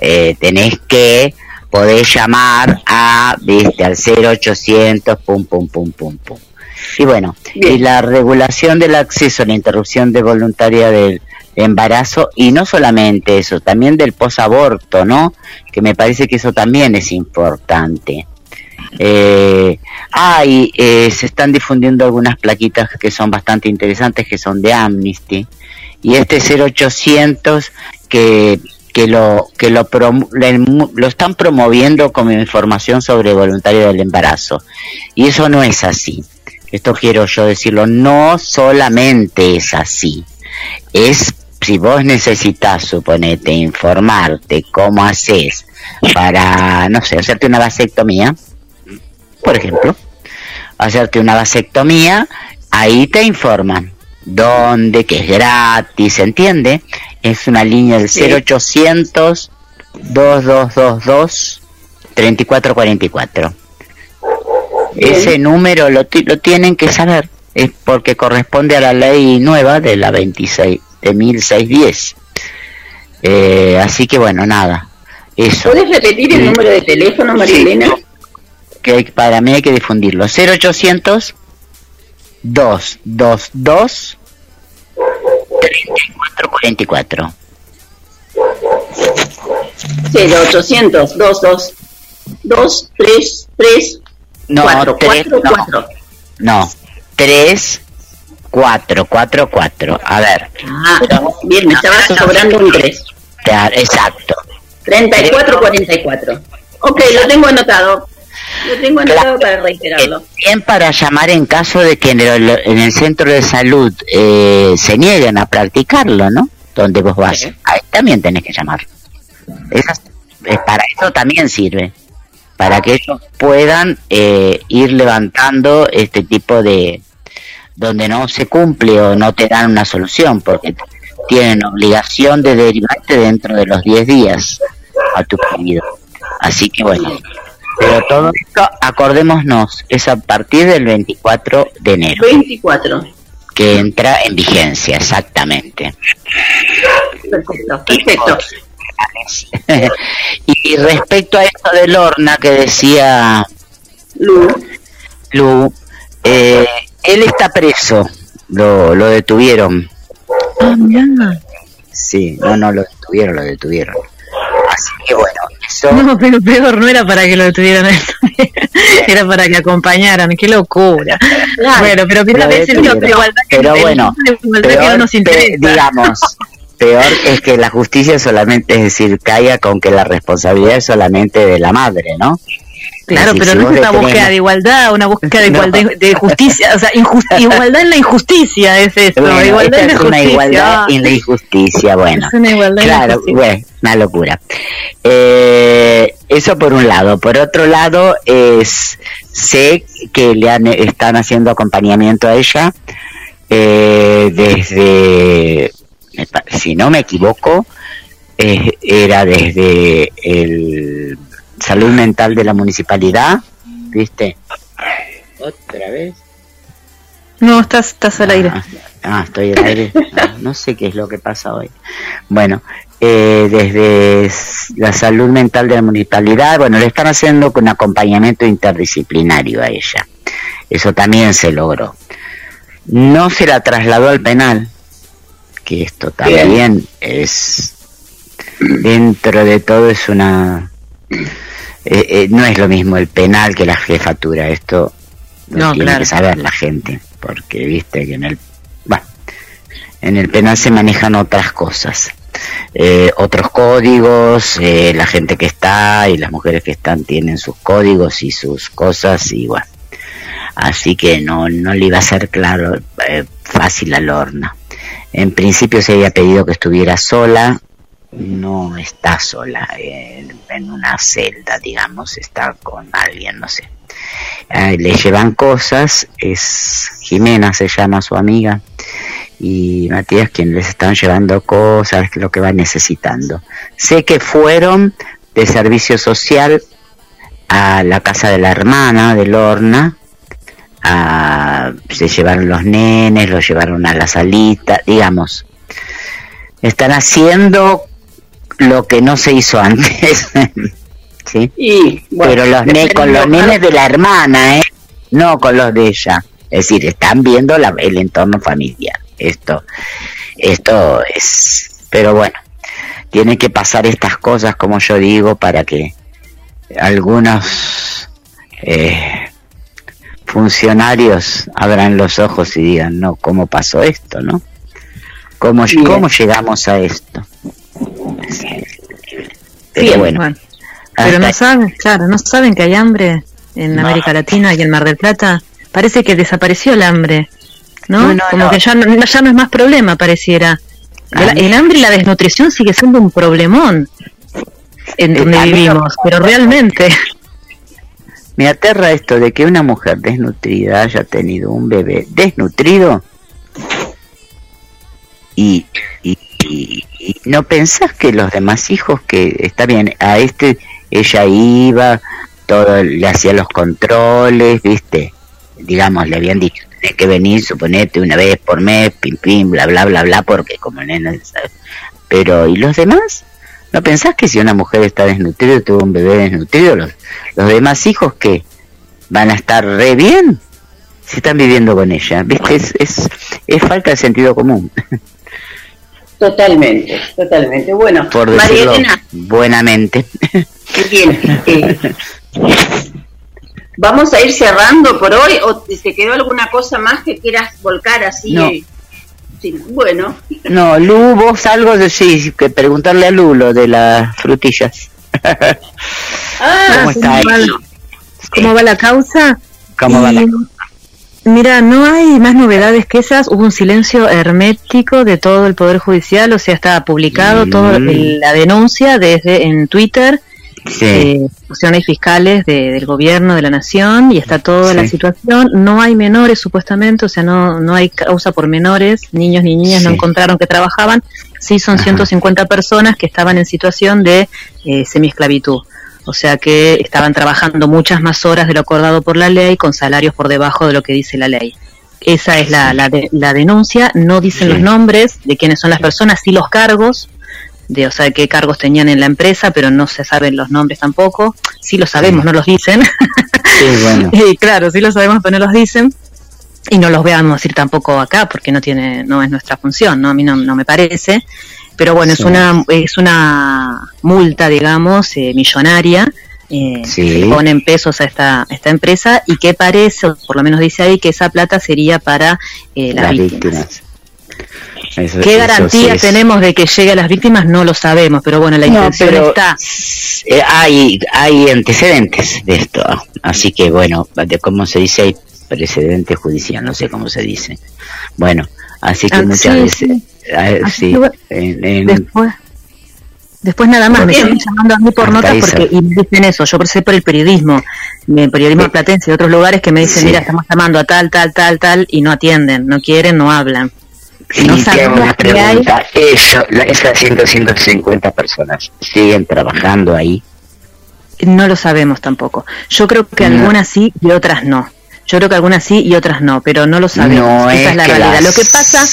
Speaker 9: eh, tenés que poder llamar a, viste, al 0800, pum, pum, pum, pum, pum. Y bueno, y la regulación del acceso a la interrupción de voluntaria del embarazo y no solamente eso, también del posaborto, ¿no? Que me parece que eso también es importante. Eh, ah, y eh, se están difundiendo algunas plaquitas que son bastante interesantes, que son de Amnesty. Y este 0800 que que lo que lo, lo están promoviendo como información sobre voluntarios del embarazo y eso no es así esto quiero yo decirlo no solamente es así es si vos necesitas suponete informarte cómo haces para no sé hacerte una vasectomía por ejemplo hacerte una vasectomía ahí te informan dónde, que es gratis, ¿entiende? Es una línea del 0800 2222 3444. Ese número lo, lo tienen que saber, es porque corresponde a la ley nueva de la 26 de 1610. Eh, así que bueno, nada. Eso.
Speaker 3: ¿Puedes repetir el número de teléfono, Marilena?
Speaker 9: que para mí hay que difundirlo. 0800 222 3444.
Speaker 3: 0800 22 233
Speaker 9: no, 4, 4, 4. No, 3 4 4 4. A ver.
Speaker 3: Ah, bien, me estaba sobrando un 3.
Speaker 9: Exacto.
Speaker 3: 34 44. Ok, lo tengo anotado. Lo tengo anotado para reiterarlo.
Speaker 9: Bien para llamar en caso de que en el, centro de salud eh, se nieguen a practicarlo, ¿no? Donde vos vas. Ahí también tenés que llamar. para eso también sirve. Para que ellos puedan eh, ir levantando este tipo de... donde no se cumple o no te dan una solución, porque tienen obligación de derivarte dentro de los 10 días a tu pedido. Así que bueno, pero todo esto, acordémonos, es a partir del 24 de enero.
Speaker 3: 24.
Speaker 9: Que entra en vigencia, exactamente.
Speaker 3: Perfecto, perfecto.
Speaker 9: y respecto a esto de Lorna que decía
Speaker 3: Lu,
Speaker 9: Lu eh, él está preso, lo, lo detuvieron.
Speaker 7: Ah,
Speaker 9: Sí, no, no, lo detuvieron, lo detuvieron. Así que bueno,
Speaker 7: no, pero peor no era para que lo detuvieran era para que acompañaran, qué locura. Bueno, pero
Speaker 9: pero, pero bueno, peor, digamos, peor es que la justicia solamente, es decir, caiga con que la responsabilidad es solamente de la madre, ¿no?
Speaker 7: Claro, pero no es una búsqueda de igualdad, una búsqueda de igualdad de justicia, o sea, igualdad en la injusticia es eso, igualdad en la
Speaker 9: es una igualdad en la injusticia, bueno. Es una igualdad claro, bueno, una locura. Eh, eso por un lado. Por otro lado, es sé que le han, están haciendo acompañamiento a ella eh, desde, si no me equivoco, eh, era desde el salud mental de la municipalidad, ¿viste? Otra vez.
Speaker 7: No, estás, estás al aire.
Speaker 9: Ah, ah estoy al aire. No, sé qué es lo que pasa hoy. Bueno, eh, desde la salud mental de la municipalidad, bueno, le están haciendo con acompañamiento interdisciplinario a ella. Eso también se logró. No se la trasladó al penal, que esto también es, dentro de todo es una eh, eh, no es lo mismo el penal que la jefatura, esto no, tiene que saber la gente, porque viste que en el, bueno, en el penal se manejan otras cosas, eh, otros códigos, la gente que está y las mujeres que están tienen sus códigos y sus cosas y bueno, así que no, no le iba a ser claro, fácil a Lorna. En principio se había pedido que estuviera sola, no está sola en, una celda, digamos, está con alguien, no sé. le llevan cosas, es Jimena se llama su amiga, y Matías quien les están llevando cosas, lo que van necesitando. Sé que fueron de servicio social a la casa de la hermana de Lorna, se llevaron los nenes, los llevaron a la salita, digamos. Están haciendo lo que no se hizo antes. ¿Sí? Y, Pero los con los nenes de la hermana, ¿eh? No con los de ella. Es decir, están viendo la, el entorno familiar. Esto, esto es. Pero bueno, tiene que pasar estas cosas, como yo digo, para que algunos eh, funcionarios abran los ojos y digan, no, ¿cómo pasó esto, no? ¿Cómo, ¿cómo llegamos a esto? Pero bueno.
Speaker 7: Pero no saben, claro, no saben que hay hambre en América Latina y en Mar del Plata. Parece que desapareció el hambre, ¿no? Como que ya no, ya no es más problema, pareciera. El, el, hambre y la desnutrición sigue siendo un problemón en donde vivimos, pero realmente.
Speaker 9: Me aterra esto de que una mujer desnutrida haya tenido un bebé desnutrido y, y, no pensás que los demás hijos que está bien a este ella iba todo le hacía los controles viste digamos le habían dicho tenés que venir suponete una vez por mes pim pim bla bla bla bla porque como nena pero y los demás ¿No pensás que si una mujer está desnutrida, tuvo un bebé desnutrido, los, los demás hijos que van a estar re bien si están viviendo con ella? ¿Viste? Es, es, es falta de sentido común.
Speaker 3: Totalmente, totalmente. Bueno,
Speaker 9: Por decirlo buenamente.
Speaker 3: Bien. Eh, ¿Vamos a ir cerrando por hoy o te quedó alguna cosa más que quieras volcar así?
Speaker 9: No.
Speaker 3: Bueno.
Speaker 9: No, Lu, vos algo de sí, que preguntarle a Lu lo de las frutillas.
Speaker 7: Ah, ¿Cómo está ahí? ¿Cómo va la causa?
Speaker 9: ¿Cómo va la
Speaker 7: Mira, no hay más novedades que esas. Hubo un silencio hermético de todo el Poder Judicial, o sea, está publicado
Speaker 9: Mm.
Speaker 7: toda la denuncia desde en Twitter,
Speaker 9: Sí.
Speaker 7: eh, funciones fiscales de- del gobierno de la nación y está toda la situación. No hay menores supuestamente, o sea, no, no hay causa por menores, niños ni niñas no encontraron que trabajaban. Sí son
Speaker 9: Ajá.
Speaker 7: 150 personas que estaban en situación de eh, semiesclavitud. O sea que estaban trabajando muchas más horas de lo acordado por la ley con salarios por debajo de lo que dice la ley. Esa es la, la, de- la denuncia. No dicen los nombres de quiénes son las personas, sí los cargos, de o sea qué cargos tenían en la empresa, pero no se saben los nombres tampoco. Sí los sabemos,
Speaker 9: Sí.
Speaker 7: no los dicen.
Speaker 9: Sí, bueno.
Speaker 7: y claro, sí los sabemos, pero no los dicen. Y no los veamos decir tampoco acá, porque no tiene, no es nuestra función, ¿no? A mí no, no me parece. Pero bueno,
Speaker 9: Sí.
Speaker 7: es una, es una multa, digamos, eh, millonaria. Eh,
Speaker 9: Sí.
Speaker 7: que se pone en pesos a esta, a esta empresa y que parece, o por lo menos dice ahí, que esa plata sería para eh, las,
Speaker 9: las
Speaker 7: víctimas.
Speaker 9: víctimas. Eso-
Speaker 7: ¿Qué
Speaker 9: eso
Speaker 7: garantía
Speaker 9: sí
Speaker 7: tenemos de que llegue a las víctimas? No lo sabemos, pero bueno, la
Speaker 9: No,
Speaker 7: intención
Speaker 9: pero
Speaker 7: está.
Speaker 9: eh, hay, hay antecedentes de esto, así que bueno, de cómo se dice, hay precedente judicial, no sé cómo se dice. Bueno, así que
Speaker 7: Ah,
Speaker 9: muchas
Speaker 7: sí,
Speaker 9: veces,
Speaker 7: sí. Así
Speaker 9: sí,
Speaker 7: que bueno,
Speaker 9: en- en-
Speaker 7: Después, después nada más, me siguen llamando a mí por notas porque y me dicen eso, yo sé por el periodismo, el periodismo
Speaker 9: Sí.
Speaker 7: platense y otros lugares que me dicen,
Speaker 9: Sí.
Speaker 7: mira, estamos llamando a tal, tal, tal, tal, y no atienden, no quieren, no hablan.
Speaker 9: Sí,
Speaker 7: no sabemos
Speaker 9: una
Speaker 7: qué hay.
Speaker 9: pregunta, eso, esas 100, 150 personas siguen trabajando ahí,
Speaker 7: No lo sabemos tampoco. Yo creo que
Speaker 9: No.
Speaker 7: algunas sí y otras no. Yo creo que algunas sí y otras no, pero no lo sabemos.
Speaker 9: no
Speaker 7: Esa
Speaker 9: es,
Speaker 7: es la realidad.
Speaker 9: las-
Speaker 7: Lo que pasa,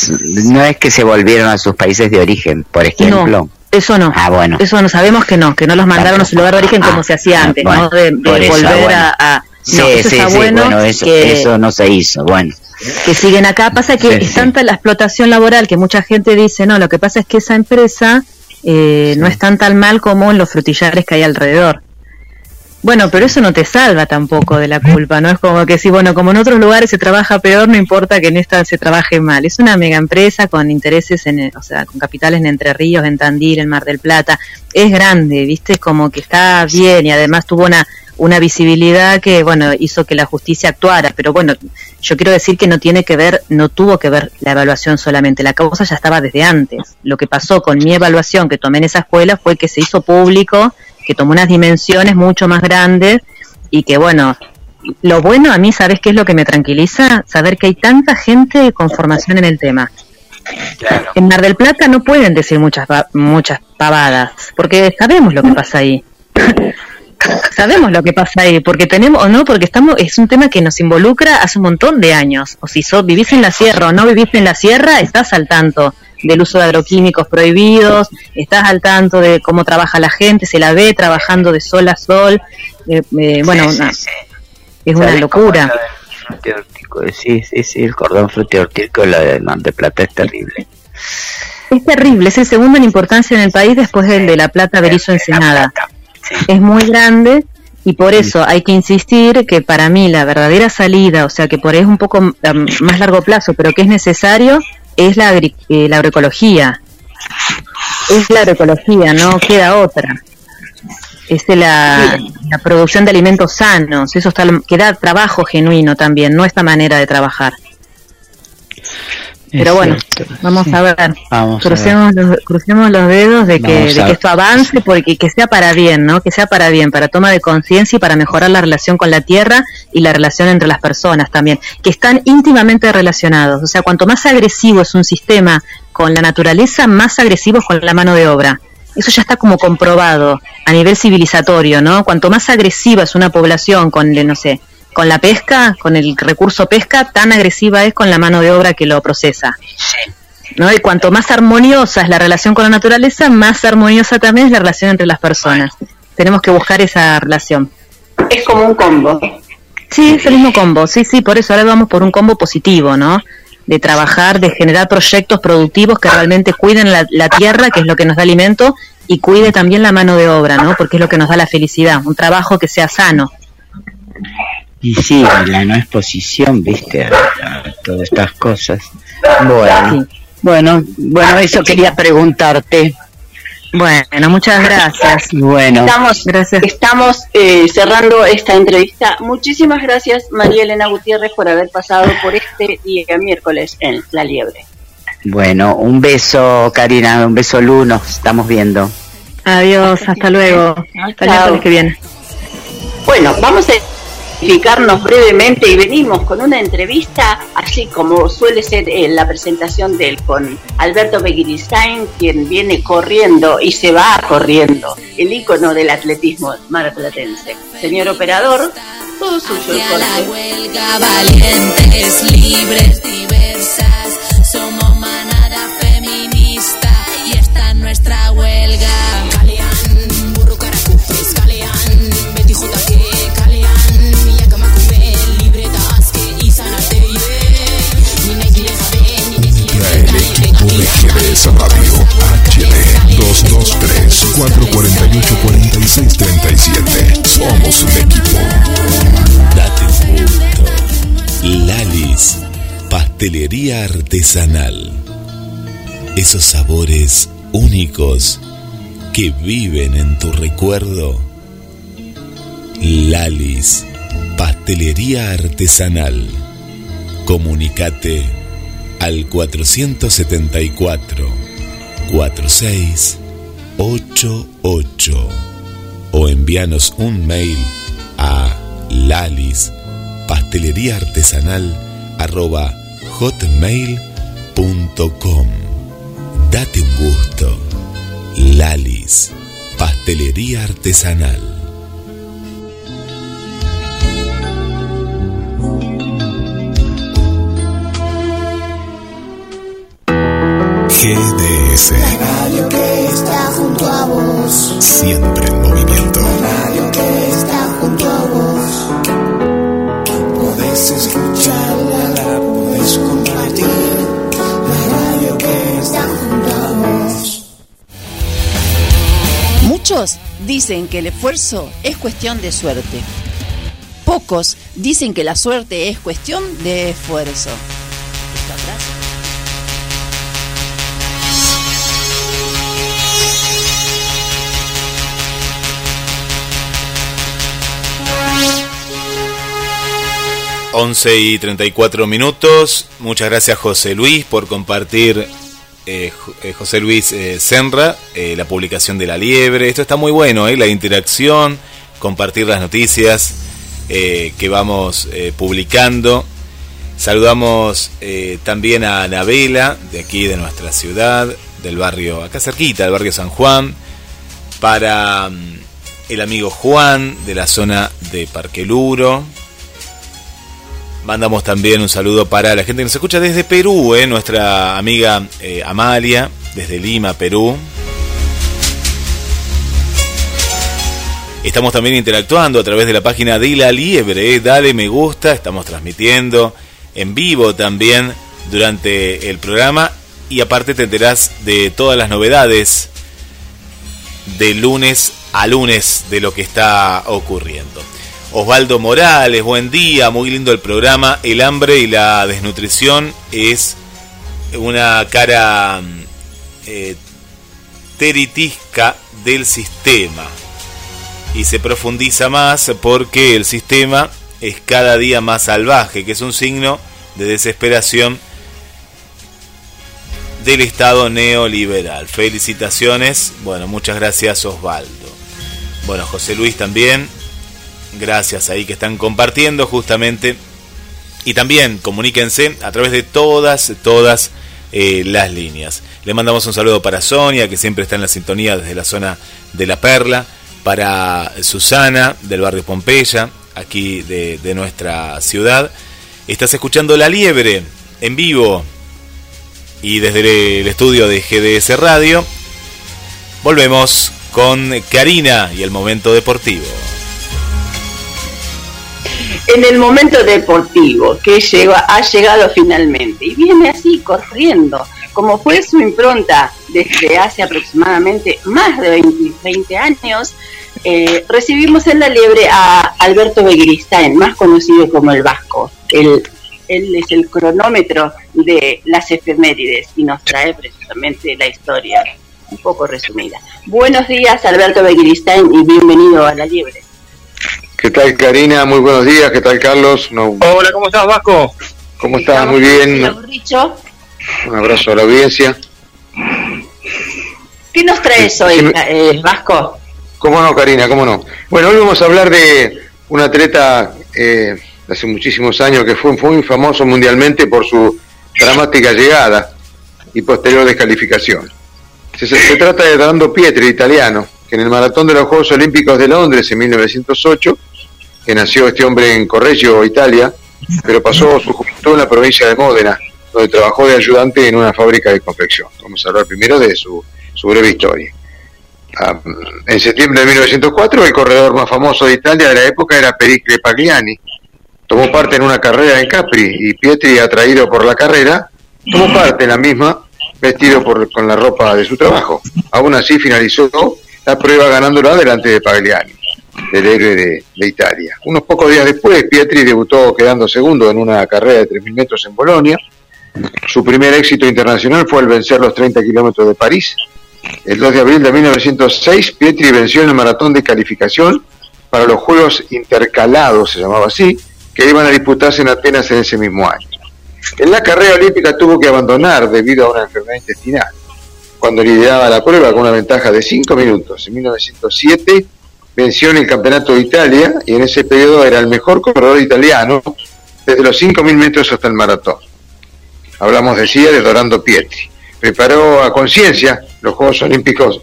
Speaker 9: no es que se volvieron a sus países de origen, por ejemplo.
Speaker 7: no, eso no.
Speaker 9: Ah, bueno.
Speaker 7: Eso no sabemos que no, que no los mandaron a su lugar de origen como
Speaker 9: Ah,
Speaker 7: se hacía
Speaker 9: ah,
Speaker 7: antes,
Speaker 9: bueno,
Speaker 7: ¿no? De,
Speaker 9: eso,
Speaker 7: volver
Speaker 9: bueno.
Speaker 7: a, a-
Speaker 9: Sí,
Speaker 7: no, eso
Speaker 9: sí,
Speaker 7: está
Speaker 9: sí,
Speaker 7: bueno,
Speaker 9: bueno, eso,
Speaker 7: que,
Speaker 9: eso no se hizo, bueno.
Speaker 7: que siguen acá. Pasa que
Speaker 9: Sí,
Speaker 7: es
Speaker 9: sí.
Speaker 7: tanta la explotación laboral que mucha gente dice, no, lo que pasa es que esa empresa eh, no es tan tan mal como en los frutillares que hay alrededor. Bueno, pero eso no te salva tampoco de la culpa, ¿no? Es como que si, bueno, como en otros lugares se trabaja peor, no importa que en esta se trabaje mal. Es una mega empresa con intereses, en, o sea, con capitales en Entre Ríos, en Tandil, en Mar del Plata. Es grande, ¿viste? Es como que está bien y además tuvo una, una visibilidad que, bueno, hizo que la justicia actuara. Pero bueno, yo quiero decir que no tiene que ver, no tuvo que ver la evaluación solamente. La causa ya estaba desde antes. Lo que pasó con mi evaluación que tomé en esa escuela fue que se hizo público que tomó unas dimensiones mucho más grandes y que bueno, lo bueno a mí, ¿sabes qué es lo que me tranquiliza? Saber que hay tanta gente con formación en el tema. En Mar del Plata no pueden decir muchas muchas pavadas, porque sabemos lo que pasa ahí. Sabemos lo que pasa ahí, porque tenemos o no, porque estamos es un tema que nos involucra hace un montón de años. O si sos, vivís en la sierra o no vivís en la sierra, estás al tanto del uso de agroquímicos prohibidos, estás al tanto de cómo trabaja la gente, se la ve trabajando de sol a sol. eh, eh, bueno, es una
Speaker 9: ¿Sabés cómo
Speaker 7: locura.
Speaker 9: Sí, sí, sí, el cordón frutihortico, la de Mar de Plata es terrible.
Speaker 7: Es terrible, es el segundo en importancia en el país después del de La Plata, Berizo, Ensenada. Es muy grande y por eso hay que insistir que para mí la verdadera salida, o sea que por ahí es un poco um, más largo plazo, pero que es necesario, es la, agri- eh, la agroecología. Es la agroecología, no queda otra. es la, la producción de alimentos sanos, eso está, que da trabajo genuino también, no esta manera de trabajar. Pero bueno, vamos a ver. crucemos, Los, crucemos los dedos de que, de que esto avance, porque que sea para bien, ¿no? Que sea para bien, para toma de conciencia y para mejorar la relación con la tierra y la relación entre las personas también, que están íntimamente relacionados. O sea, cuanto más agresivo es un sistema con la naturaleza, más agresivo es con la mano de obra. Eso ya está como comprobado a nivel civilizatorio, ¿no? Cuanto más agresiva es una población con, no sé, con la pesca, con el recurso pesca, tan agresiva es con la mano de obra que lo procesa. ¿no? Y cuanto más armoniosa es la relación con la naturaleza, más armoniosa también es la relación entre las personas. Tenemos que buscar esa relación.
Speaker 3: Es como un combo.
Speaker 7: Sí, es el mismo combo. Sí, sí, por eso ahora vamos por un combo positivo, ¿no? De trabajar, de generar proyectos productivos que realmente cuiden la, la tierra, que es lo que nos da alimento, y cuide también la mano de obra, ¿no? Porque es lo que nos da la felicidad. Un trabajo que sea sano.
Speaker 9: Y sí, la no exposición, viste, a, todas estas cosas. Bueno, bueno, bueno, eso quería preguntarte.
Speaker 7: Bueno, muchas gracias.
Speaker 3: Bueno, estamos, gracias. estamos eh, cerrando esta entrevista. Muchísimas gracias, María Elena Gutiérrez, por haber pasado por este día miércoles en La Liebre.
Speaker 9: Bueno, un beso, Karina, un beso, Lu, nos estamos viendo.
Speaker 7: Adiós, hasta luego. Hasta el que viene.
Speaker 3: Bueno, vamos a explicarnos brevemente y venimos con una entrevista, así como suele ser en la presentación de él, con Alberto Begiristain, quien viene corriendo y se va corriendo, el ícono del atletismo marplatense. Señor operador, todo suyo el
Speaker 2: la huelga, valientes, libres, diversas, somos manada feminista y esta nuestra huelga.
Speaker 1: Radio HD 223-448-4637. Somos un equipo.
Speaker 10: Date gusto. Lalis, pastelería artesanal. Esos sabores únicos que viven en tu recuerdo. Lalis, pastelería artesanal. Comunicate al 474 4688 o envíanos un mail a lalis pastelería artesanal arroba hotmail.com Date un gusto. Lalis, pastelería artesanal. GDS.
Speaker 2: La radio que está junto a vos.
Speaker 1: Siempre en movimiento.
Speaker 2: La radio que está junto a vos. Podés escucharla, la podés compartir. La radio que está junto a vos.
Speaker 11: Muchos dicen que el esfuerzo es cuestión de suerte. Pocos dicen que la suerte es cuestión de esfuerzo.
Speaker 5: 11 y 34 minutos. Muchas gracias José Luis por compartir, eh, eh, José Luis eh, Senra, la publicación de La Liebre. Esto está muy bueno, la interacción, compartir las noticias que vamos publicando. Saludamos también a Anabela, de aquí de nuestra ciudad, del barrio, acá cerquita, del barrio San Juan, para mm, el amigo Juan, de la zona de Parque Luro Mandamos también un saludo para la gente que nos escucha desde Perú, eh, nuestra amiga eh, Amalia, desde Lima, Perú. Estamos también interactuando a través de la página de La Liebre. Eh. Dale me gusta, estamos transmitiendo en vivo también durante el programa. Y aparte te enterás de todas las novedades de lunes a lunes de lo que está ocurriendo. Osvaldo Morales, buen día, muy lindo el programa. El hambre y la desnutrición es una cara mm, eh, teritisca del sistema. y se profundiza más porque el sistema es cada día más salvaje, que es un signo de desesperación del Estado neoliberal. Felicitaciones. Bueno, muchas gracias Osvaldo. Bueno, José Luis también. Gracias ahí que están compartiendo justamente. Y también comuníquense a través de todas, todas eh, las líneas. Le mandamos un saludo para Sonia, que siempre está en la sintonía desde la zona de La Perla. Para Susana, del barrio Pompeya, aquí de, de nuestra ciudad. Estás escuchando La Liebre en vivo y desde el estudio de GDS Radio volvemos con Karina y el momento deportivo.
Speaker 3: En el momento deportivo que llega, ha llegado finalmente y viene así corriendo, como fue su impronta desde hace aproximadamente más de 20, años, eh, recibimos en la liebre a Alberto Begristain, más conocido como el Vasco, el él es el cronómetro de las efemérides y nos trae precisamente la historia un poco resumida. Buenos días, Alberto Begiristain, y bienvenido a La Liebre.
Speaker 12: ¿Qué tal, Karina? Muy buenos días. ¿Qué tal, Carlos?
Speaker 6: Hola, ¿cómo estás, Vasco?
Speaker 12: ¿Cómo estás? Muy bien. Un abrazo a la audiencia.
Speaker 3: ¿Qué nos traes hoy, eh, Vasco?
Speaker 12: ¿Cómo no, Karina? ¿Cómo no? Bueno, hoy vamos a hablar de un atleta eh, hace muchísimos años, que fue, muy famoso mundialmente por su dramática llegada y posterior descalificación. Se, trata de Dando Pietri, italiano, que en el maratón de los Juegos Olímpicos de Londres en 1908, que nació este hombre en Correggio, Italia, pero pasó su juventud en la provincia de Módena, donde trabajó de ayudante en una fábrica de confección. Vamos a hablar primero de su, breve historia. en septiembre de 1904, el corredor más famoso de Italia de la época era Pericle Pagliani, tomó parte en una carrera en Capri y Pietri, atraído por la carrera, tomó parte en la misma vestido por, con la ropa de su trabajo. Aún así finalizó la prueba ganándola delante de Pagliani, del héroe de, Italia. Unos pocos días después, Pietri debutó quedando segundo en una carrera de 3.000 metros en Bolonia. Su primer éxito internacional fue al vencer los 30 kilómetros de París. El 2 de abril de 1906, Pietri venció en el maratón de calificación para los Juegos Intercalados, se llamaba así, que iban a disputarse en Atenas en ese mismo año. En la carrera olímpica tuvo que abandonar debido a una enfermedad intestinal, cuando lideraba la prueba con una ventaja de 5 minutos. En 1907 venció en el Campeonato de Italia y en ese periodo era el mejor corredor italiano desde los 5.000 metros hasta el maratón. Hablamos, decía, de Dorando Pietri. Preparó a conciencia los Juegos Olímpicos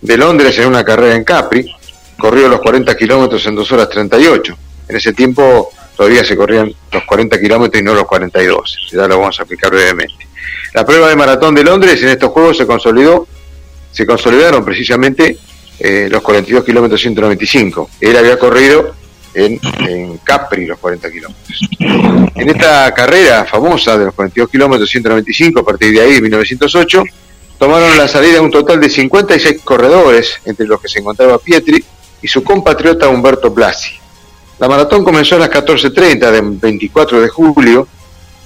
Speaker 12: de Londres en una carrera en Capri, corrió los 40 kilómetros en 2 horas 38 en ese tiempo todavía se corrían los 40 kilómetros y no los 42. Ya lo vamos a explicar brevemente. La prueba de maratón de Londres en estos Juegos se consolidó, se consolidaron precisamente eh, los 42 kilómetros 195. Él había corrido en, Capri los 40 kilómetros. En esta carrera famosa de los 42 kilómetros 195, a partir de ahí, 1908, tomaron la salida un total de 56 corredores, entre los que se encontraba Pietri y su compatriota Humberto Blasi. La maratón comenzó a las 14.30 del 24 de julio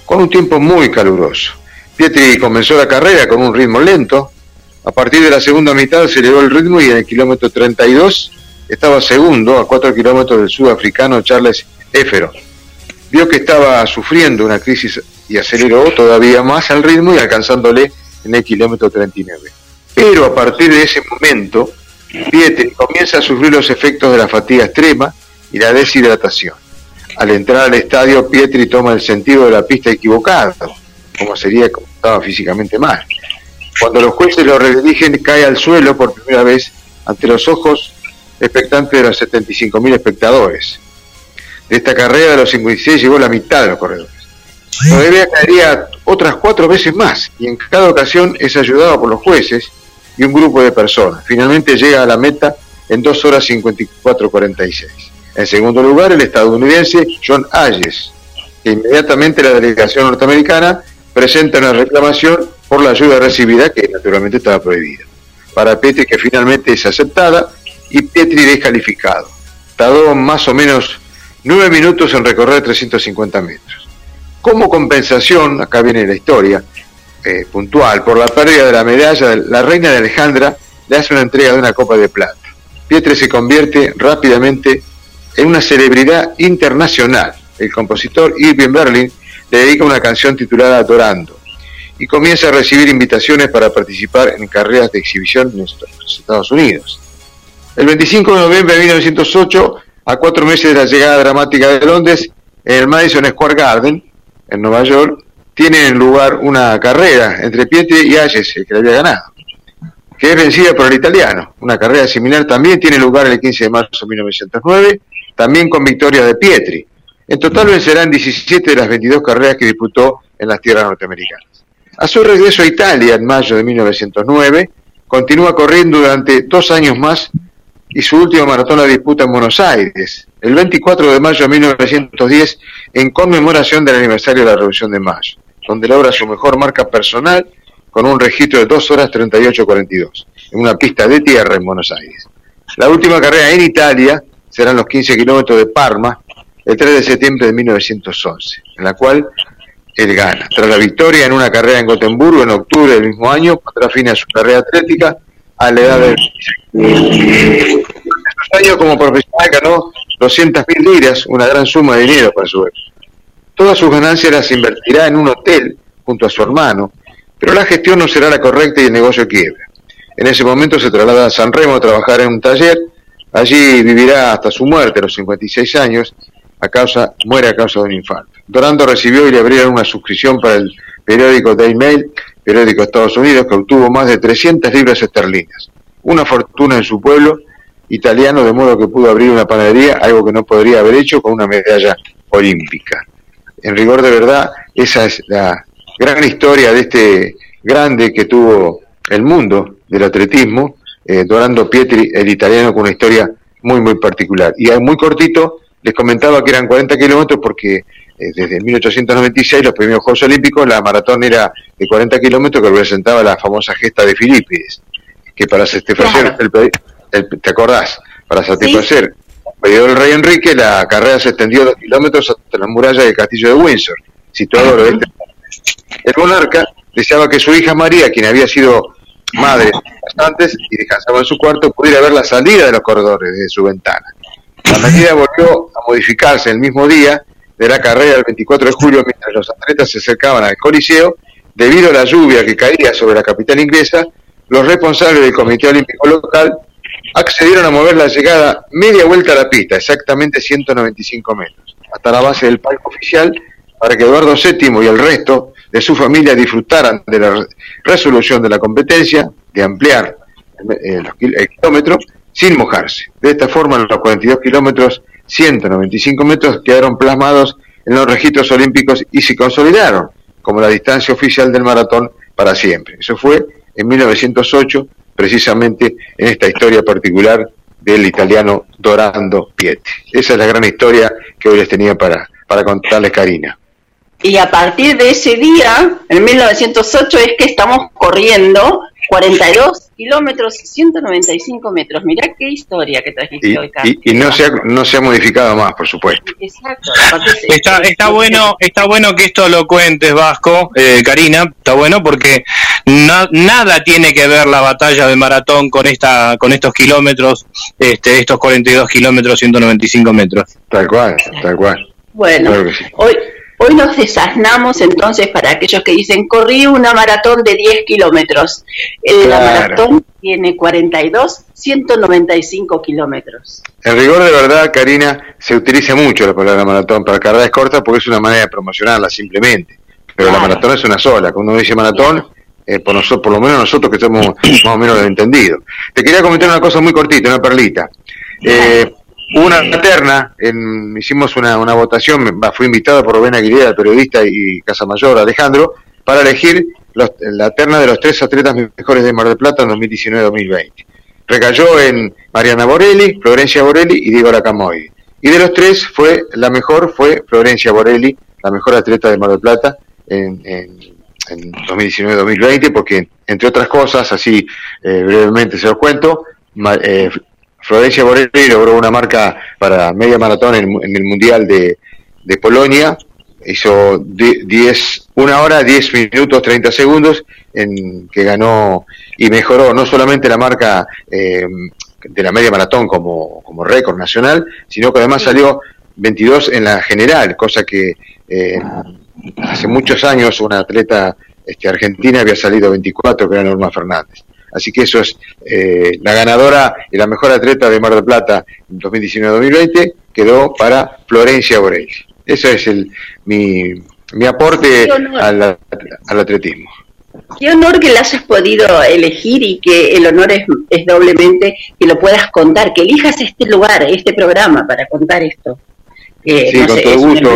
Speaker 12: con un tiempo muy caluroso. Pietri comenzó la carrera con un ritmo lento. A partir de la segunda mitad se elevó el ritmo y en el kilómetro 32 estaba segundo a 4 kilómetros del sudafricano Charles Éfero. Vio que estaba sufriendo una crisis y aceleró todavía más al ritmo y alcanzándole en el kilómetro 39. Pero a partir de ese momento, Pietri comienza a sufrir los efectos de la fatiga extrema y la deshidratación. Al entrar al estadio, Pietri toma el sentido de la pista equivocado, como sería como estaba físicamente mal. Cuando los jueces lo redirigen, cae al suelo por primera vez ante los ojos expectantes de los 75.000 espectadores. De esta carrera de los 56 llegó la mitad de los corredores. Todavía caería otras cuatro veces más y en cada ocasión es ayudado por los jueces y un grupo de personas. Finalmente llega a la meta en 2 horas 54.46. En segundo lugar, el estadounidense John Hayes, que inmediatamente la delegación norteamericana presenta una reclamación por la ayuda recibida, que naturalmente estaba prohibida. Para Petri, que finalmente es aceptada, y Petri descalificado. Tardó más o menos nueve minutos en recorrer 350 metros. Como compensación, acá viene la historia eh, puntual, por la pérdida de la medalla, la reina de Alejandra le hace una entrega de una copa de plata. Pietre se convierte rápidamente en una celebridad internacional. El compositor Irving Berlin le dedica una canción titulada Adorando y comienza a recibir invitaciones para participar en carreras de exhibición en los Estados Unidos. El 25 de noviembre de 1908, a cuatro meses de la llegada dramática de Londres, en el Madison Square Garden, en Nueva York, tiene lugar una carrera entre Pietri y Ayes, que le había ganado, que es vencida por el italiano. Una carrera similar también tiene lugar el 15 de marzo de 1909, también con victoria de Pietri. En total vencerán 17 de las 22 carreras que disputó en las tierras norteamericanas. A su regreso a Italia en mayo de 1909, continúa corriendo durante dos años más y su última maratón la disputa en Buenos Aires, el 24 de mayo de 1910, en conmemoración del aniversario de la Revolución de Mayo, donde logra su mejor marca personal con un registro de 2 horas 38.42, en una pista de tierra en Buenos Aires. La última carrera en Italia serán los 15 kilómetros de Parma, el 3 de septiembre de 1911, en la cual él gana. Tras la victoria en una carrera en Gotemburgo en octubre del mismo año, pondrá fin a su carrera atlética a la edad de estos años como profesional ganó 200 mil liras, una gran suma de dinero para su época. Todas sus ganancias las invertirá en un hotel junto a su hermano, pero la gestión no será la correcta y el negocio quiebra. En ese momento se traslada a San Remo a trabajar en un taller, allí vivirá hasta su muerte a los 56 años, a causa, muere a causa de un infarto. Dorando recibió y le abrieron una suscripción para el periódico Daily Mail, periódico de Estados Unidos, que obtuvo más de 300 libras esterlinas. Una fortuna en su pueblo italiano, de modo que pudo abrir una panadería, algo que no podría haber hecho con una medalla olímpica. En rigor de verdad, esa es la gran historia de este grande que tuvo el mundo del atletismo, eh, Dorando Pietri, el italiano, con una historia muy, muy particular. Y muy cortito, les comentaba que eran 40 kilómetros porque desde 1896, los primeros Juegos Olímpicos, la maratón era de 40 kilómetros que representaba la famosa gesta de Filipides, que para satisfacer, el, ¿te acordás? Para satisfacer el pedido del rey Enrique, la carrera se extendió dos kilómetros hasta la muralla del castillo de Windsor, situado al oeste. El monarca deseaba que su hija María, quien había sido madre antes y descansaba en su cuarto, pudiera ver la salida de los corredores desde su ventana. La medida volvió a modificarse el mismo día de la carrera del 24 de julio, mientras los atletas se acercaban al Coliseo, debido a la lluvia que caía sobre la capital inglesa, los responsables del Comité Olímpico Local accedieron a mover la llegada media vuelta a la pista, exactamente 195 metros, hasta la base del palco oficial, para que Eduardo VII y el resto de su familia disfrutaran de la resolución de la competencia, de ampliar el, el kilómetro sin mojarse. De esta forma, los 42 kilómetros, 195 metros, quedaron plasmados en los registros olímpicos y se consolidaron como la distancia oficial del maratón para siempre. Eso fue en 1908, precisamente en esta historia particular del italiano Dorando Pieti. Esa es la gran historia que hoy les tenía para, para contarles, Karina.
Speaker 3: Y a partir de ese día, en 1908, es que estamos corriendo 42 kilómetros, 195 metros. Mirá qué historia que trajiste
Speaker 12: y,
Speaker 3: hoy,
Speaker 12: Carlos. Y, no, se ha, no se ha modificado más, por supuesto.
Speaker 3: Exacto.
Speaker 6: Está, está, bueno, está bueno que esto lo cuentes, Vasco, eh, Karina. Está bueno porque na, nada tiene que ver la batalla de maratón con esta con estos kilómetros, este, estos 42 kilómetros, 195 metros.
Speaker 12: Tal cual, tal cual.
Speaker 3: Bueno, claro sí. hoy Hoy nos desasnamos entonces para aquellos que dicen, corrí una maratón de 10 kilómetros. Claro. La maratón tiene 42, 195 kilómetros.
Speaker 12: En rigor de verdad, Karina, se utiliza mucho la palabra maratón para carreras cortas porque es una manera de promocionarla simplemente. Pero claro. la maratón es una sola. Cuando uno dice maratón, eh, por, nosotros, por lo menos nosotros que estamos más o menos entendido. Te quería comentar una cosa muy cortita, una perlita. Eh, una terna, en, hicimos una, una votación, fui invitado por Rubén Aguilera, el periodista, y Casamayor, Alejandro, para elegir los, la terna de los tres atletas mejores de Mar del Plata en 2019-2020. Recayó en Mariana Borelli, Florencia Borelli y Diego Lacamoy. Y de los tres, fue la mejor fue Florencia Borelli, la mejor atleta de Mar del Plata en, en, en 2019-2020, porque entre otras cosas, así eh, brevemente se los cuento, eh, Florencia Borelli logró una marca para media maratón en, en el Mundial de, de Polonia, hizo 10, una hora, 10 minutos, 30 segundos, en que ganó y mejoró no solamente la marca eh, de la media maratón como, como récord nacional, sino que además salió 22 en la general, cosa que eh, hace muchos años una atleta este, argentina había salido 24, que era Norma Fernández. Así que eso es eh, la ganadora y la mejor atleta de Mar del Plata en 2019-2020 quedó para Florencia Borelli. Ese es el, mi, mi aporte al, al atletismo.
Speaker 3: Qué honor que la hayas podido elegir y que el honor es, es, doblemente que lo puedas contar, que elijas este lugar, este programa para contar esto.
Speaker 12: Eh, sí, con todo gusto.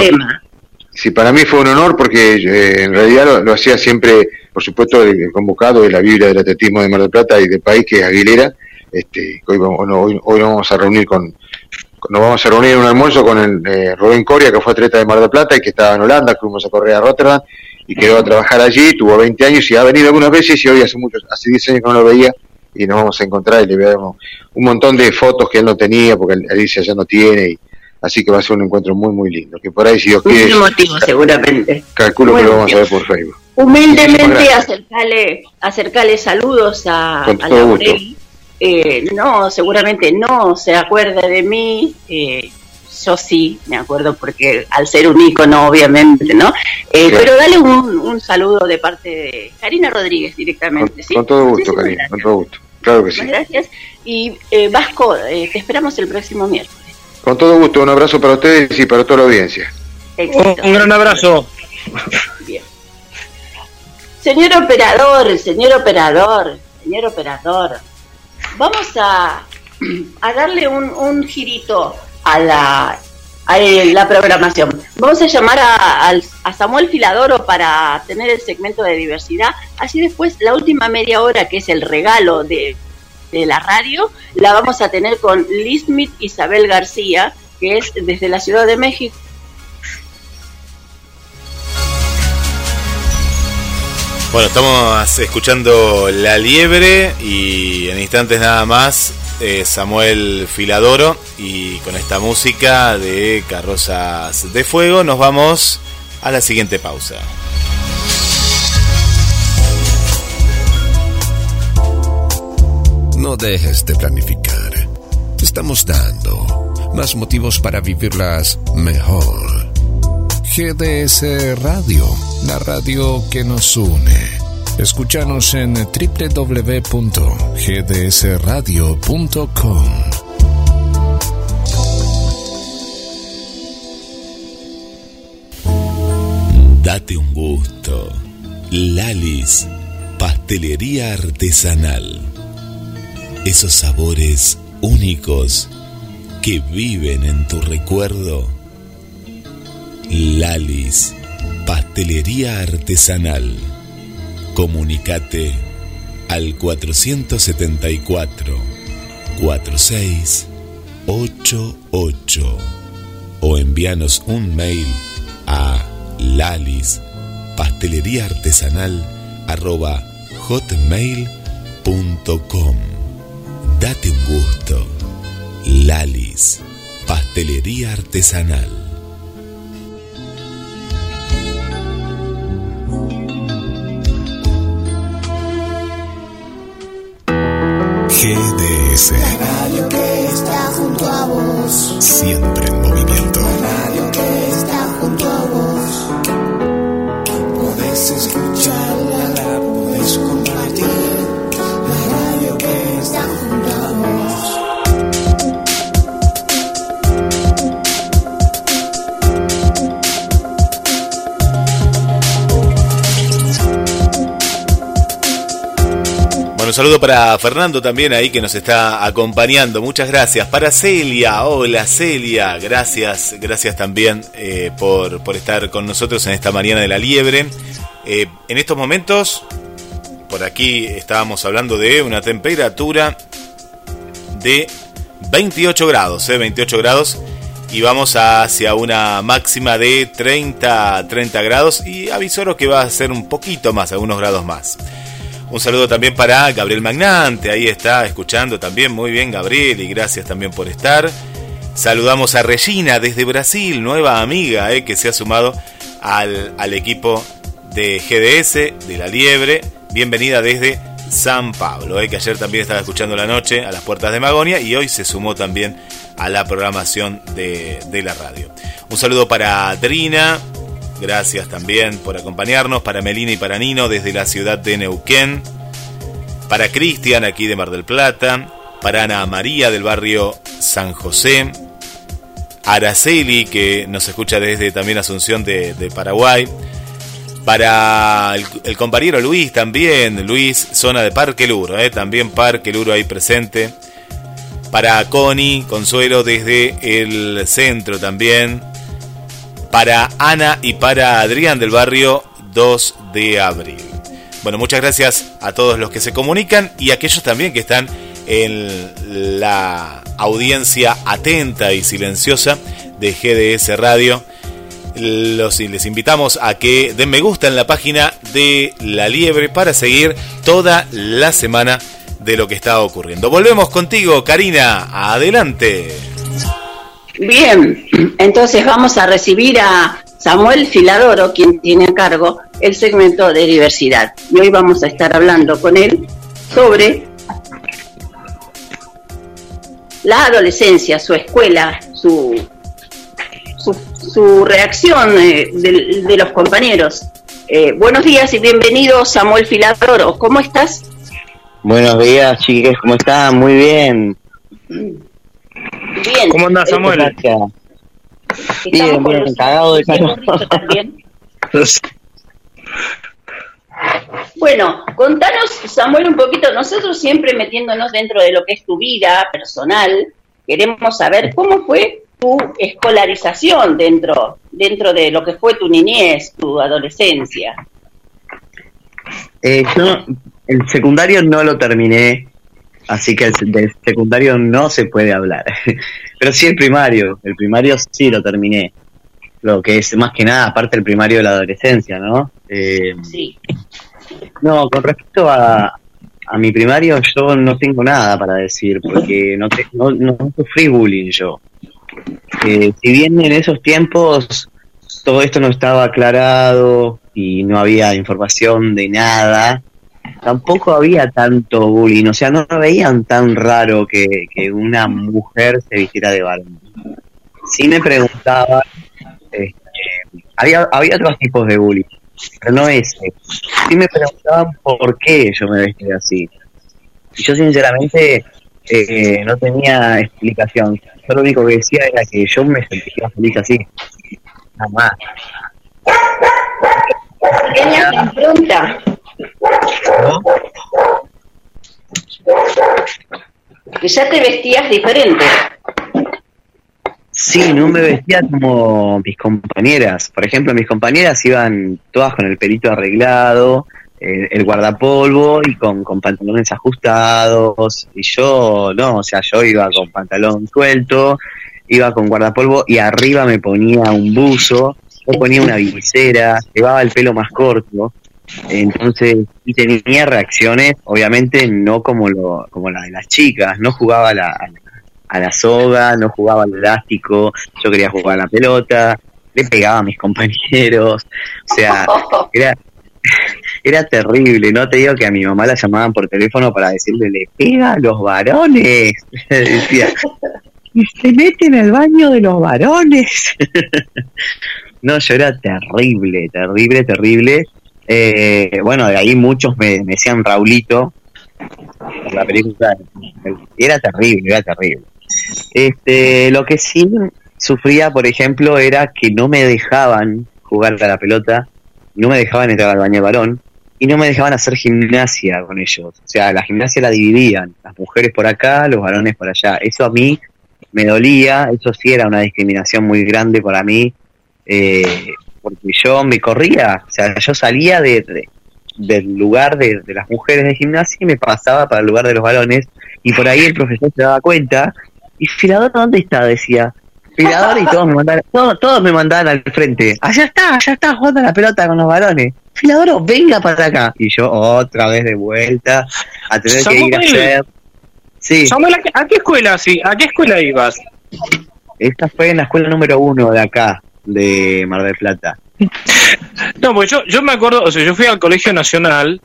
Speaker 12: Sí, para mí fue un honor porque eh, en realidad lo, hacía siempre, por supuesto, el, convocado de la Biblia del Atletismo de Mar del Plata y del país, que es Aguilera. Este, hoy, hoy, hoy vamos a reunir con, nos vamos a reunir en un almuerzo con el eh, Rubén Coria, que fue atleta de Mar del Plata y que estaba en Holanda, que fuimos a correr a Rotterdam y quedó a trabajar allí, tuvo 20 años y ha venido algunas veces y hoy hace muchos, hace 10 años que no lo veía y nos vamos a encontrar y le vemos un montón de fotos que él no tenía porque Alicia ya no tiene y así que va a ser un encuentro muy muy lindo que por ahí si Dios quiere
Speaker 3: motivo seguramente
Speaker 12: calculo que lo vamos a ver por Facebook
Speaker 3: humildemente acercarle acercarle saludos a, a eh, no seguramente no se acuerda de mí eh, yo sí me acuerdo porque al ser un ícono obviamente, ¿no? Eh, pero dale un, saludo de parte de Karina Rodríguez directamente,
Speaker 12: con, ¿sí? Con todo gusto, Karina, con todo gusto. Claro que sí.
Speaker 3: Gracias. Y eh, Vasco, eh, te esperamos el próximo miércoles.
Speaker 12: Con todo gusto, un abrazo para ustedes y para toda la audiencia.
Speaker 6: Un, gran abrazo. Bien.
Speaker 3: Señor operador, señor operador, señor operador, vamos a, a darle un, un girito a la, a la programación. Vamos a llamar a, a, Samuel Filadoro para tener el segmento de diversidad. Así después, la última media hora, que es el regalo de, de la radio, la vamos a tener con Lismith Isabel García, que es desde la Ciudad de México.
Speaker 5: Bueno, estamos escuchando La Liebre y en instantes nada más eh, Samuel Filadoro y con esta música de Carrozas de Fuego nos vamos a la siguiente pausa.
Speaker 1: No dejes de planificar. Te estamos dando más motivos para vivirlas mejor. GDS Radio, la radio que nos une. Escúchanos en www.gdsradio.com.
Speaker 10: Date un gusto. Lalis, pastelería artesanal. Esos sabores únicos que viven en tu recuerdo. Lalis, pastelería artesanal Comunicate al 474 4688 o envíanos un mail a lalis pastelería artesanal arroba hotmail.com Date un gusto. Lalis, pastelería artesanal.
Speaker 1: Siempre en movimiento.
Speaker 2: La radio que está junto a vos. Podés escucharla,
Speaker 5: saludo para Fernando también ahí que nos está acompañando. Muchas gracias. Para Celia, hola Celia, gracias, gracias también eh, por, por, estar con nosotros en esta mañana de la liebre. Eh, en estos momentos, por aquí estábamos hablando de una temperatura de 28 grados, eh, 28 grados. Y vamos hacia una máxima de 30, 30 grados. Y avisoros que va a ser un poquito más, algunos grados más. Un saludo también para Gabriel Magnante, ahí está escuchando también. Muy bien, Gabriel, y gracias también por estar. Saludamos a Regina desde Brasil, nueva amiga eh, que se ha sumado al, al equipo de GDS, de la Liebre. Bienvenida desde San Pablo, eh, que ayer también estaba escuchando la noche a las puertas de Magonia y hoy se sumó también a la programación de, de la radio. Un saludo para Drina, gracias también por acompañarnos, para Melina y para Nino desde la ciudad de Neuquén, para Cristian aquí de Mar del Plata, para Ana María del barrio San José, Araceli que nos escucha desde también Asunción de, Paraguay, para el, compañero Luis también, Luis, zona de Parque Luro, eh, también Parque Luro ahí presente. Para Connie, Consuelo desde el centro también. Para Ana y para Adrián del barrio 2 de abril. Bueno, muchas gracias a todos los que se comunican y a aquellos también que están en la audiencia atenta y silenciosa de GDS Radio los, les invitamos a que den me gusta en la página de La Liebre para seguir toda la semana de lo que está ocurriendo. Volvemos contigo, Karina. Adelante.
Speaker 3: Bien, entonces vamos a recibir a Samuel Filadoro, quien tiene a cargo el segmento de diversidad. Y hoy vamos a estar hablando con él sobre la adolescencia, su escuela, su su, reacción eh, de, los compañeros. Eh, buenos días y bienvenido Samuel Filadoro. ¿Cómo estás?
Speaker 13: Buenos días, chiques. ¿Cómo están? Muy bien.
Speaker 3: Bien.
Speaker 6: ¿Cómo andas, Samuel?
Speaker 13: Gracias. Bien, bien, cagado de calor.
Speaker 3: Bueno, contanos, Samuel, un poquito, nosotros siempre metiéndonos dentro de lo que es tu vida personal, queremos saber cómo fue tu escolarización dentro, dentro de lo que fue tu niñez, tu adolescencia?
Speaker 13: Eh, yo el secundario no lo terminé, así que el, del secundario no se puede hablar. Pero sí el primario, el primario sí lo terminé. Lo que es más que nada, aparte del primario de la adolescencia, ¿no? Eh,
Speaker 3: sí.
Speaker 13: No, con respecto a, a mi primario yo no tengo nada para decir, porque no, no, no sufrí bullying yo. Eh, si bien en esos tiempos todo esto no estaba aclarado y no había información de nada, tampoco había tanto bullying, o sea, no veían tan raro que, una mujer se vistiera de varón. Sí me preguntaba, este, había, había otros tipos de bullying, pero no ese. Sí me preguntaban por qué yo me vestía así. Y yo sinceramente eh, no tenía explicación. Yo lo único que decía era que yo me sentía feliz así. Nada más.
Speaker 3: Pequeña impronta. Que ya te vestías diferente.
Speaker 13: Sí, no me vestía como mis compañeras. Por ejemplo, mis compañeras iban todas con el pelito arreglado, el, guardapolvo y con, con, pantalones ajustados. Y yo, no, o sea, yo iba con pantalón suelto, iba con guardapolvo y arriba me ponía un buzo, yo ponía una visera, llevaba el pelo más corto. Entonces, y tenía reacciones, obviamente no como lo como la de las chicas, no jugaba a la, a la soga, no jugaba al elástico, yo quería jugar a la pelota, le pegaba a mis compañeros, o sea, era, era terrible, no te digo que a mi mamá la llamaban por teléfono para decirle, le pega a los varones. Decía, y se mete en el baño de los varones. no, yo era terrible, terrible, terrible. Eh, bueno, de ahí muchos me, decían Raulito, la película, era terrible, era terrible. Este, lo que sí sufría, por ejemplo, era que no me dejaban jugar a la pelota no me dejaban entrar al baño de varón y no me dejaban hacer gimnasia con ellos. O sea, la gimnasia la dividían, las mujeres por acá, los varones por allá. Eso a mí me dolía, eso sí era una discriminación muy grande para mí, eh, porque yo me corría, o sea, yo salía de, del lugar de, las mujeres de gimnasia y me pasaba para el lugar de los varones, y por ahí el profesor se daba cuenta, y Filador, ¿dónde está? Decía, Filador y todos me mandaban, todos, me mandaban al frente. Allá está, allá está jugando la pelota con los varones. Filador, venga para acá. Y yo otra vez de vuelta a tener que ir a hacer.
Speaker 6: Sí. Samuel, ¿a qué escuela sí? ¿A qué escuela ibas?
Speaker 13: Esta fue en la escuela número uno de acá, de Mar del Plata.
Speaker 6: No, pues yo, yo me acuerdo, o sea, yo fui al Colegio Nacional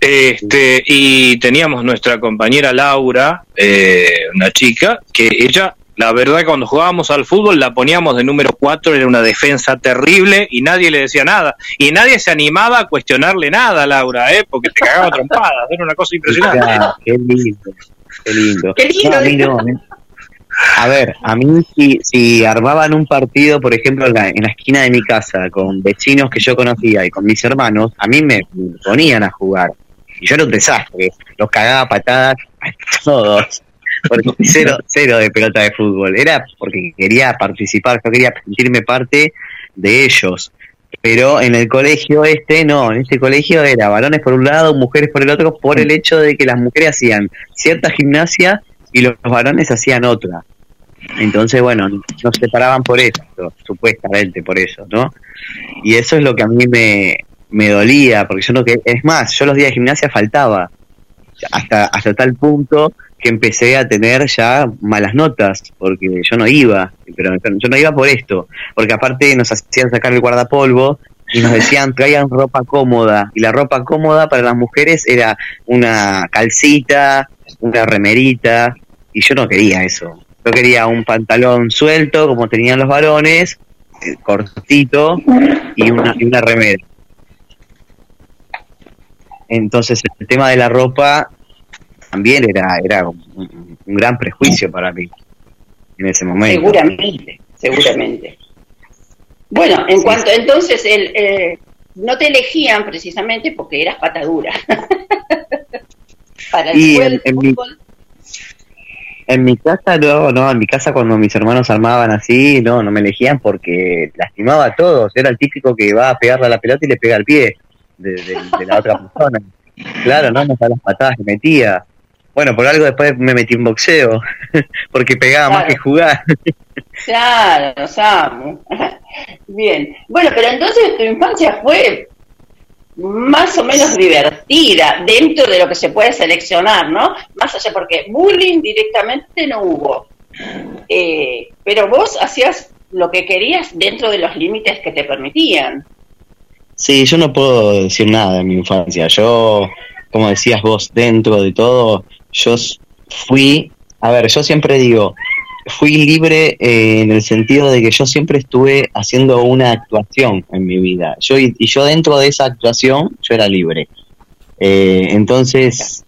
Speaker 6: Este, y teníamos nuestra compañera Laura, eh, una chica, que ella, la verdad, cuando jugábamos al fútbol la poníamos de número 4, era una defensa terrible y nadie le decía nada. Y nadie se animaba a cuestionarle nada a Laura, ¿eh? porque te cagaba trompadas, era una cosa impresionante.
Speaker 13: Ya, qué lindo, qué lindo.
Speaker 3: Qué lindo,
Speaker 13: No, a ver, a mí si, si armaban un partido, por ejemplo, en la, en la esquina de mi casa, con vecinos que yo conocía y con mis hermanos, a mí me me ponían a jugar. Y yo era un desastre, los cagaba a patadas a todos. Porque cero, cero de pelota de fútbol. Era porque quería participar, yo quería sentirme parte de ellos. Pero en el colegio este, no, en este colegio era varones por un lado, mujeres por el otro, por el hecho de que las mujeres hacían cierta gimnasia y los varones hacían otra. Entonces, bueno, nos separaban por eso, supuestamente por eso, ¿no? Y eso es lo que a mí me, me dolía, porque yo no que es más, yo los días de gimnasia faltaba, hasta, hasta tal punto que empecé a tener ya malas notas, porque yo no iba, pero yo no iba por esto, porque aparte nos hacían sacar el guardapolvo y nos decían traigan ropa cómoda, y la ropa cómoda para las mujeres era una calcita, una remerita, y yo no quería eso. Yo quería un pantalón suelto, como tenían los varones, eh, cortito, y una, y una remera. Entonces el tema de la ropa también era, era un, un- un gran prejuicio para mí en ese momento.
Speaker 3: Seguramente, seguramente. Bueno, en cuanto entonces el, eh, no te elegían precisamente porque eras patadura. Para el
Speaker 13: Y
Speaker 3: juego
Speaker 13: en- mi- En mi casa no, no, en mi casa cuando mis hermanos armaban así, no, no me elegían porque lastimaba a todos. Era el típico que va a pegarle a la pelota y le pega al pie de, de- de la otra persona. Claro, no, no sabes las patadas que metía. Bueno, por algo después me metí en boxeo, porque pegaba más que jugar.
Speaker 3: Claro, Samu. Bien. Bueno, pero entonces tu infancia fue más o menos divertida dentro de lo que se puede seleccionar, ¿no? Más allá, porque bullying directamente no hubo. Eh, pero vos hacías lo que querías dentro de los límites que te permitían.
Speaker 13: Sí, yo no puedo decir nada de mi infancia. Yo, como decías vos, dentro de todo, yo fui, a ver, yo siempre digo, fui libre eh, en el sentido de que yo siempre estuve haciendo una actuación en mi vida. Yo y, y yo dentro de esa actuación, yo era libre. Eh, entonces,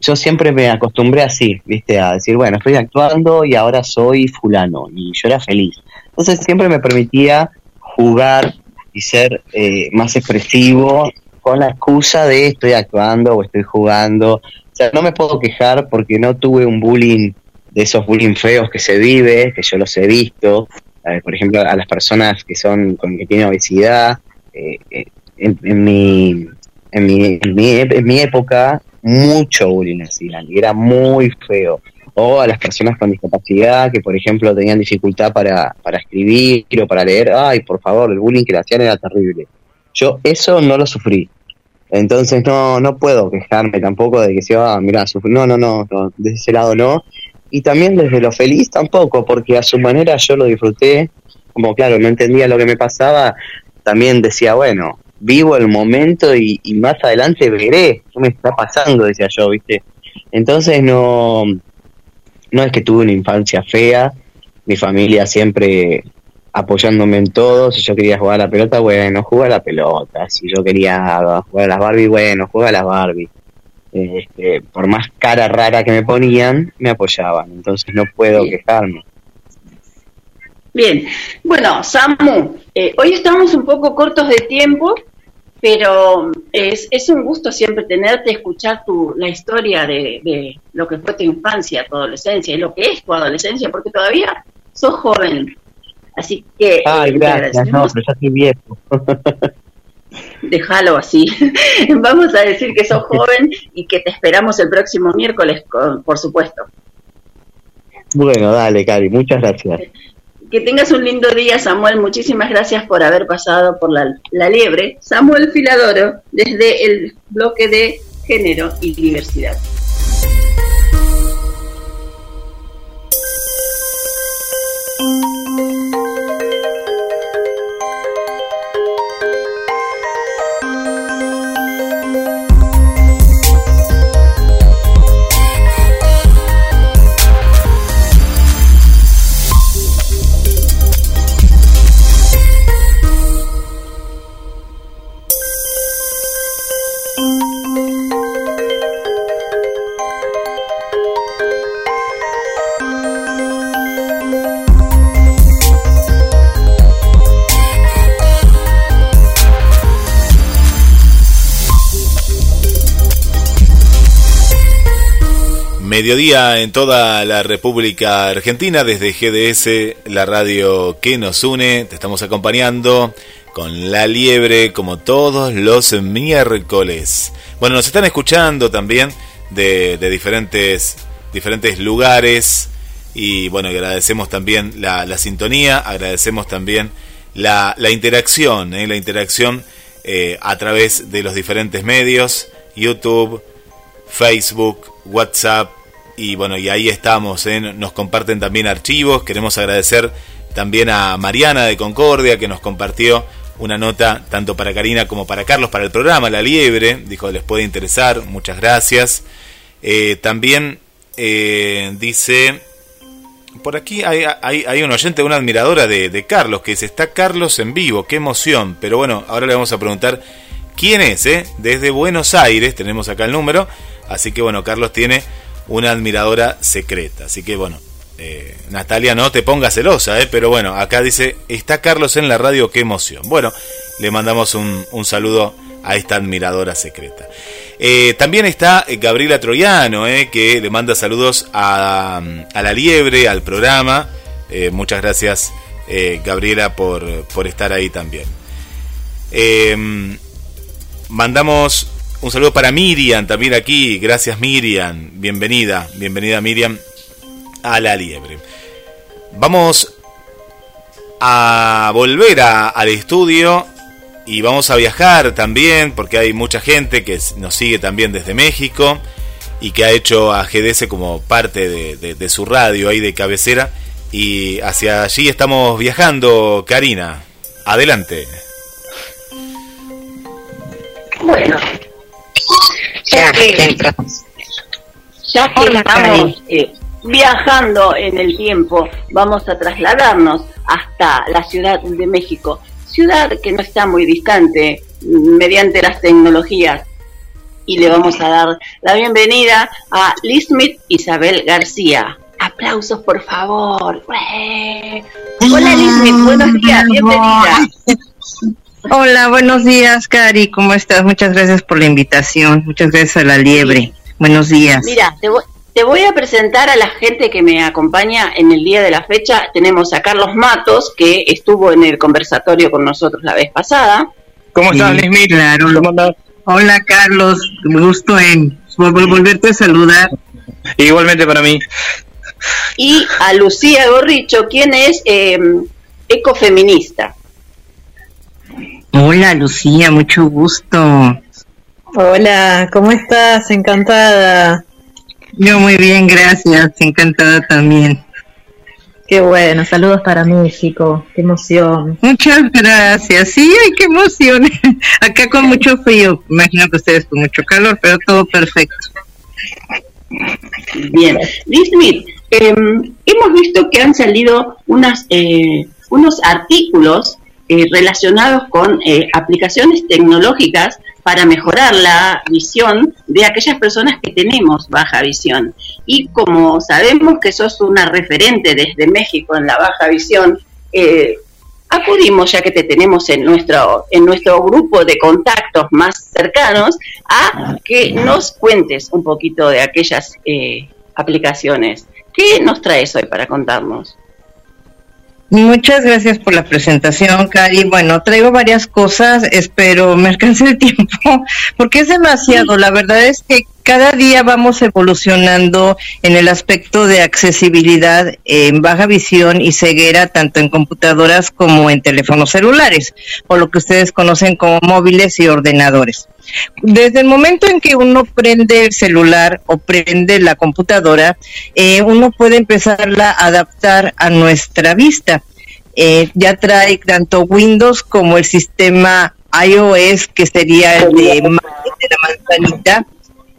Speaker 13: yo siempre me acostumbré así, viste, a decir, bueno, estoy actuando y ahora soy fulano, y yo era feliz. Entonces siempre me permitía jugar y ser eh, más expresivo con la excusa de estoy actuando o estoy jugando. O sea, no me puedo quejar porque no tuve un bullying de esos bullying feos que se vive, que yo los he visto. Por ejemplo, a las personas que son con que tienen obesidad. eh, eh, en, en mi, en, mi, en, mi, en mi época, mucho bullying hacían y era muy feo. O a las personas con discapacidad que, por ejemplo, tenían dificultad para, para escribir o para leer. Ay, por favor, el bullying que le hacían era terrible. Yo eso no lo sufrí. Entonces no, no puedo quejarme tampoco de que se va, mira, no, no, no, no, de ese lado no. Y también desde lo feliz tampoco, porque a su manera yo lo disfruté, como claro, no entendía lo que me pasaba, también decía, bueno, vivo el momento y, más adelante veré qué me está pasando, decía yo, ¿viste? Entonces no, no es que tuve una infancia fea, mi familia siempre apoyándome en todo, si yo quería jugar a la pelota, bueno, juega a la pelota, si yo quería jugar a las Barbie, bueno, juega a las Barbie. Este, por más cara rara que me ponían, me apoyaban, entonces no puedo quejarme.
Speaker 3: Bien, bueno, Samu, eh, hoy estamos un poco cortos de tiempo, pero es, es un gusto siempre tenerte, escuchar tu, la historia de, de lo que fue tu infancia, tu adolescencia y lo que es tu adolescencia, porque todavía sos joven. Así que
Speaker 13: Ay,
Speaker 3: eh,
Speaker 13: gracias, no, pero ya estoy viejo.
Speaker 3: Déjalo así. Vamos a decir que sos joven y que te esperamos el próximo miércoles, por supuesto.
Speaker 13: Bueno, dale, Cari, muchas gracias.
Speaker 3: Que tengas un lindo día, Samuel. Muchísimas gracias por haber pasado por la, la liebre. Samuel Filadoro, desde el bloque de género y diversidad.
Speaker 5: Mediodía en toda la República Argentina, desde GDS, la radio que nos une. Te estamos acompañando con La Liebre como todos los miércoles. Bueno, nos están escuchando también de, diferentes, diferentes lugares y bueno, agradecemos también la, sintonía, agradecemos también la, interacción, ¿eh? la interacción eh, a través de los diferentes medios, YouTube, Facebook, WhatsApp y bueno, y ahí estamos, ¿eh? nos comparten también archivos, queremos agradecer también a Mariana de Concordia que nos compartió una nota tanto para Karina como para Carlos para el programa La Liebre, dijo les puede interesar, muchas gracias. Eh, también eh, dice, por aquí hay, hay, un oyente, una admiradora de, de, Carlos, que dice, está Carlos en vivo, qué emoción, pero bueno, ahora le vamos a preguntar quién es, ¿eh? desde Buenos Aires, tenemos acá el número, Así que bueno, Carlos tiene una admiradora secreta. Así que bueno, eh, Natalia, no te pongas celosa, eh, pero bueno, acá dice, está Carlos en la radio, qué emoción. Bueno, le mandamos un, saludo a esta admiradora secreta. Eh, también está Gabriela Troyano, que le manda saludos a, a la liebre, al programa. muchas gracias, Gabriela, por, por estar ahí también. mandamos un saludo para Miriam también aquí. Gracias Miriam. Bienvenida. Bienvenida Miriam a la liebre. Vamos a volver al estudio y vamos a viajar también porque hay mucha gente que nos sigue también desde México y que ha hecho a GDS como parte de, de su radio ahí de cabecera y hacia allí estamos viajando, Karina. Adelante.
Speaker 3: Bueno, ya que, estamos eh, viajando en el tiempo, vamos a trasladarnos hasta la Ciudad de México, ciudad que no está muy distante mediante las tecnologías. Y le vamos a dar la bienvenida a Lismith Isabel García. Aplausos, por favor. Hola Lismith, buenos días, bienvenida.
Speaker 14: Hola, buenos días, Cari. ¿Cómo estás? Muchas gracias por la invitación. Muchas gracias a la liebre. Buenos días.
Speaker 3: Mira, te voy, a presentar a la gente que me acompaña en el día de la fecha. Tenemos a Carlos Matos, que estuvo en el conversatorio con nosotros la vez pasada.
Speaker 6: ¿Cómo estás, Lismith?
Speaker 14: Claro. Hola, Carlos. Gusto en volverte a saludar.
Speaker 6: Igualmente para mí.
Speaker 3: Y a Lucía Gorricho, quien es eh, ecofeminista.
Speaker 14: Hola Lucía, mucho gusto.
Speaker 7: Hola, ¿cómo estás? Encantada.
Speaker 14: Yo muy bien, gracias, encantada también.
Speaker 7: Qué bueno, saludos para México, qué emoción.
Speaker 14: Muchas gracias, sí, ay, qué emoción. Acá con mucho frío, imagino que ustedes con mucho calor, pero todo perfecto.
Speaker 3: Bien, Liz em, hemos visto que han salido unas, eh, unos artículos eh, relacionados con eh, aplicaciones tecnológicas para mejorar la visión de aquellas personas que tenemos baja visión. Y como sabemos que sos una referente desde México en la baja visión, eh, acudimos, ya que te tenemos en nuestro, en nuestro grupo de contactos más cercanos, a que nos cuentes un poquito de aquellas aplicaciones. ¿Qué nos traes hoy para contarnos?
Speaker 14: Muchas gracias por la presentación, Cari. Bueno, traigo varias cosas, espero me alcance el tiempo, porque es demasiado. La verdad es que cada día vamos evolucionando en el aspecto de accesibilidad en baja visión y ceguera, tanto en computadoras como en teléfonos celulares, o lo que ustedes conocen como móviles y ordenadores. Desde el momento en que uno prende el celular o prende la computadora, eh, uno puede empezarla a adaptar a nuestra vista. Eh, ya trae tanto Windows como el sistema iOS, que sería el de, de la manzanita,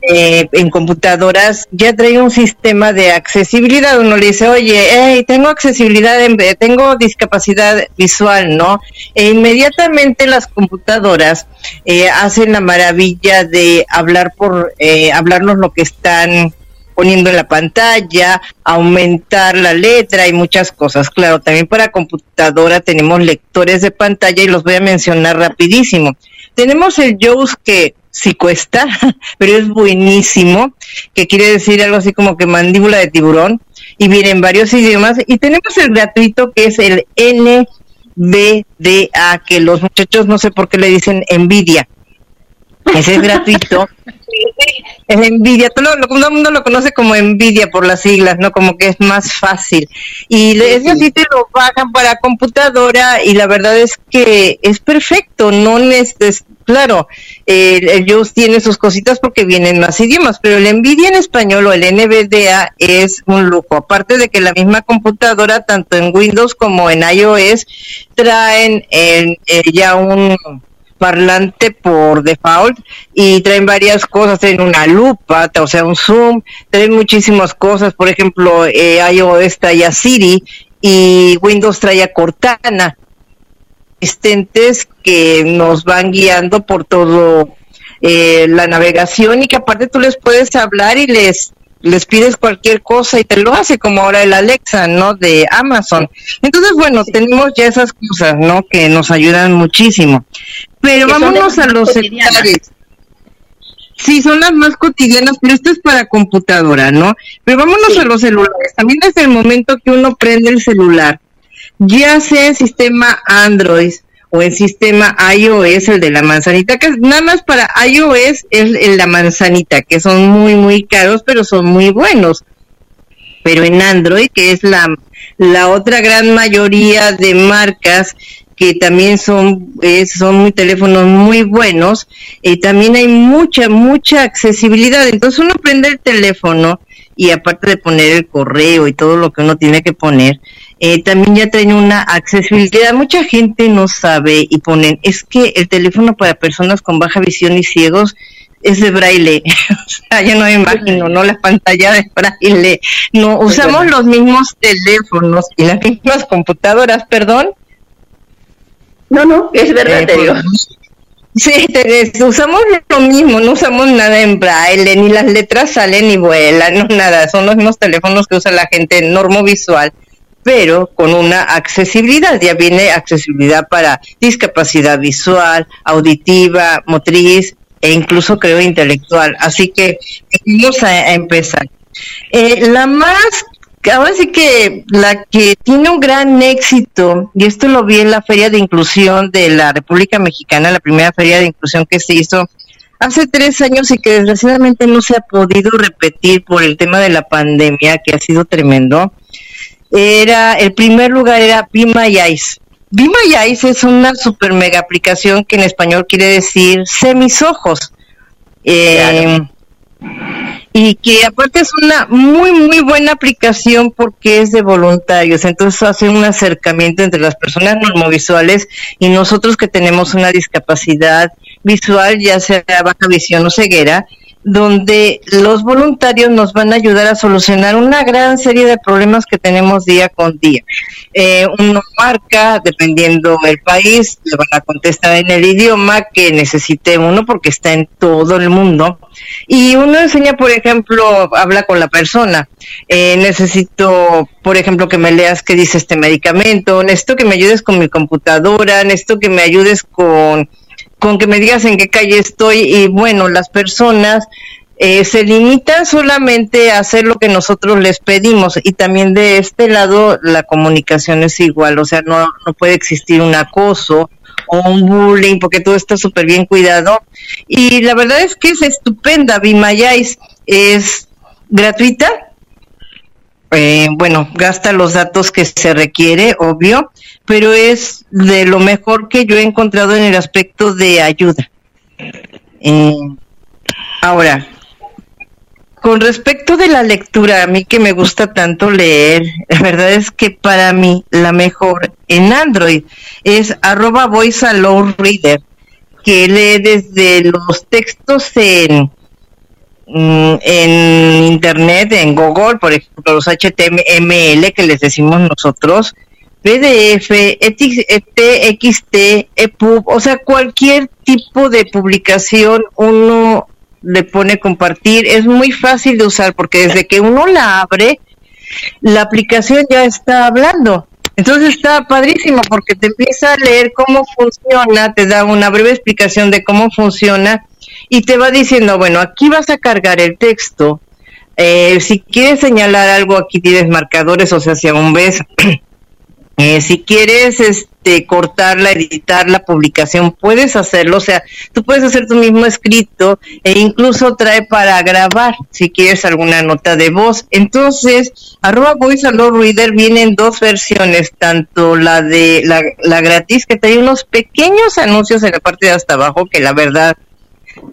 Speaker 14: eh, en computadoras ya trae un sistema de accesibilidad. Uno le dice, oye, tengo accesibilidad, en, tengo discapacidad visual, ¿no? E inmediatamente las computadoras eh, hacen la maravilla de hablar por, eh, hablarnos lo que están poniendo en la pantalla, aumentar la letra y muchas cosas. Claro, también para computadora tenemos lectores de pantalla y los voy a mencionar rapidísimo. Tenemos el Joe's que sí cuesta, pero es buenísimo, que quiere decir algo así como que mandíbula de tiburón, y viene en varios idiomas. Y tenemos el gratuito que es el NVDA, que los muchachos no sé por qué le dicen envidia. Ese es gratuito. es envidia, todo, todo el mundo lo conoce como envidia por las siglas, ¿no? Como que es más fácil. Y ese sí te lo bajan para computadora y la verdad es que es perfecto, no es, claro, el JAWS tiene sus cositas porque vienen más idiomas, pero el NVIDIA en español o el NVDA es un lujo. Aparte de que la misma computadora, tanto en Windows como en iOS, traen eh, ya un parlante por default y traen varias cosas, traen una lupa, o sea, un zoom, traen muchísimas cosas, por ejemplo, eh, iOS trae a Siri y Windows trae a Cortana, asistentes que nos van guiando por todo eh, la navegación y que aparte tú les puedes hablar y les les pides cualquier cosa y te lo hace, como ahora el Alexa, ¿no? De Amazon. Entonces, bueno, tenemos ya esas cosas, ¿no? Que nos ayudan muchísimo. Pero vámonos a los celulares. Sí, son las más cotidianas, pero esto es para computadora, ¿no? Pero vámonos a los celulares. También desde el momento que uno prende el celular, ya sea en sistema Android o en sistema iOS, el de la manzanita, que nada más para iOS es el, la manzanita, que son muy, muy caros, pero son muy buenos. Pero en Android, que es la, la otra gran mayoría de marcas que también son, son muy teléfonos muy buenos, y también hay mucha, mucha accesibilidad. Entonces uno prende el teléfono y aparte de poner el correo y todo lo que uno tiene que poner, eh, también ya traen una accesibilidad. Mucha gente no sabe y ponen, es que el teléfono para personas con baja visión y ciegos es de braille. o sea, yo no me imagino, ¿no? La pantalla de braille. No, usamos los mismos teléfonos y las mismas computadoras, perdón.
Speaker 3: No, no, es verdad, eh, te digo.
Speaker 14: Sí, usamos lo mismo, no usamos nada en braille, ni las letras salen ni vuelan, no nada, son los mismos teléfonos que usa la gente normovisual, pero con una accesibilidad, ya viene accesibilidad para discapacidad visual, auditiva, motriz e incluso creo intelectual, así que vamos a, empezar. Eh, la más ahora sí que la que tiene un gran éxito, y esto lo vi en la Feria de Inclusión de la República Mexicana, la primera Feria de Inclusión que se hizo hace tres años y que desgraciadamente no se ha podido repetir por el tema de la pandemia, que ha sido tremendo, era, el primer lugar era My Eyes es una super mega aplicación que en español quiere decir sé mis ojos. Eh, y que aparte es una muy muy buena aplicación porque es de voluntarios, entonces hace un acercamiento entre las personas normovisuales y nosotros que tenemos una discapacidad visual, ya sea baja visión o ceguera, donde los voluntarios nos van a ayudar a solucionar una gran serie de problemas que tenemos día con día. Eh, uno marca, dependiendo del país, le van a contestar en el idioma que necesite uno porque está en todo el mundo. Y uno enseña, por ejemplo, habla con la persona. Eh, necesito, por ejemplo, que me leas qué dice este medicamento, necesito que me ayudes con mi computadora, necesito que me ayudes con con que me digas en qué calle estoy y bueno, las personas eh, se limitan solamente a hacer lo que nosotros les pedimos y también de este lado la comunicación es igual, o sea, no, no puede existir un acoso o un bullying porque todo está súper bien cuidado. Y la verdad es que es estupenda, Vimayais es gratuita, eh, bueno, gasta los datos que se requiere, obvio, pero es de lo mejor que yo he encontrado en el aspecto de ayuda. Eh, ahora, con respecto de la lectura, a mí que me gusta tanto leer, la verdad es que para mí la mejor en Android es arroba voice que lee desde los textos en, mm, en internet, en Google, por ejemplo, los HTML que les decimos nosotros, PDF, TXT, EPUB, o sea, cualquier tipo de publicación uno le pone compartir. Es muy fácil de usar porque desde que uno la abre, la aplicación ya está hablando. Entonces está padrísimo porque te empieza a leer cómo funciona, te da una breve explicación de cómo funciona y te va diciendo, bueno, aquí vas a cargar el texto. Eh, si quieres señalar algo, aquí tienes marcadores, o sea, si aún ves eh, si quieres este, cortarla, editar la publicación, puedes hacerlo. O sea, tú puedes hacer tu mismo escrito e incluso trae para grabar si quieres alguna nota de voz. Entonces, arroba voice reader vienen dos versiones, tanto la de la, la gratis que trae unos pequeños anuncios en la parte de hasta abajo que la verdad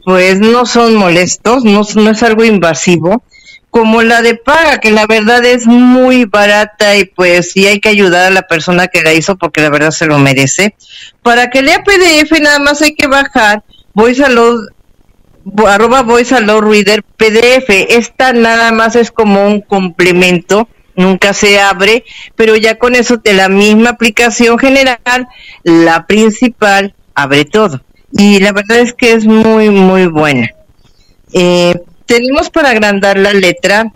Speaker 14: pues no son molestos, no, no es algo invasivo como la de paga, que la verdad es muy barata y pues sí hay que ayudar a la persona que la hizo porque la verdad se lo merece. Para que lea PDF nada más hay que bajar voice arroba voice reader PDF. Esta nada más es como un complemento, nunca se abre, pero ya con eso de la misma aplicación general, la principal abre todo. Y la verdad es que es muy, muy buena. Eh, tenemos para agrandar la letra,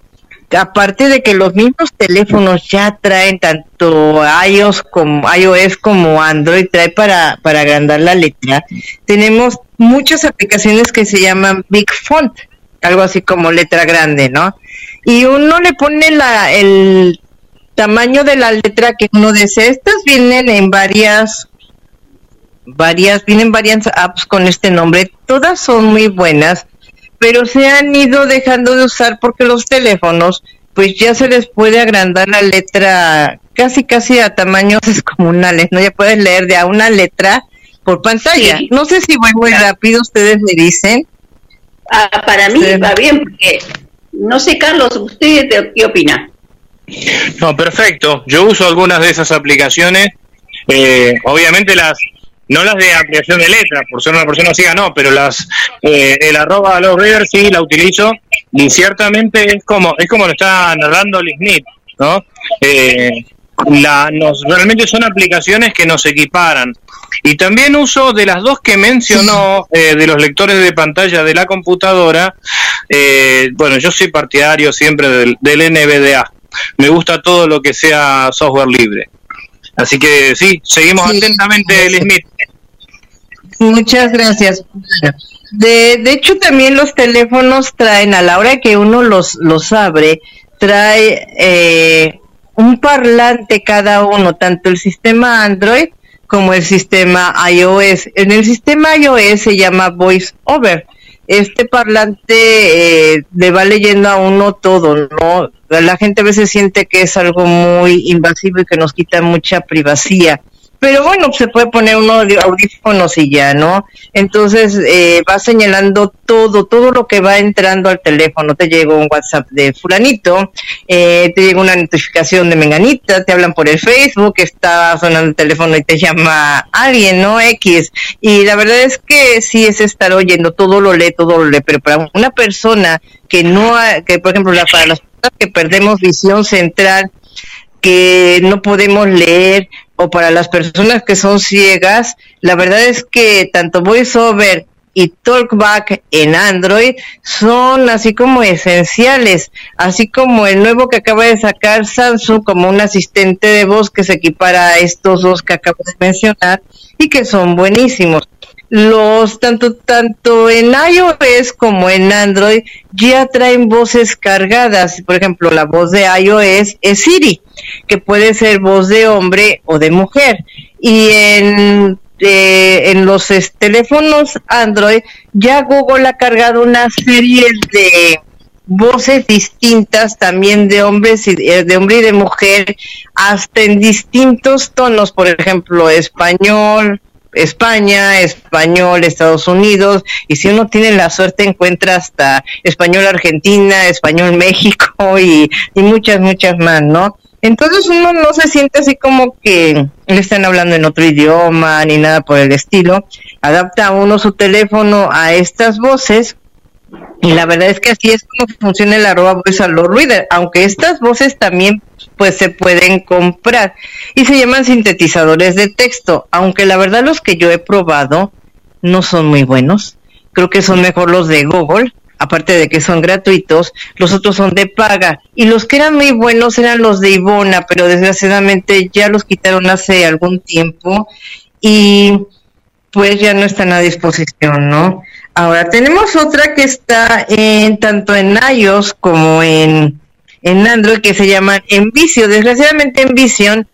Speaker 14: aparte de que los mismos teléfonos ya traen tanto iOS como iOS como Android trae para, para agrandar la letra, tenemos muchas aplicaciones que se llaman Big Font, algo así como letra grande, ¿no? Y uno le pone la, el tamaño de la letra que uno desea. Estas vienen en varias varias, vienen varias apps con este nombre, todas son muy buenas pero se han ido dejando de usar porque los teléfonos pues ya se les puede agrandar la letra casi casi a tamaños descomunales, ¿no? Ya puedes leer de a una letra por pantalla. No sé si voy muy rápido, ustedes me dicen.
Speaker 3: Ah, para mí va bien porque no sé, Carlos, ¿usted qué opina?
Speaker 6: No, perfecto. Yo uso algunas de esas aplicaciones. Eh, obviamente las no las de ampliación de letras, por ser una persona ciega no, pero las eh, el arroba los readers sí la utilizo y ciertamente es como es como lo está narrando Liz ¿no? Eh, la, nos, realmente son aplicaciones que nos equiparan. Y también uso de las dos que mencionó, eh, de los lectores de pantalla de la computadora, bueno, yo soy partidario siempre del, del NVDA. Me gusta todo lo que sea software libre. Así que sí, seguimos atentamente, el Smith.
Speaker 14: Muchas gracias. De, de hecho, también los teléfonos traen, a la hora que uno los, los abre, trae eh, un parlante cada uno, tanto el sistema Android como el sistema iOS. En el sistema iOS se llama Voice Over. Este parlante eh, le va leyendo a uno todo, ¿no? La gente a veces siente que es algo muy invasivo y que nos quita mucha privacidad pero bueno, se puede poner uno audífonos y ya, ¿no? Entonces eh, va señalando todo, todo lo que va entrando al teléfono. Te llega un WhatsApp de fulanito, eh, te llega una notificación de menganita, te hablan por el Facebook, está sonando el teléfono y te llama alguien, ¿no? X. Y la verdad es que sí es estar oyendo, todo lo lee, todo lo lee, pero para una persona que no, que por ejemplo, la, para las personas que perdemos visión central, que no podemos leer, o para las personas que son ciegas, la verdad es que tanto VoiceOver y TalkBack en Android son así como esenciales, así como el nuevo que acaba de sacar Samsung como un asistente de voz que se equipara a estos dos que acabo de mencionar y que son buenísimos los tanto tanto en iOS como en Android ya traen voces cargadas. Por ejemplo, la voz de iOS es Siri, que puede ser voz de hombre o de mujer. Y en eh, en los teléfonos Android ya Google ha cargado una serie de voces distintas también de hombres y eh, de hombre y de mujer hasta en distintos tonos por ejemplo español España, español Estados Unidos, y si uno tiene la suerte encuentra hasta español Argentina, español México y, muchas, muchas más, ¿no? Entonces uno no se siente así como que le están hablando en otro idioma ni nada por el estilo. Adapta uno su teléfono a estas voces y la verdad es que así es como funciona el arroba voice a los reader, aunque estas voces también pues se pueden comprar y se llaman sintetizadores de texto, aunque la verdad los que yo he probado no son muy buenos. Creo que son mejor los de Google, aparte de que son gratuitos, los otros son de paga. Y los que eran muy buenos eran los de Ivona, pero desgraciadamente ya los quitaron hace algún tiempo y pues ya no están a disposición, ¿no? Ahora tenemos otra que está en tanto en iOS como en, en Android que se llama Envicio. Desgraciadamente Envision,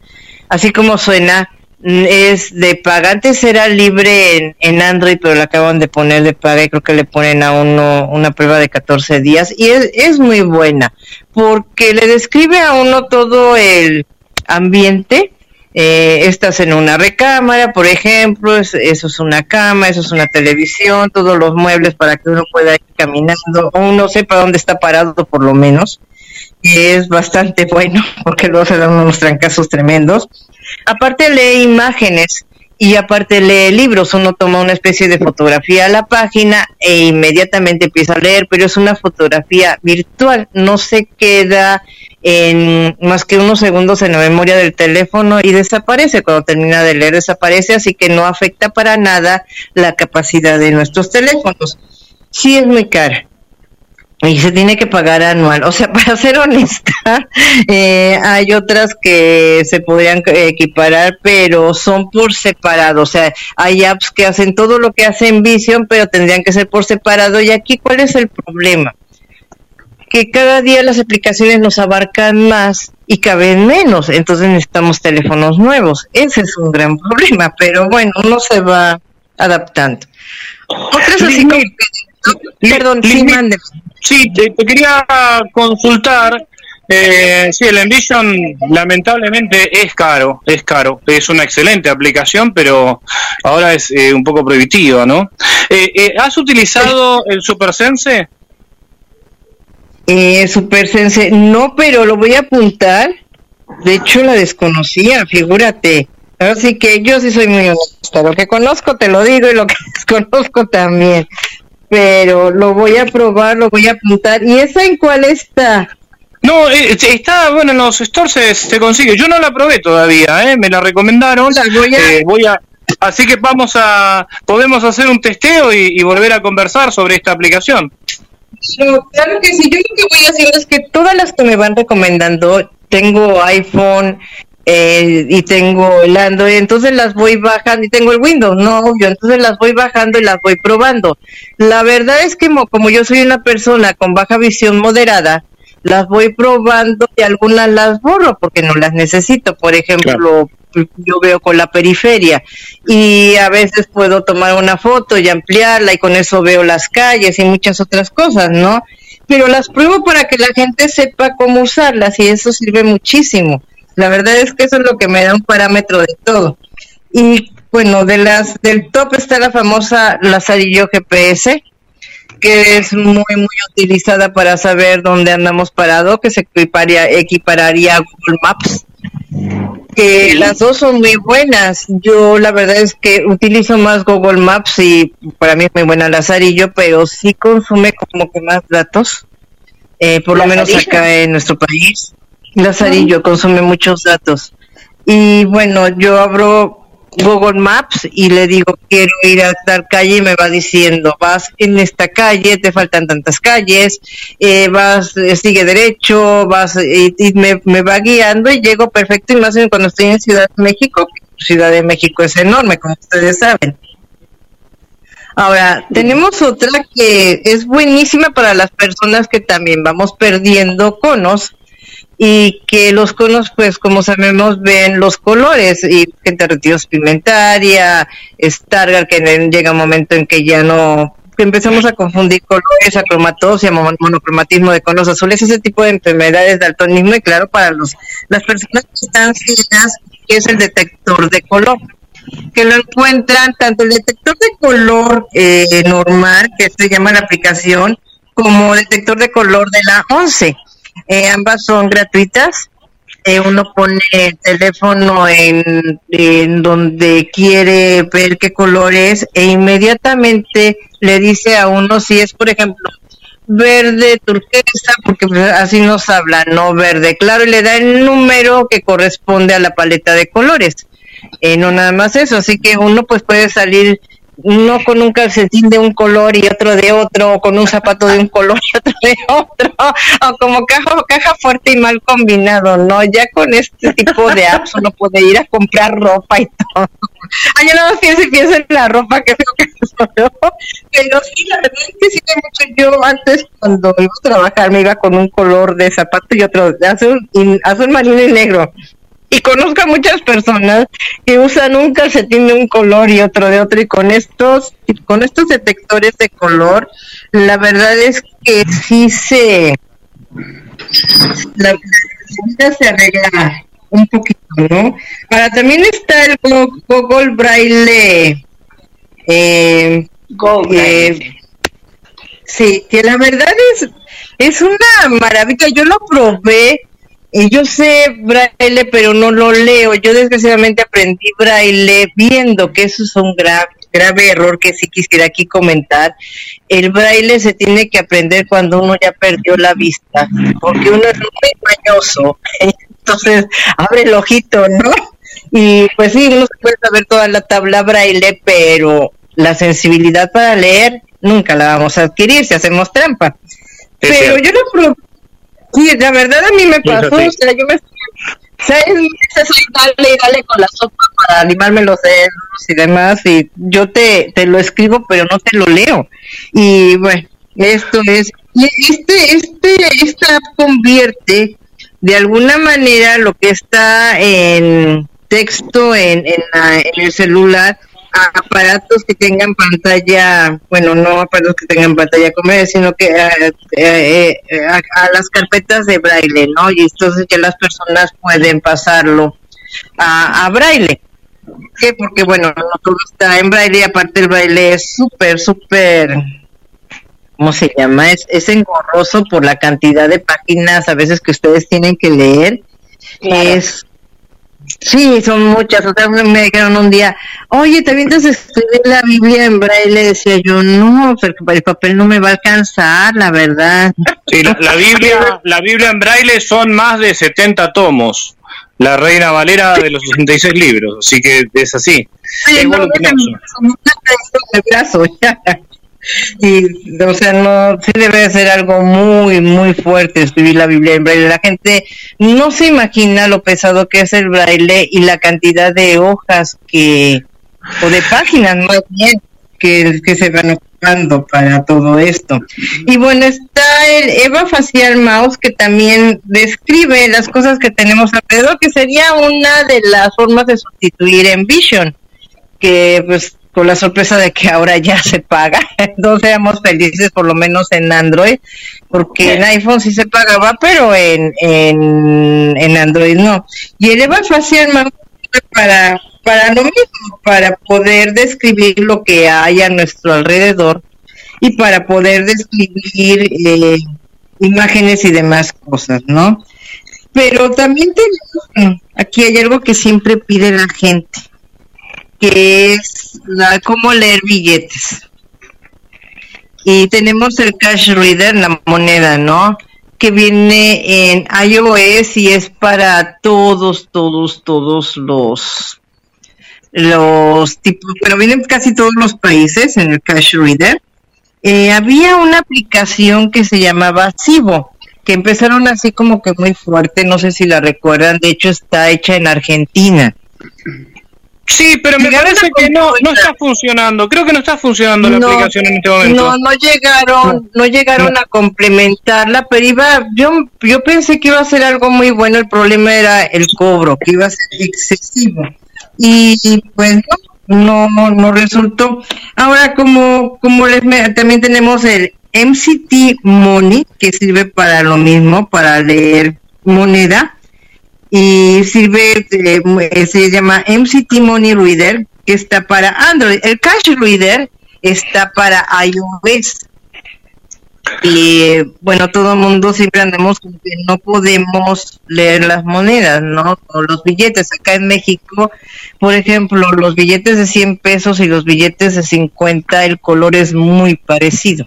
Speaker 14: así como suena, mm, es de paga. Antes era libre en, en Android, pero la acaban de poner de paga y creo que le ponen a uno una prueba de 14 días y es, es muy buena porque le describe a uno todo el ambiente eh, estás en una recámara, por ejemplo, eso es una cama, eso es una televisión, todos los muebles para que uno pueda ir caminando, o uno sepa dónde está parado por lo menos, y es bastante bueno, porque luego se dan unos trancazos tremendos. Aparte lee imágenes y aparte lee libros, uno toma una especie de fotografía a la página e inmediatamente empieza a leer, pero es una fotografía virtual, no se queda en más que unos segundos en la memoria del teléfono y desaparece, cuando termina de leer desaparece, así que no afecta para nada la capacidad de nuestros teléfonos. Sí es muy cara, y se tiene que pagar anual. O sea, para ser honesta, eh, hay otras que se podrían equiparar, pero son por separado. O sea, hay apps que hacen todo lo que hacen Vision, pero tendrían que ser por separado. Y aquí, ¿cuál es el problema? Que cada día las aplicaciones nos abarcan más y caben menos. Entonces necesitamos teléfonos nuevos. Ese es un gran problema, pero bueno, uno se va adaptando. Otras así como Perdón, sí, mande.
Speaker 6: Sí, te, te quería consultar. Eh, sí, el Envision lamentablemente es caro, es caro. Es una excelente aplicación, pero ahora es eh, un poco prohibitiva, ¿no? Eh, eh, ¿Has utilizado el SuperSense?
Speaker 14: Eh, SuperSense, no, pero lo voy a apuntar. De hecho, la desconocía, figúrate. Así que yo sí soy muy honesta. Lo que conozco te lo digo y lo que desconozco también pero lo voy a probar, lo voy a apuntar. ¿Y esa en cuál está?
Speaker 6: No, eh, está, bueno, en los stores se, se consigue. Yo no la probé todavía, ¿eh? me la recomendaron.
Speaker 14: voy, a...
Speaker 6: Eh, voy a... Así que vamos a, podemos hacer un testeo y, y volver a conversar sobre esta aplicación.
Speaker 14: Claro que sí. Yo lo que voy a hacer es que todas las que me van recomendando, tengo iPhone, eh, y tengo el Android, entonces las voy bajando y tengo el Windows, no obvio, entonces las voy bajando y las voy probando. La verdad es que como, yo soy una persona con baja visión moderada, las voy probando y algunas las borro porque no las necesito. Por ejemplo, yo veo con la periferia y a veces puedo tomar una foto y ampliarla y con eso veo las calles y muchas otras cosas, ¿no? Pero las pruebo para que la gente sepa cómo usarlas y eso sirve muchísimo. La verdad es que eso es lo que me da un parámetro de todo. Y bueno, de las del top está la famosa Lazarillo GPS, que es muy muy utilizada para saber dónde andamos parado, que se equipararía, equipararía a Google Maps. Que las dos son muy buenas. Yo la verdad es que utilizo más Google Maps y para mí es muy buena Lazarillo, pero sí consume como que más datos, eh, por lo menos acá en nuestro país. Lazarillo consume muchos datos. Y bueno, yo abro Google Maps y le digo, quiero ir a tal calle y me va diciendo, vas en esta calle, te faltan tantas calles, eh, vas, eh, sigue derecho, vas, y, y me, me, va guiando y llego perfecto y más cuando estoy en Ciudad de México. Ciudad de México es enorme, como ustedes saben. Ahora, tenemos otra que es buenísima para las personas que también vamos perdiendo conos y que los conos, pues como sabemos, ven los colores y gente retiros pigmentaria, Stargardt, que llega un momento en que ya no empezamos a confundir colores, acromatosia, monocromatismo de conos azules, ese tipo de enfermedades de altonismo y claro, para los las personas que están ciegas, es el detector de color que lo encuentran tanto el detector de color eh, normal, que se llama la aplicación, como detector de color de la 11 eh, ambas son gratuitas. Eh, uno pone el teléfono en, en, donde quiere ver qué color es e inmediatamente le dice a uno si es, por ejemplo, verde turquesa, porque pues, así nos habla, no verde claro, y le da el número que corresponde a la paleta de colores. Eh, no nada más eso, así que uno pues puede salir no con un calcetín de un color y otro de otro, o con un zapato de un color y otro de otro, o como caja, caja fuerte y mal combinado, ¿no? Ya con este tipo de apps uno puede ir a comprar ropa y todo. Ay, yo no pienso y pienso en la ropa que tengo que Pero sí, la verdad es que sí mucho. Yo antes, cuando iba a trabajar, me iba con un color de zapato y otro azul, azul marino y negro y conozco a muchas personas que usan un calcetín de un color y otro de otro y con estos con estos detectores de color la verdad es que sí se la, vida se arregla un poquito no ahora también está el Google Braille eh, Google sí que la verdad es es una maravilla. Yo lo probé yo sé braille, pero no lo leo. Yo desgraciadamente aprendí braille viendo que eso es un grave, grave error que sí quisiera aquí comentar. El braille se tiene que aprender cuando uno ya perdió la vista, porque uno es muy mañoso. Entonces, abre el ojito, ¿no? Y pues sí, uno se puede saber toda la tabla braille, pero la sensibilidad para leer nunca la vamos a adquirir si hacemos trampa. pero yo lo Sí, la verdad a mí me pasó, o sea, yo me seis meses dale y dale con la sopa para animarme los dedos y demás, y yo te, te lo escribo, pero no te lo leo. Y bueno, esto es, y este, este, esta app convierte de alguna manera lo que está en texto en, en, en el celular aparatos que tengan pantalla, bueno, no aparatos que tengan pantalla comer, sino que eh, eh, eh, a, las carpetas de braille, ¿no? Y entonces que las personas pueden pasarlo a, braille. ¿Qué? Porque, bueno, no todo está en braille y aparte el braille es súper, súper, ¿cómo se llama? Es, es engorroso por la cantidad de páginas a veces que ustedes tienen que leer. Es Sí, son muchas. O sea, me dijeron un día, oye, ¿te vienes a escribir la Biblia en braille? Decía yo, no, porque el papel no me va a alcanzar, la verdad.
Speaker 6: Sí, la, Biblia, la Biblia en braille son más de 70 tomos. La Reina Valera de los 66 libros, así que es así. es no,
Speaker 14: y o sea no sí debe ser algo muy muy fuerte escribir la Biblia en braille. La gente no se imagina lo pesado que es el braille y la cantidad de hojas que o de páginas más bien que, que se van ocupando para todo esto. Y bueno está el Eva Facial Mouse que también describe las cosas que tenemos alrededor que sería una de las formas de sustituir en Vision que pues con la sorpresa de que ahora ya se paga. No seamos felices, por lo menos en Android, porque en iPhone sí se pagaba, pero en, en, Android no. Y el Eva Facial para, para lo mismo, para poder describir lo que hay a nuestro alrededor y para poder describir eh, imágenes y demás cosas, ¿no? Pero también tenemos, aquí hay algo que siempre pide la gente que es la, cómo leer billetes. Y tenemos el Cash Reader, la moneda, ¿no? Que viene en iOS y es para todos, todos, todos los los tipos, pero vienen casi todos los países en el Cash Reader. Eh, había una aplicación que se llamaba Cibo, que empezaron así como que muy fuerte, no sé si la recuerdan, de hecho está hecha en Argentina.
Speaker 6: Sí, pero me parece que no, no está funcionando. Creo que no está funcionando la aplicación en este momento.
Speaker 14: No, no llegaron, no, llegaron a complementarla, pero iba, yo, yo pensé que iba a ser algo muy bueno. El problema era el cobro, que iba a ser excesivo. Y, pues no, no, no resultó. Ahora, como, como les también tenemos el MCT Money, que sirve para lo mismo, para leer moneda y sirve, eh, se llama MCT Money Reader, que está para Android. El Cash Reader está para iOS. Y bueno, todo el mundo siempre andamos con que no podemos leer las monedas, ¿no? Los billetes. Acá en México, por ejemplo, los billetes de 100 pesos y los billetes de 50, el color es muy parecido.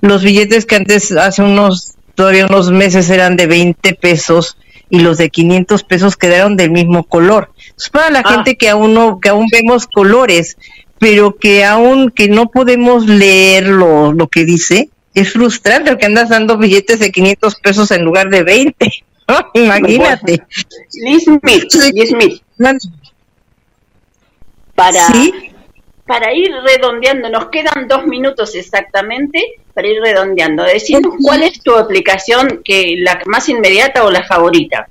Speaker 14: Los billetes que antes, hace unos, todavía unos meses eran de 20 pesos, y los de 500 pesos quedaron del mismo color. para la ah. gente que aún no, que aún vemos colores, pero que aún que no podemos leer lo, lo que dice, es frustrante que andas dando billetes de 500 pesos en lugar de 20. Imagínate.
Speaker 3: Liz Smith, Liz Smith. Para, para ir redondeando, nos quedan dos minutos exactamente para ir redondeando. Decimos cuál es tu aplicación, que la más inmediata o la favorita.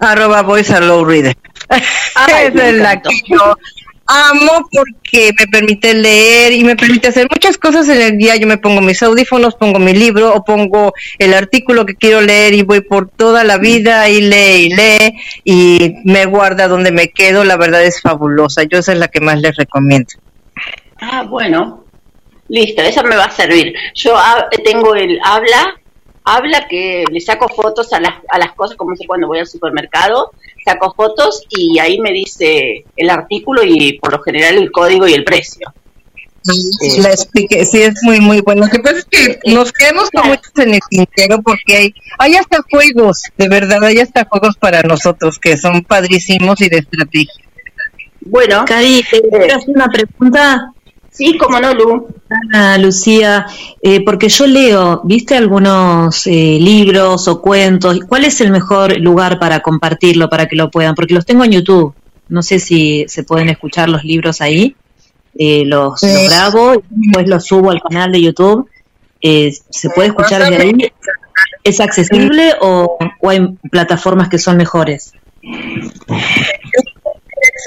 Speaker 14: Arroba voice a low reader. Esa es la que yo amo porque me permite leer y me permite hacer muchas cosas en el día. Yo me pongo mis audífonos, pongo mi libro o pongo el artículo que quiero leer y voy por toda la vida y lee y lee y me guarda donde me quedo. La verdad es fabulosa. Yo esa es la que más les recomiendo.
Speaker 3: Ah, bueno. Listo, esa me va a servir. Yo tengo el habla habla que le saco fotos a las, a las cosas, como sé cuando voy al supermercado, saco fotos y ahí me dice el artículo y por lo general el código y el precio.
Speaker 14: Sí, la expliqué, sí, es muy, muy bueno. Lo que pasa es que nos quedamos con muchos en el tintero porque hay, hay hasta juegos, de verdad, hay hasta juegos para nosotros que son padrísimos y de estrategia.
Speaker 3: Bueno,
Speaker 7: Cari, ¿te quiero hacer una pregunta?
Speaker 3: Sí, como no, Lu.
Speaker 7: Ah, Lucía, eh, porque yo leo, ¿viste algunos eh, libros o cuentos? ¿Cuál es el mejor lugar para compartirlo, para que lo puedan? Porque los tengo en YouTube. No sé si se pueden escuchar los libros ahí. Eh, los, los grabo y después los subo al canal de YouTube. Eh, ¿Se puede escuchar desde ahí? ¿Es accesible o, o hay plataformas que son mejores?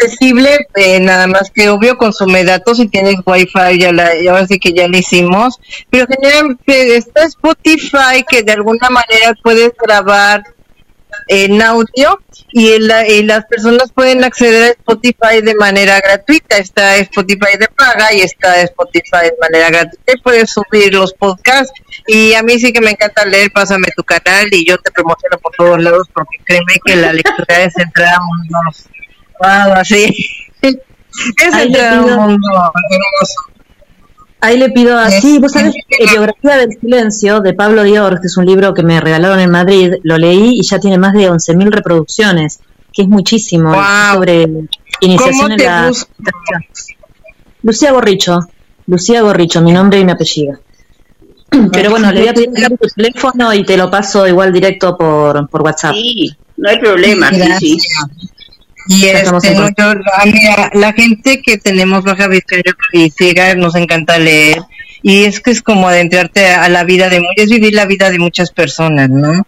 Speaker 14: Accesible, eh, nada más que obvio consume datos si tienes wifi, ya la, ya ahora sí que ya lo hicimos, pero generalmente está Spotify que de alguna manera puedes grabar en audio y, el- y las personas pueden acceder a Spotify de manera gratuita. Está Spotify de paga y está Spotify de manera gratuita y puedes subir los podcasts. Y a mí sí que me encanta leer, pásame tu canal y yo te promociono por todos lados porque créeme que la lectura es entrar a mundos así. Es
Speaker 7: Ahí le
Speaker 14: un
Speaker 7: pido-
Speaker 14: mundo hermoso.
Speaker 7: Ahí le pido a... Sí, vos sabés, Biografía del Silencio de Pablo Dior, que es un libro que me regalaron en Madrid, lo leí y ya tiene más de 11.000 reproducciones, que es muchísimo, sobre iniciación
Speaker 14: ¿Cómo
Speaker 7: en la...
Speaker 14: busco?
Speaker 7: Lucía Gorricho, Lucía Gorricho, mi nombre y mi apellido. Pero bueno, le voy a pedir tu teléfono y te lo paso igual directo por, por WhatsApp.
Speaker 3: Sí, no hay problema, sí, sí.
Speaker 14: Y este, no, yo- a mí, a la gente que tenemos baja visión y ciega nos encanta leer y es que es como adentrarte a la vida de es vivir la vida de muchas personas, ¿no?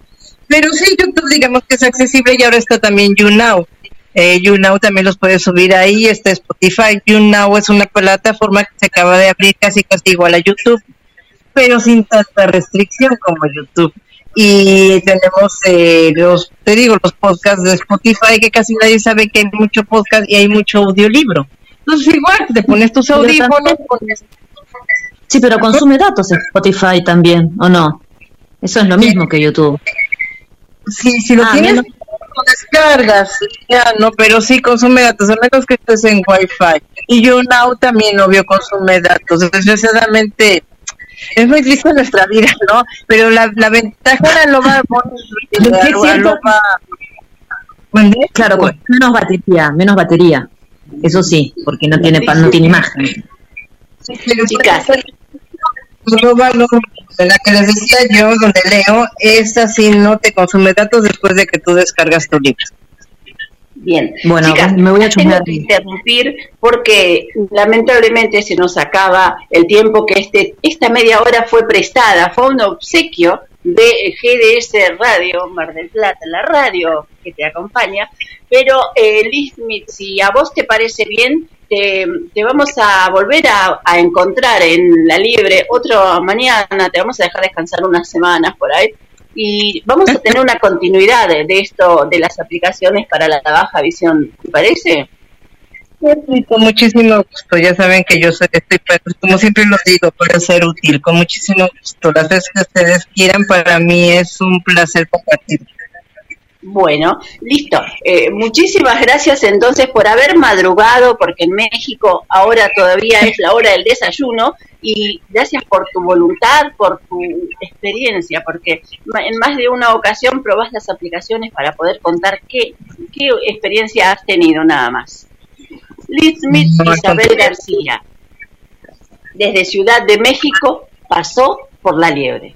Speaker 14: Pero sí, YouTube digamos que es accesible y ahora está también YouNow. Eh, YouNow también los puedes subir ahí, está Spotify. YouNow es una plataforma que se acaba de abrir casi casi igual a YouTube, pero sin tanta restricción como YouTube. Y tenemos eh, los, te digo, los podcasts de Spotify que casi nadie sabe que hay mucho podcast y hay mucho audiolibro. Entonces igual, te pones tus audífonos, pones
Speaker 7: Sí, pero consume datos Spotify también, ¿o no? Eso es lo mismo que YouTube.
Speaker 14: Sí, si lo
Speaker 7: Ah,
Speaker 14: tienes,
Speaker 7: menos-
Speaker 14: lo descargas, ya no, pero sí consume datos, a menos que estés en Wi-Fi. Y YouNow también, obvio, consume datos. Desgraciadamente, es muy triste nuestra vida, ¿no? Pero la, la ventaja era lo va
Speaker 7: Es cierto. Claro, con menos batería, menos batería. Eso sí, porque no tiene pa- no tiene imagen.
Speaker 14: Chicas. la que les decía yo, donde leo, esa sí no te consume datos después de que tú descargas tu libro.
Speaker 3: Bien.
Speaker 7: Bueno,
Speaker 3: Chicas,
Speaker 7: me voy a
Speaker 3: tengo que interrumpir porque lamentablemente se nos acaba el tiempo que este esta media hora fue prestada, fue un obsequio de GDS Radio Mar del Plata, la radio que te acompaña. Pero, eh, Liz, si a vos te parece bien, te, te vamos a volver a, a encontrar en la libre otra mañana, te vamos a dejar descansar unas semanas por ahí y vamos a tener una continuidad de, de esto, de las aplicaciones para la baja visión, ¿te parece?
Speaker 14: Sí, con muchísimo gusto. Ya saben que yo soy, estoy, para- como siempre lo digo, para ser útil. Con muchísimo gusto. Las veces que ustedes quieran, para mí es un placer compartir.
Speaker 3: Bueno, listo. Eh, muchísimas gracias entonces por haber madrugado, porque en México ahora todavía es la hora del desayuno, y gracias por tu voluntad, por tu experiencia, porque en más de una ocasión probás las aplicaciones para poder contar qué, qué experiencia has tenido nada más. Liz Smith Isabel García. Desde Ciudad de México pasó por la liebre.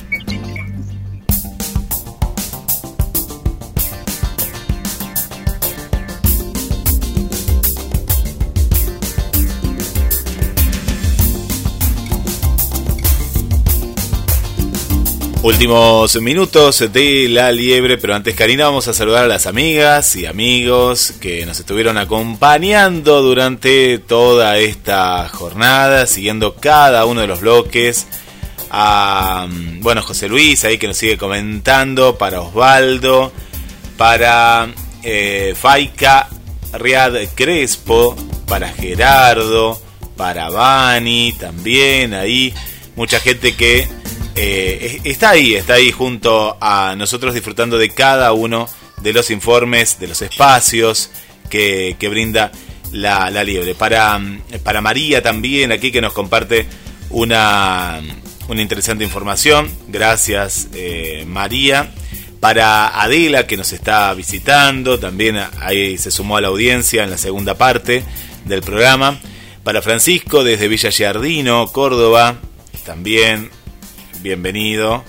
Speaker 5: Últimos minutos de la liebre, pero antes Karina vamos a saludar a las amigas y amigos que nos estuvieron acompañando durante toda esta jornada, siguiendo cada uno de los bloques. A, bueno, José Luis ahí que nos sigue comentando, para Osvaldo, para eh, Faica Riad Crespo, para Gerardo, para Vani también ahí, mucha gente que eh, está ahí, está ahí junto a nosotros disfrutando de cada uno de los informes, de los espacios que, brinda la, la, liebre. Para, para María también, aquí que nos comparte una, una interesante información. Gracias eh, María. Para Adela que nos está visitando, también ahí se sumó a la audiencia en la segunda parte del programa. Para Francisco desde Villa Giardino, Córdoba, también bienvenido.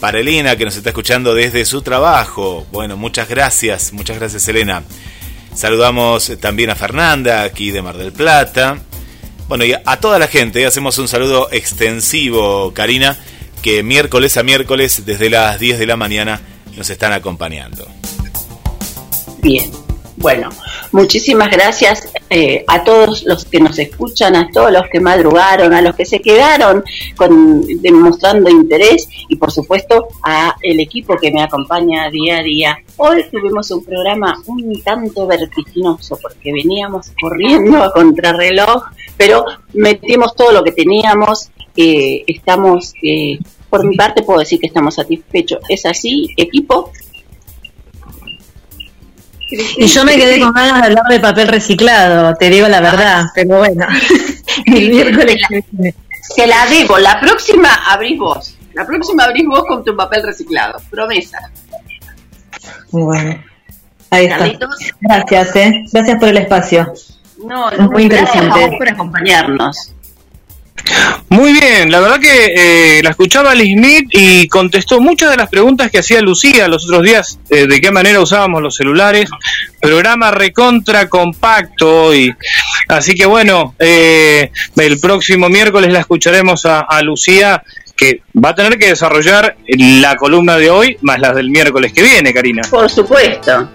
Speaker 5: Para Elena, que nos está escuchando desde su trabajo. Bueno, muchas gracias, muchas gracias Elena. Saludamos también a Fernanda, aquí de Mar del Plata. Bueno, y a toda la gente, hacemos un saludo extensivo, Karina, que miércoles a miércoles, desde las 10 de la mañana, nos están acompañando.
Speaker 3: Bien, bueno, muchísimas gracias eh, a todos los que nos escuchan, a todos los que madrugaron, a los que se quedaron con, demostrando interés y por supuesto a el equipo que me acompaña día a día. Hoy tuvimos un programa un tanto vertiginoso porque veníamos corriendo a contrarreloj, pero metimos todo lo que teníamos. Eh, estamos, eh, por mi parte puedo decir que estamos satisfechos. ¿Es así, equipo?
Speaker 7: Y yo me quedé con ganas de hablar de papel reciclado, te digo la verdad, ah. pero bueno,
Speaker 3: el miércoles que la debo, la próxima abrís vos, la próxima abrís vos con tu papel reciclado, promesa.
Speaker 7: Bueno, ahí está. Gracias, eh. gracias por el espacio.
Speaker 3: No, es muy interesante. por acompañarnos.
Speaker 6: Muy bien, la verdad que eh, la escuchaba Liz Smith y contestó muchas de las preguntas que hacía Lucía los otros días, eh, de qué manera usábamos los celulares, programa recontra compacto y así que bueno, eh, el próximo miércoles la escucharemos a, a, Lucía que va a tener que desarrollar la columna de hoy más las del miércoles que viene, Karina.
Speaker 3: Por supuesto.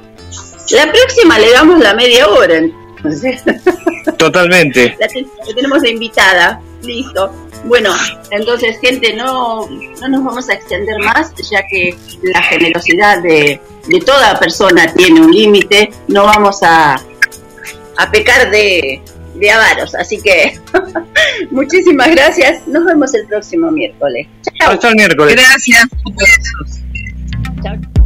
Speaker 3: La próxima le damos la media hora.
Speaker 6: Totalmente.
Speaker 3: La, tenemos de invitada. Listo. Bueno, entonces, gente, no, no nos vamos a extender más, ya que la generosidad de, de toda persona tiene un límite. No vamos a, a pecar de, de avaros. Así que, muchísimas gracias. Nos vemos el próximo miércoles.
Speaker 6: Hasta el miércoles.
Speaker 14: Gracias.
Speaker 1: Chao.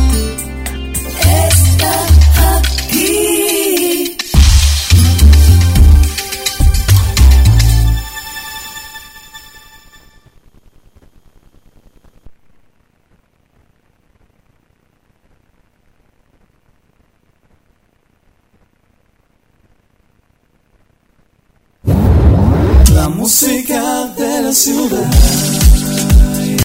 Speaker 2: música de la ciudad.